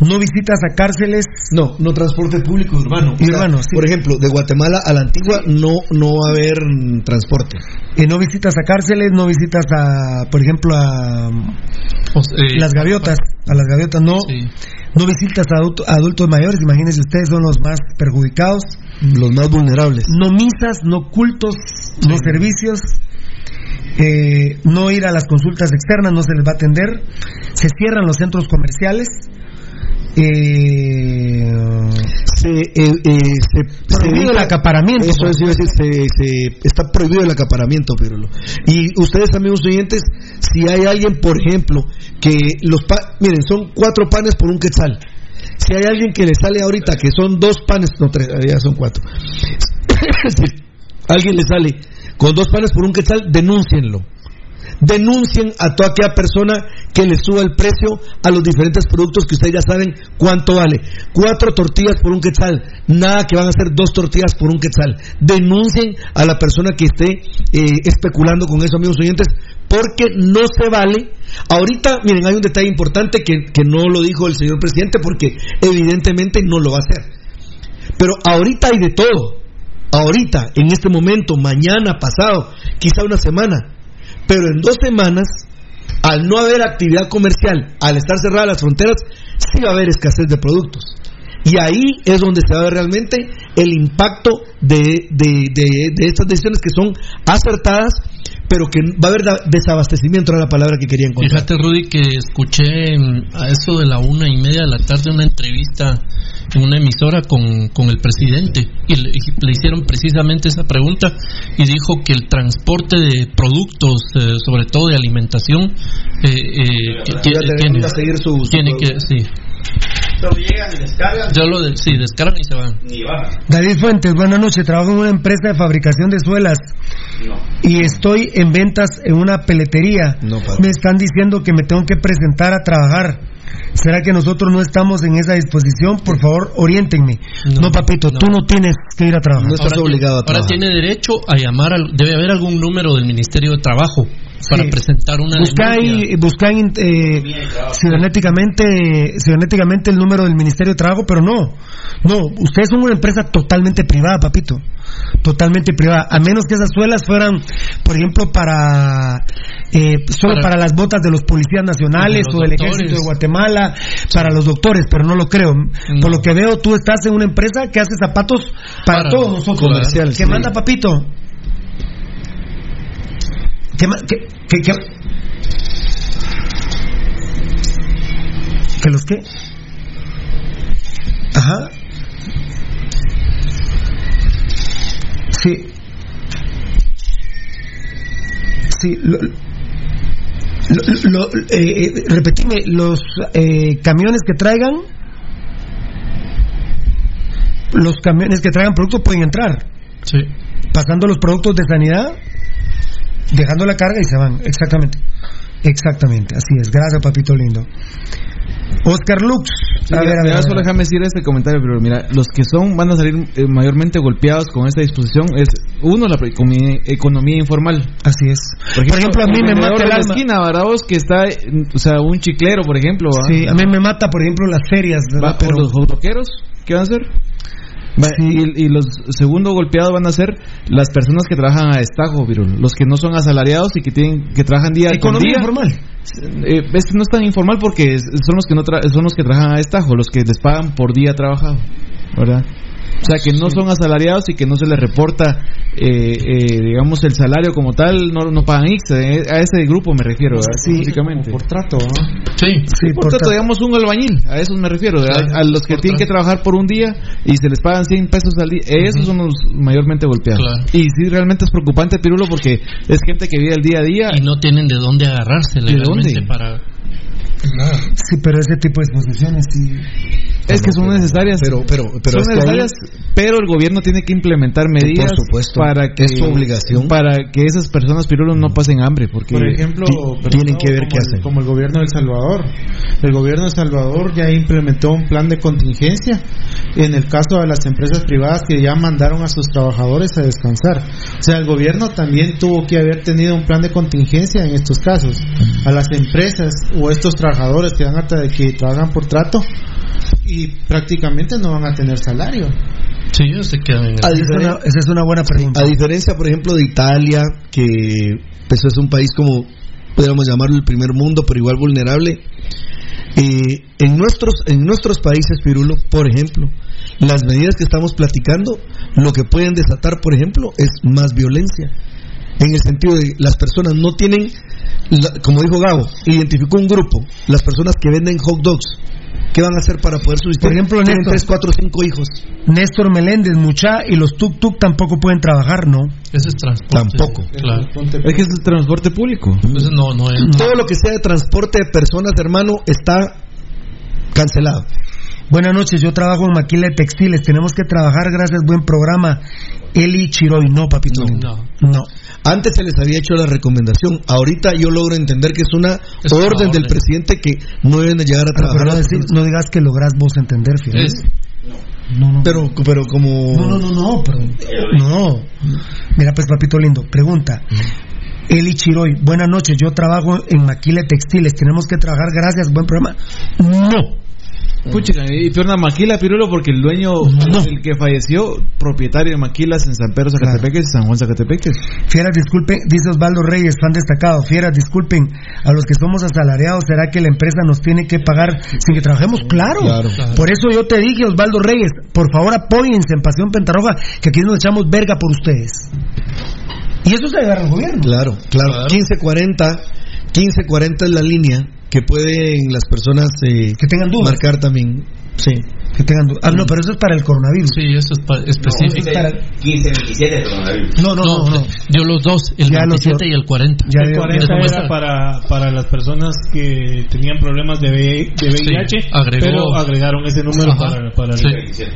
No visitas a cárceles. No, no transporte público urbano. Y urbano, sí. Por ejemplo, de Guatemala a la Antigua no, no va a haber transporte. Eh, no visitas a cárceles, no visitas a, por ejemplo, a eh, las gaviotas. A las gaviotas no. Sí. No visitas a adulto- a adultos mayores, imagínense ustedes son los más perjudicados. Los más vulnerables. No misas, no cultos, no servicios. Eh, no ir a las consultas externas, no se les va a atender. Se cierran los centros comerciales. eh, se, eh, eh, se, Prohibido el acaparamiento, Eso por es, decir, se, se- está prohibido el acaparamiento, Pirulo. Y ustedes, amigos oyentes, si hay alguien, por ejemplo, que los pa- miren, son cuatro panes por un quetzal. Si hay alguien que le sale ahorita que son dos panes, no tres, ya son cuatro. <coughs> si alguien le sale con dos panes por un quetzal, denúncienlo. Denuncien a toda aquella persona que le suba el precio a los diferentes productos que ustedes ya saben cuánto vale. Cuatro tortillas por un quetzal, nada que van a ser dos tortillas por un quetzal. Denuncien a la persona que esté eh, especulando con eso, amigos oyentes, porque no se vale. Ahorita, miren, hay un detalle importante que, que no lo dijo el señor presidente porque evidentemente no lo va a hacer. Pero ahorita hay de todo. Ahorita, en este momento, mañana, pasado, quizá una semana. Pero en dos semanas, al no haber actividad comercial, al estar cerradas las fronteras, sí va a haber escasez de productos. Y ahí es donde se va a ver realmente el impacto de, de, de- de estas decisiones que son acertadas, pero que va a haber desabastecimiento, era la palabra que quería encontrar. Fíjate, Rudy, que escuché a eso de la una y media de la tarde una entrevista en una emisora con, con el presidente y le, y le hicieron precisamente esa pregunta y dijo que el transporte de productos, eh, sobre todo de alimentación, eh, eh, que tiene, tiene- seguir su, tiene que, sí. Yo lo de, sí, descargan y se van. David Fuentes, buenas noches. Trabajo en una empresa de fabricación de suelas y estoy en ventas en una peletería. me están diciendo que me tengo que presentar a trabajar. ¿Será que nosotros no estamos en esa disposición? Por favor, oriéntenme. No, papito, tú no tienes que ir a trabajar. ahora tiene, ahora tiene derecho a llamar, al, debe haber algún número del Ministerio de Trabajo para presentar una Busca denuncia. ahí, busca ahí, eh, cibernéticamente, cibernéticamente el número del Ministerio de Trabajo, pero no, no, ustedes son una empresa totalmente privada, papito, totalmente privada, a menos que esas suelas fueran, por ejemplo, para, eh, solo para, Para- las botas de los policías nacionales o del doctores. ejército de Guatemala, para los doctores, pero no lo creo. Por lo que veo, tú estás en una empresa que hace zapatos para, Para- todos nosotros, comercial, que sí. manda papito. ¿Qué, qué- qué- ¿Que los qué? Ajá. Sí. Sí, lo, lo- lo- eh, eh, repetime, los eh, camiones que traigan, los camiones que traigan productos pueden entrar. Sí. Pasando los productos de sanidad, dejando la carga y se van. Exactamente. Exactamente, así es. Gracias, papito lindo. Oscar Lux. Sí, A ver, a ver, a ver. solo déjame decir este comentario, pero mira, los que son van a salir eh, mayormente golpeados con esta disposición es uno la economía, informal. Así es. Por ejemplo, a mí me mata la esquina, ¿verdad vos? Que está, o sea, un chiclero, por ejemplo. ¿va? Sí, a mí me mata, por ejemplo, las ferias. ¿verdad? Va, Pero- los hotdoqueros, ¿qué van a hacer? Va, y, y los segundo golpeados van a ser las personas que trabajan a destajo, Virul, los que no son asalariados y que tienen que trabajan día con Economía día. informal. Eh, es- no es tan informal porque son los que no tra- son los que trabajan a destajo, los que les pagan por día trabajado, ¿verdad? O sea, que no son asalariados y que no se les reporta, eh, eh, digamos, el salario como tal, no, no pagan X. eh, a ese grupo me refiero, ¿verdad? básicamente. Por trato, ¿no? Sí. por, tanto, digamos, un albañil, a esos me refiero, ¿verdad? a los que tienen que trabajar por un día y se les pagan 100 pesos al día, esos son los mayormente golpeados. Claro. Y sí, realmente es preocupante, Pirulo, porque es gente que vive el día a día. Y no tienen de dónde agarrarse ¿De dónde? para... Sí, pero ese tipo de exposiciones sí. Es que son necesarias. Pero, pero, pero son necesarias, pero el gobierno tiene que implementar medidas Por supuesto. para que Es su obligación. para que esas personas pirulos no pasen hambre, porque Por ejemplo, tienen que ver qué el- hacen. Como el gobierno de El Salvador. El gobierno de El Salvador ya implementó un plan de contingencia en el caso de las empresas privadas que ya mandaron a sus trabajadores a descansar. O sea, el gobierno también tuvo que haber tenido un plan de contingencia en estos casos. A las empresas o estos trabajadores que, van a tra- que trabajan por trato y prácticamente no van a tener salario. Sí, ellos se quedan en el... A diferen- esa es una buena pregunta. A diferencia, por ejemplo, de Italia, que pues, es un país como, podríamos llamarlo el primer mundo, pero igual vulnerable, eh, en, nuestros, en nuestros países, Pirulo, por ejemplo, las medidas que estamos platicando, lo que pueden desatar, por ejemplo, es más violencia. En el sentido de las personas no tienen, la- como dijo Gabo, identificó un grupo, las personas que venden hot dogs, ¿Qué van a hacer para poder subsistir? Por ejemplo, Tienen Néstor. tres, cuatro, cinco hijos. Néstor Meléndez, Mucha y los tuk tuk tampoco pueden trabajar, ¿no? Ese es transporte. Tampoco. Claro. Es que es el transporte público. Entonces no, no es. Todo lo que sea de transporte de personas, hermano, está cancelado. Buenas noches, yo trabajo en Maquila de Textiles. Tenemos que trabajar, gracias, buen programa. Eli Chiroy, no, papito. No. No. Antes se les había hecho la recomendación. Ahorita yo logro entender que es una Es una orden del presidente que no deben de llegar a pero trabajar. no, decir- no digas que lográs vos entender, fíjate. Es- No, no. Pero, pero como... No, no, no, no, pero. No. Mira, pues, papito lindo, pregunta. Eli Chiroy, buenas noches, yo trabajo en Maquila de Textiles. Tenemos que trabajar, gracias, buen programa. No. Pucha, y peor una maquila, Pirulo, porque el dueño, el que falleció, propietario de maquilas en San Pedro Zacatepeques y San Juan Zacatepeques. Fieras, disculpen, dice Osvaldo Reyes, fan destacado. Fieras, disculpen, a los que somos asalariados, ¿será que la empresa nos tiene que pagar sin que trabajemos? Claro. Claro. Por eso yo te dije, Osvaldo Reyes, por favor apóyense en Pasión Pentarroja, que aquí nos echamos verga por ustedes. Y eso se agarra el gobierno. Claro, claro. 1540, 1540 es la línea que pueden las personas eh, Que tengan dudas. marcar también. Sí. Que tengan du- Ah, no, pero eso es para el coronavirus. Sí, eso es pa- específico. Para- 15, 27 de coronavirus. No, no, no, no. Yo los dos, el Ya los 27 y el 40. Ya El veo. 40 Eso era muestra. para, para las personas que tenían problemas de, VIH, Sí, agregó- pero agregaron ese número Ajá. para, para Sí,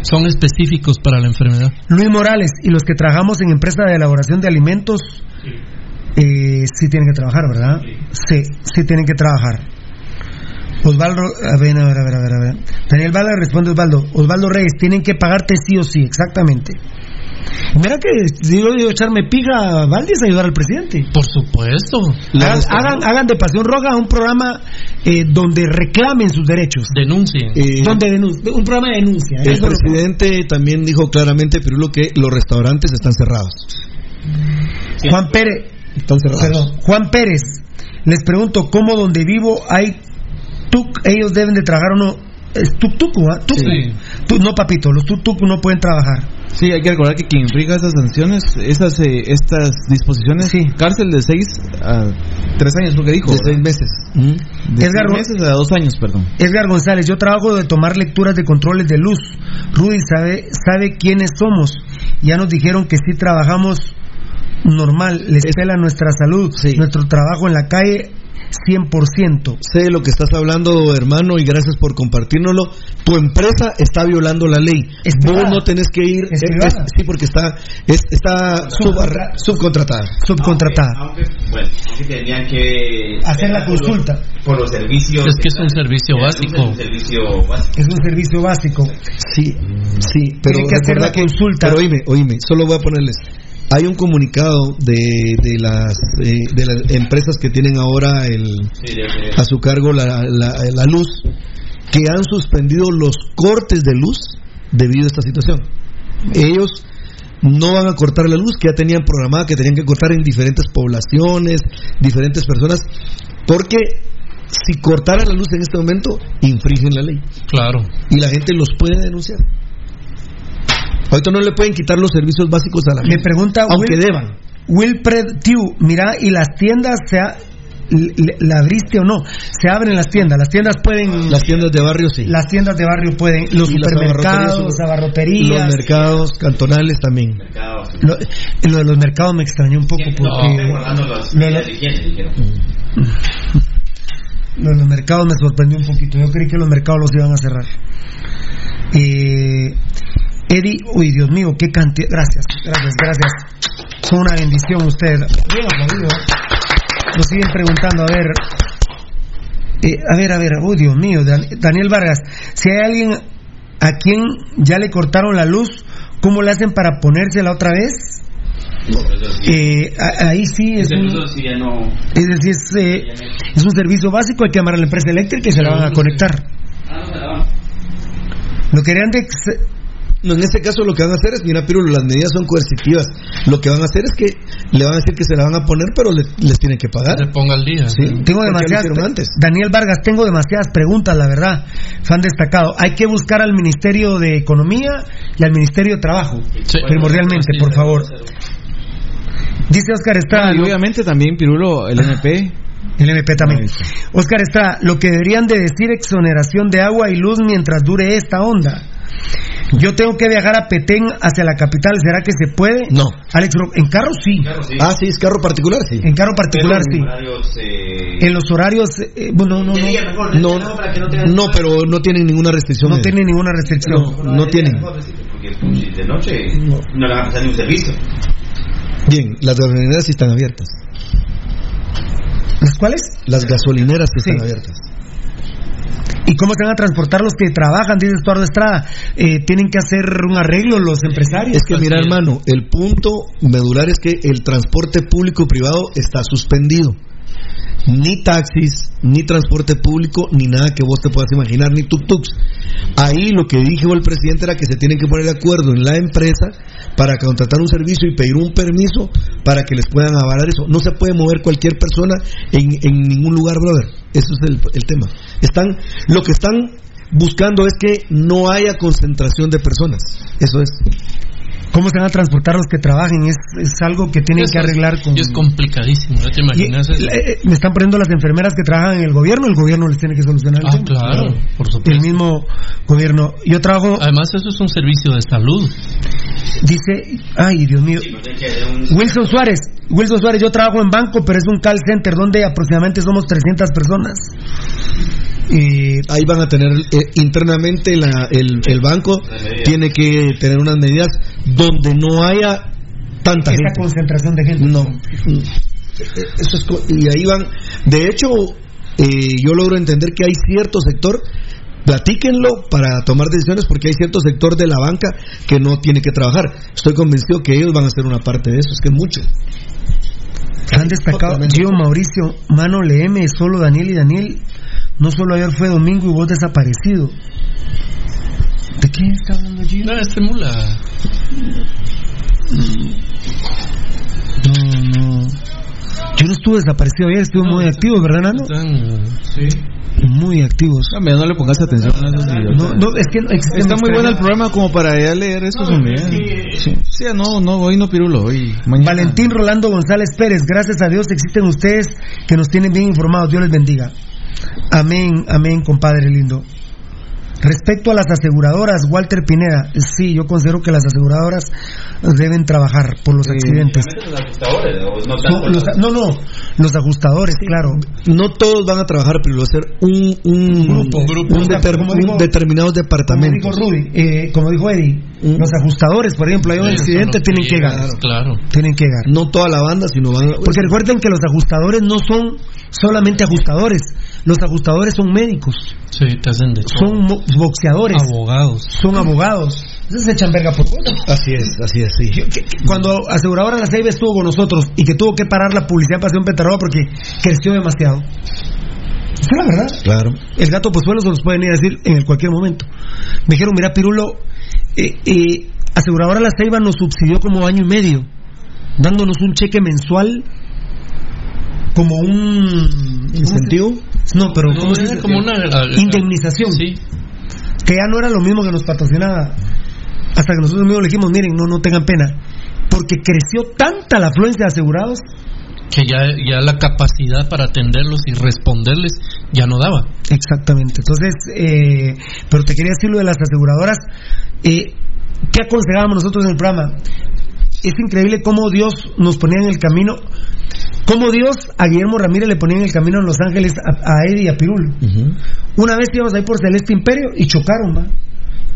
Son específicos para la enfermedad. Luis Morales, y los que trabajamos en empresa de elaboración de alimentos, eh, sí tienen que trabajar, ¿verdad? Sí, sí tienen que trabajar. Osvaldo, a ver, a ver, a ver, a ver, a ver. Daniel Bala responde Osvaldo. Osvaldo Reyes, tienen que pagarte sí o sí, exactamente. Mira que si yo digo echarme pija a Valdis a ayudar al presidente. Por supuesto. Hagan, hagan, hagan de Pasión Roja un programa eh, donde reclamen sus derechos. Denuncien. Eh, Donde denun- un programa de denuncia. el Eso es lo- presidente también dijo claramente, Pirulo, que los restaurantes están cerrados. Juan Pérez, Están cerrados. Perdón, Juan Pérez, les pregunto, ¿cómo donde vivo hay tuk? Ellos deben de trabajar o no. Es tuk tuk, ¿ah? Tuk. Sí. Tu- no, papito, los tuk tuk no pueden trabajar. Sí, hay que recordar que quien infringa esas sanciones, esas eh, estas disposiciones, cárcel de 6 a 3 años, lo que dijo. De seis meses. ¿Mm? De Edgar seis meses a 2 años, perdón. Edgar González, yo trabajo de tomar lecturas de controles de luz. Rudy sabe, sabe quiénes somos. Ya nos dijeron que sí trabajamos normal, les pela nuestra salud, Sí. nuestro trabajo en la calle 100%. Sé de lo que estás hablando, hermano, y gracias por compartírnoslo. Tu empresa está violando la ley. Es Vos privada. no tenés que ir. Es eh, sí, porque está, es- está Subcontra- sub- subcontratada. Subcontratada. Aunque, bueno, aunque tendrían que Hacer la por los- consulta. por los servicios. Es que es un servicio básico. Es un servicio básico. Es un servicio básico. Sí, sí, pero Tienen que hacer la consulta. Pero oíme, oíme, solo voy a ponerles. Hay un comunicado de, de las eh, de las empresas que tienen ahora el, a su cargo la, la, la luz que han suspendido los cortes de luz debido a esta situación. Ellos no van a cortar la luz que ya tenían programada, que tenían que cortar en diferentes poblaciones, diferentes personas, porque si cortaran la luz en este momento, infringen la ley Claro. y la gente los puede denunciar. Ahorita no le pueden quitar los servicios básicos a la Me gente, pregunta aunque Will- deban. Wilfred Tiu, mira, y las tiendas se ha- la abriste o no, se abren las tiendas, las tiendas pueden Las tiendas de barrio sí. las tiendas de barrio pueden, los Y las supermercados, abarroterías, abarroterías, Los mercados cantonales también. lo, lo de los mercados me extrañó un poco porque guardando las lo lo de los mercados me sorprendió un poquito, yo creí que los mercados los iban a cerrar. Eh, Eddie, uy Dios mío, qué cantidad, gracias, gracias, gracias, son una bendición ustedes. Bien aplaudido. Nos siguen preguntando, a ver, eh, a ver, a ver, uy Dios mío, Dan- Daniel Vargas, si hay alguien a quien ya le cortaron la luz, ¿cómo le hacen para ponérsela otra vez? Eh, ahí sí es un, es decir, es, eh, es un servicio básico, hay que llamar a la empresa eléctrica y se la van a conectar. Ah, no se la van. Lo que harían de No, en este caso lo que van a hacer es, mira, Pirulo, las medidas son coercitivas. Lo que van a hacer es que le van a decir que se la van a poner, pero le- les tienen que pagar. Se ponga al día. Sí, Tengo demasiadas antes. Daniel Vargas, tengo demasiadas preguntas, la verdad. Fan destacado. Hay que buscar al Ministerio de Economía y al Ministerio de Trabajo, Sí. primordialmente, por favor. Dice Oscar Estrada. y obviamente también, Pirulo, el MP, El MP también. Oscar Estrada, lo que deberían de decir exoneración de agua y luz mientras dure esta onda. Yo tengo que viajar a Petén hacia la capital, ¿será que se puede? No. Alex, Ro- en carro sí. Ah, sí, es carro particular, sí. En carro particular sí. eh, En los horarios, eh, bueno, no, no, no, No, no, pero no tienen ninguna restricción. no eh. tiene ninguna restricción. No, no tienen. Porque si de noche no le van a pasar ni un servicio. Bien, las gasolineras sí están abiertas. ¿Las cuáles? Las gasolineras sí están Sí. abiertas. ¿Y cómo se van a transportar los que trabajan? Dice Estuardo Estrada. Eh, tienen que hacer un arreglo los empresarios. Es que mira, hermano, el punto medular es que el transporte público privado está suspendido. Ni taxis, ni transporte público, ni nada que vos te puedas imaginar, ni tuk-tuks. Ahí lo que dijo el presidente era que se tienen que poner de acuerdo en la empresa para contratar un servicio y pedir un permiso para que les puedan avalar eso. No se puede mover cualquier persona en, en ningún lugar, brother. Eso es el, el tema. Están, lo que están buscando es que no haya concentración de personas. Eso es. ¿Cómo se van a transportar los que trabajen? Es, es algo que tienen que arreglar con... Y es complicadísimo, ¿no te imaginas? eso? eh, me están poniendo las enfermeras que trabajan en el gobierno, el gobierno les tiene que solucionar el Ah, tema. claro, por supuesto. El mismo gobierno. Yo trabajo, Además, eso es un servicio de salud. dice, ay Dios mío, Wilson Suárez, Wilson Suárez, yo trabajo en banco, pero es un call center donde aproximadamente somos 300 personas. Y ahí van a tener eh, internamente la- el, el banco tiene que tener unas medidas donde no haya tanta esa gente. concentración de gente. No. Eso es y ahí van. De hecho, eh, yo logro entender que hay cierto sector. Platíquenlo para tomar decisiones porque hay cierto sector de la banca que no tiene que trabajar. Estoy convencido que ellos van a ser una parte de eso. Es que mucho. Han destacado Gio Mauricio, Mano Leeme, solo Daniel y Daniel. No solo ayer fue domingo y vos desaparecido. ¿De qué está hablando Gio? No, este mula. No, no. Yo no estuve desaparecido ayer, estuve muy activo, ¿verdad, Nano? Sí. Muy activos. También no le pongas atención a esos idiotas. No, no, es que no existen Está muy bueno el programa como para ya leer eso también. Sí, sí, no, no, hoy no pirulo, hoy mañana. Valentín Rolando González Pérez, gracias a Dios existen ustedes que nos tienen bien informados. Dios les bendiga. Amén, amén, compadre lindo. Respecto a las aseguradoras, Walter Pineda, sí, yo considero que las aseguradoras deben trabajar por los accidentes. No, los- no, no, los ajustadores, claro. No todos van a trabajar, pero va a ser un, un, Grupo. un Como un Como dijo departamentos. Rudy, eh, como dijo Eddie, los ajustadores, por ejemplo, hay un accidente, tienen que llegar. Claro. Tienen que llegar. No toda la banda, sino van a... Porque recuerden que los ajustadores no son solamente ajustadores, los ajustadores son médicos, Sí, te hacen de son mo- boxeadores, abogados. son abogados. Entonces se echan verga por vos. Así es, así es, sí. Cuando aseguradora La Ceiba estuvo con nosotros y que tuvo que parar la publicidad de Pasión Petarroa porque creció demasiado. Es la verdad. Claro. El gato Pozuelo se los pueden ir a decir en cualquier momento. Me dijeron, mira, Pirulo, eh, eh, aseguradora La Ceiba nos subsidió como año y medio, dándonos un cheque mensual como un ¿Incentivo? No, pero No, ¿cómo se era dice? como una indemnización. Sí. Que ya no era lo mismo que nos patrocinaba. Hasta que nosotros mismos le dijimos, miren, no, no tengan pena. Porque creció tanta la afluencia de asegurados Que ya, ya la capacidad para atenderlos y responderles ya no daba. Exactamente. Entonces, eh, pero te quería decir lo de las aseguradoras. Eh, ¿Qué aconsejábamos nosotros en el programa? Es increíble cómo Dios nos ponía en el camino, cómo Dios a Guillermo Ramírez le ponía en el camino en Los Ángeles a, a Eddie y a Pirul. Una vez íbamos ahí por Celeste Imperio y chocaron, ¿va?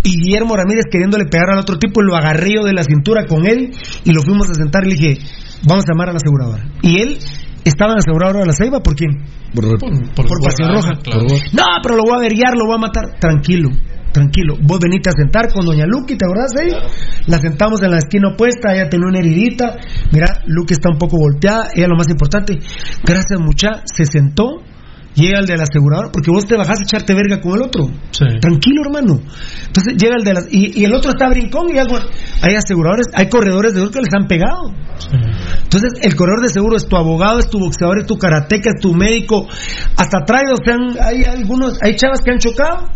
Y Guillermo Ramírez queriéndole pegar al otro tipo, lo agarré yo de la cintura con él y lo fuimos a sentar y le dije, vamos a llamar a la aseguradora. Y él estaba en la aseguradora de la Ceiba, ¿por quién? Por, por Pasión Roja. claro. No, pero lo voy a averiar, lo voy a matar. Tranquilo, tranquilo. Vos veniste a sentar con Doña Luqui, ¿te acordás de ella? La sentamos en la esquina opuesta, ella tenía una heridita. Mira, Luqui está un poco volteada, ella lo más importante. Gracias, mucha. Se sentó, llega el de la aseguradora, porque vos te bajás a echarte verga con el otro. Sí. Tranquilo, hermano. Entonces llega el de la. Y, y el otro está brincón y algo. Hay aseguradores, hay corredores de seguro que les han pegado. Entonces, el corredor de seguro es tu abogado, es tu boxeador, es tu karateca, es tu médico. Hasta trae, o sea, hay algunos, hay chavas que han chocado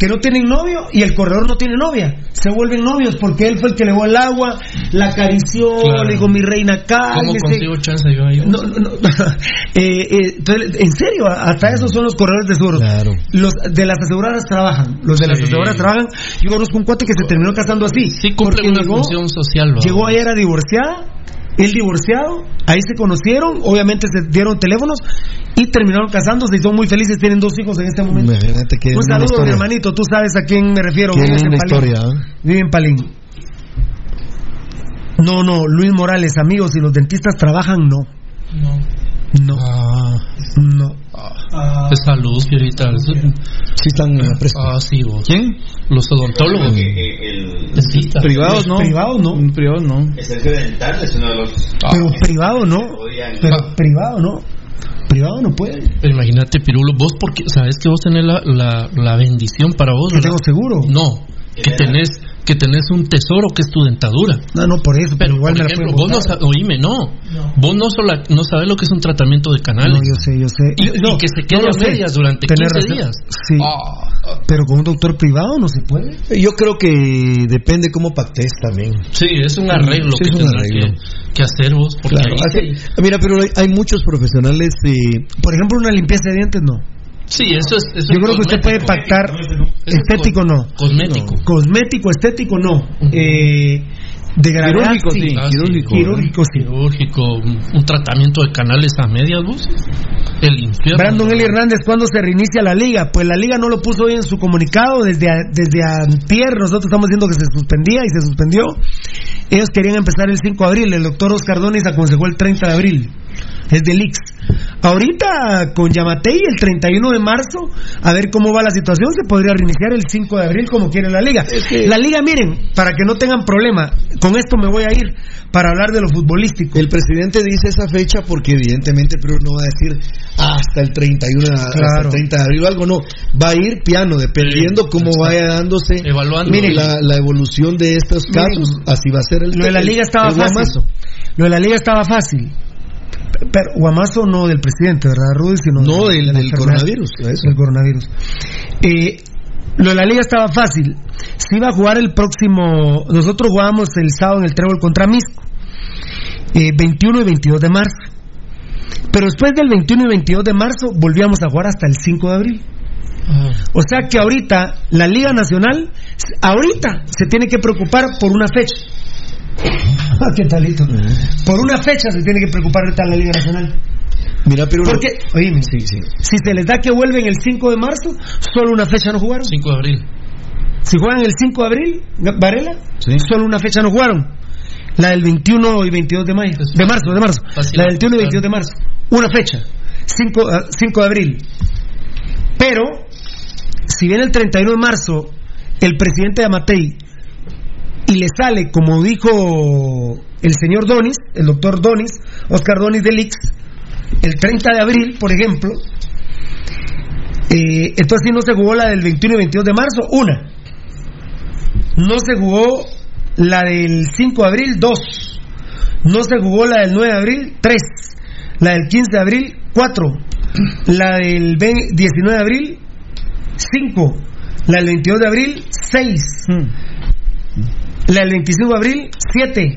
que no tienen novio y el corredor no tiene novia. Se vuelven novios porque él fue el que le dio el agua, la acarició, Claro. le dijo mi reina ¿Cómo cálmese. consigo chance yo ahí? No, no, no. <laughs> Eh, eh, entonces, en serio, hasta esos son los corredores de seguros. Los de las aseguradoras trabajan. Los de las aseguradoras trabajan. Yo conozco un cuate que se terminó casando así. Sí cumple una llegó, función social. ¿va? llegó ella era divorciada, él divorciado, ahí se conocieron, obviamente se dieron teléfonos y terminaron casándose y son muy felices, tienen dos hijos en este momento. Imagínate que Un saludo, mi historia. hermanito, tú sabes a quién me refiero. Qué vives en linda Palín. historia, ¿eh? Vive en Palín. No, no, Luis Morales, amigos, si los dentistas trabajan, no. No. No. De salud, Fierita. Sí están Ah, sí, vos. ¿Quién? Los odontólogos. Dentistas. Privados no. Privado no. Privados no. El servicio dental es uno de los. Pero privado no. Pero privado no. Privado no puede. Pero imagínate, Pirulo, vos porque sabes que vos tenés la, la, la bendición para vos. Que ¿verdad? tengo seguro. No, que tenés que tenés un tesoro que es tu dentadura. No, no, por eso, pero, igual Por me la vos no sabes, oíme, no. Vos no, sola- no sabes lo que es un tratamiento de canales. No, yo sé, yo sé. Y, que se quede no a sé. medias durante Tenés 15 razón. días. Sí. Pero con un doctor privado no se puede. Yo creo que depende cómo pactes también. Sí, es un arreglo Sí, que es un tendrás arreglo. que, que hacer vos. Porque Claro, ahí hace- mira, pero hay, hay muchos profesionales eh, Por ejemplo, una limpieza de dientes no. Sí, eso es. Eso Yo es creo que usted puede pactar es estético no. Cosmético. Cosmético, estético no. Eh, de gravedad Quirúrgico, sí, Ah, quirúrgico. Quirúrgico sí. Quirúrgico, un un tratamiento de canales a medias, vos. El infierno. Brandon Eli Hernández, ¿cuándo se reinicia la liga? Pues la liga no lo puso hoy en su comunicado desde, a- desde antier. Nosotros estamos diciendo que se suspendía y se suspendió. Ellos querían empezar el 5 de abril. El doctor Oscar Donis aconsejó el 30 de abril. Es del Ix. Ahorita con Yamatei el 31 de marzo, a ver cómo va la situación, se podría reiniciar el 5 de abril como quiere la liga. La liga, miren, para que no tengan problema, con esto me voy a ir para hablar de lo futbolístico. El presidente dice esa fecha porque evidentemente pero no va a decir hasta el 31 hasta el Claro. 30 de abril o algo, no, va a ir piano dependiendo cómo vaya dándose Evaluando. la, la evolución de estos Miren, casos, así va a ser el Lo de la liga estaba fácil. Lo de la liga estaba fácil. Pero Guamazo no del presidente, ¿verdad, Rudy? Sino No, de- del- del coronavirus. Del coronavirus. Eh, lo de la liga estaba fácil. Se iba a jugar el próximo. Nosotros jugábamos el sábado en el Trébol contra Misco. eh, 21 y 22 de marzo. Pero después del 21 y 22 de marzo volvíamos a jugar hasta el 5 de abril. Ah, O sea que ahorita la Liga Nacional, ahorita se tiene que preocupar por una fecha. <laughs> Ah, ¿Qué talito? Por una fecha se tiene que preocupar ahorita la Liga Nacional. Mira, pero Porque, oíme, sí, sí. si se les da que vuelven el 5 de marzo, solo una fecha no jugaron. 5 de abril. Si juegan el 5 de abril, Varela, solo una fecha no jugaron. La del 21 y 22 de mayo. De marzo, de marzo. Fácil. La del 21 y 22 de marzo. Una fecha. 5, ah, 5 de abril. Pero, si viene el 31 de marzo, el presidente de Amatei, y le sale, como dijo el señor Donis, el doctor Donis, Oscar Donis del Ix, el 30 de abril, por ejemplo, eh, entonces no se jugó la del 21 y 22 de marzo, una. No se jugó la del 5 de abril, dos. No se jugó la del 9 de abril, tres. La del 15 de abril, cuatro. La del ve- 19 de abril, cinco. La del 22 de abril, seis. La del 25 de abril, siete.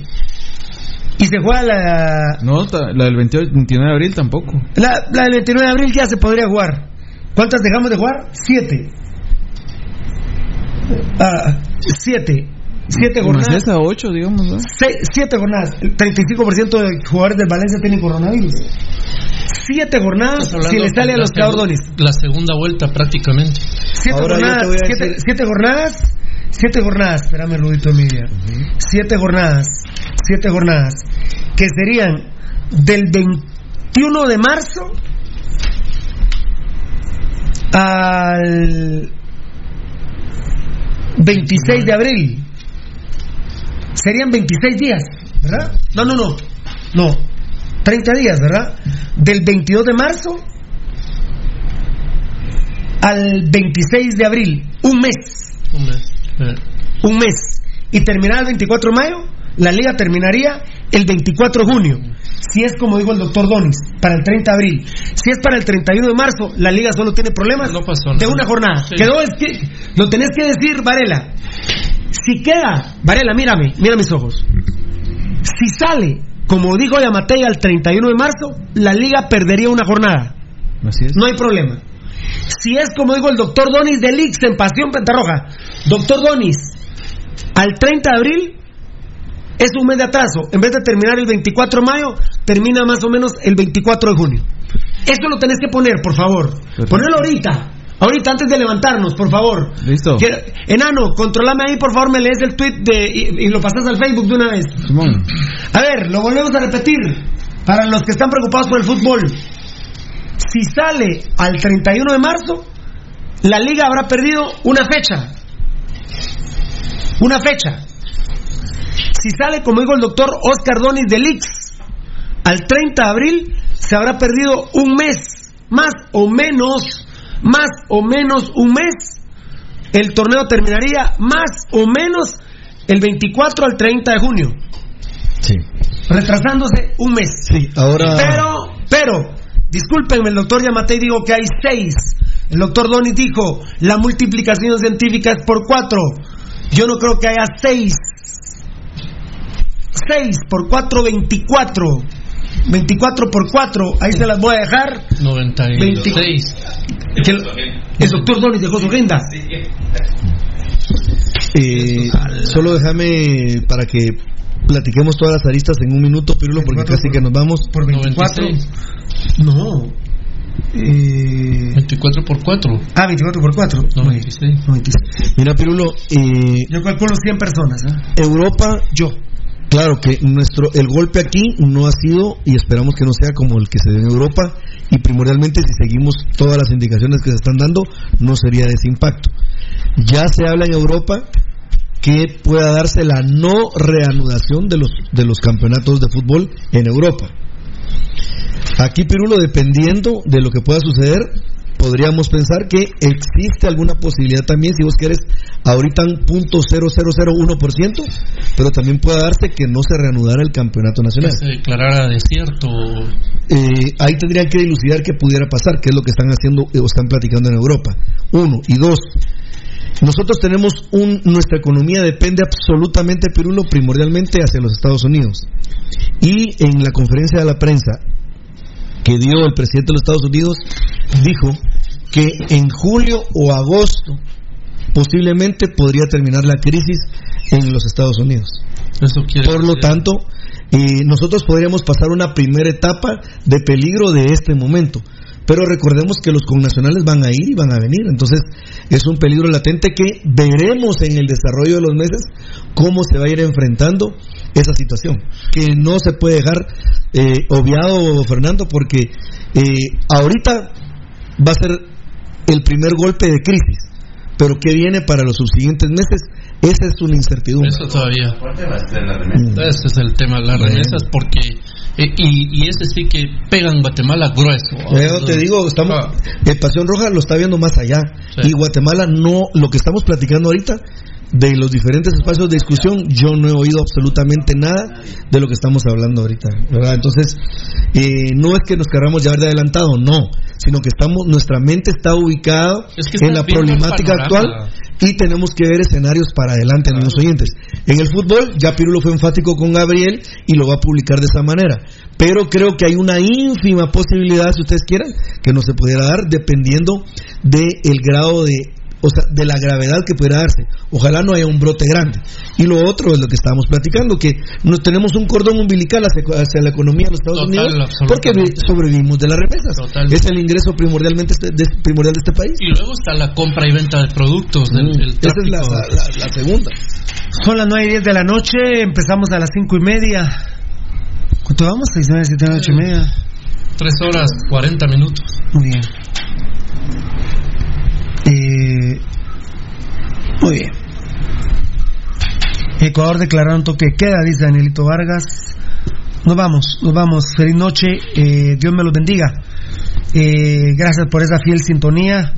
Y se juega la, No, la del 28, 29 de abril tampoco. la, la del 29 de abril ya se podría jugar. ¿Cuántas dejamos de jugar? Siete. Ah, siete. Siete Más jornadas. esa, 8, digamos, ¿no? Se- siete jornadas. El 35% de jugadores del Valencia tienen coronavirus. Siete jornadas Estás si le sale a los cabrones. La segunda vuelta prácticamente. Siete Ahora yo te jornadas. voy a Siete, decir- siete jornadas. Siete jornadas. Espérame, Rudito de mi vida. Siete jornadas. Siete jornadas. Que serían del 21 de marzo al 26 de abril. Serían 26 días, ¿verdad? No, no, no. No. 30 días, ¿verdad? Del 22 de marzo al 26 de abril. Un mes. Un mes. Y terminar el 24 de mayo, la liga terminaría el 24 de junio. Si es como dijo el doctor Donis, para el 30 de abril. Si es para el 31 de marzo, la liga solo tiene problemas de una jornada. Quedó es que lo tenés que decir, Varela. Si queda, Varela, mírame, mira mis ojos. Si sale, como dijo Yamatei, al 31 de marzo, la liga perdería una jornada. No hay problema. Si es como dijo el doctor Donis de Lix en Pasión Pentarroja, doctor Donis, al 30 de abril es un mes de atraso. En vez de terminar el 24 de mayo, termina más o menos el 24 de junio. Esto lo tenés que poner, por favor. Ponelo ahorita. Ahorita, antes de levantarnos, por favor. Listo. enano, controlame ahí, por favor, me lees el tweet de, y, lo pasas al Facebook de una vez. A ver, lo volvemos a repetir. Para los que están preocupados por el fútbol. Si sale al 31 de marzo, la liga habrá perdido una fecha. Una fecha. Si sale, como dijo el doctor Oscar Donis de Lix, al 30 de abril se habrá perdido un mes, más o menos, más o menos un mes. El torneo terminaría más o menos el 24 al 30 de junio. Sí. Retrasándose un mes. Sí, ahora. Pero, pero, discúlpenme, el doctor Yamatei dijo que hay seis. El doctor Donis dijo, la multiplicación científica es por cuatro. Yo no creo que haya seis 6 por 4, 24. 24 por 4, ahí se las voy a dejar. 96. el doctor Donis dejó su agenda. Eh, solo déjame para que platiquemos todas las aristas en un minuto, Pirulo, porque casi que nos vamos. Por 24. No. Eh... 24 por 4. Ah, 24 por 4. 96. Mira, Pirulo. Eh... Yo calculo 100 personas. ¿eh? Europa, yo. Claro que nuestro el golpe aquí no ha sido y esperamos que no sea como el que se dio en Europa y primordialmente si seguimos todas las indicaciones que se están dando no sería de ese impacto. Ya se habla en Europa que pueda darse la no reanudación de los de los campeonatos de fútbol en Europa. Aquí Pirulo dependiendo de lo que pueda suceder podríamos pensar que existe alguna posibilidad también, si vos querés, ahorita un punto ciento pero también puede darse que no se reanudara el campeonato nacional. Que se declarara desierto. Eh, ahí tendrían que dilucidar qué pudiera pasar, qué es lo que están haciendo o están platicando en Europa. Uno. Y dos, nosotros tenemos un, nuestra economía depende absolutamente, Pirulo, primordialmente hacia los Estados Unidos. Y en la conferencia de la prensa que dio el presidente de los Estados Unidos, dijo que en julio o agosto posiblemente podría terminar la crisis en los Estados Unidos. Por lo tanto, eh, nosotros podríamos pasar una primera etapa de peligro de este momento. Pero recordemos que los connacionales van a ir y van a venir. Entonces es un peligro latente que veremos en el desarrollo de los meses cómo se va a ir enfrentando esa situación. Que no se puede dejar eh, obviado, Fernando, porque eh, ahorita va a ser el primer golpe de crisis. Pero ¿qué viene para los subsiguientes meses? Esa es una incertidumbre. Eso todavía. Ese es el tema, las remesas, porque eh, y, ese sí que pegan Guatemala grueso. te digo, estamos, ah. el Pasión Roja lo está viendo más allá. Y Guatemala no, lo que estamos platicando ahorita, de los diferentes espacios de discusión, yo no he oído absolutamente nada de lo que estamos hablando ahorita. ¿verdad? Entonces, eh, no es que nos queramos llevar de adelantado, no, sino que estamos, nuestra mente está ubicada en la problemática actual y tenemos que ver escenarios para adelante, claro. amigos oyentes. En el fútbol, ya Pirulo fue enfático con Gabriel y lo va a publicar de esa manera. Pero creo que hay una ínfima posibilidad, si ustedes quieran, que no se pudiera dar dependiendo del grado de o sea, de la gravedad que pudiera darse. Ojalá no haya un brote grande. Y lo otro es lo que estábamos platicando, que nos tenemos un cordón umbilical hacia, la economía de los Estados Unidos porque sobrevivimos de las remesas. Es el ingreso primordialmente este, de, primordial de este país. Y luego está la compra y venta de productos. Esa es la, segunda. Son las 9 y 10 de la noche, empezamos a las 5 y media. ¿Cuánto vamos? 6, 9, 7, 8 y media. 3 horas 40 minutos. Muy bien. Eh, muy bien. Ecuador declararon toque queda, dice Danielito Vargas. Nos vamos, nos vamos. Feliz noche. Eh, Dios me los bendiga. Eh, gracias por esa fiel sintonía.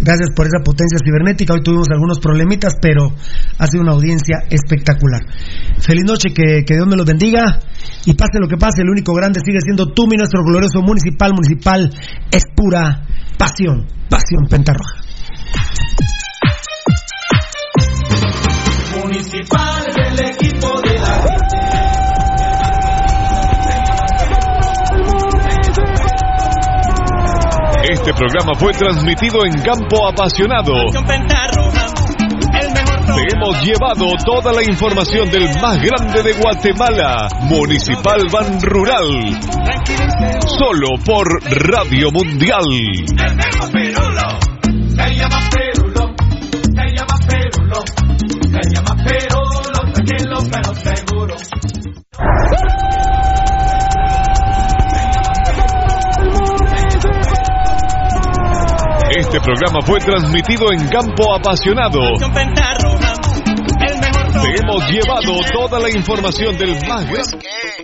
Gracias por esa potencia cibernética. Hoy tuvimos algunos problemitas, pero ha sido una audiencia espectacular. Feliz noche, que, que Dios me los bendiga. Y pase lo que pase, el único grande sigue siendo tú, mi nuestro glorioso municipal. Municipal es pura pasión, pasión pentarroja. Municipal es el equipo de la gente. Este programa fue transmitido en Campo Apasionado. Te hemos llevado toda la información del más grande de Guatemala, Municipal Ban Rural. Solo por Radio Mundial. Se llama Perulo, se llama Perulo, se llama Este programa fue transmitido en Campo Apasionado. Te hemos llevado toda la información del más grande.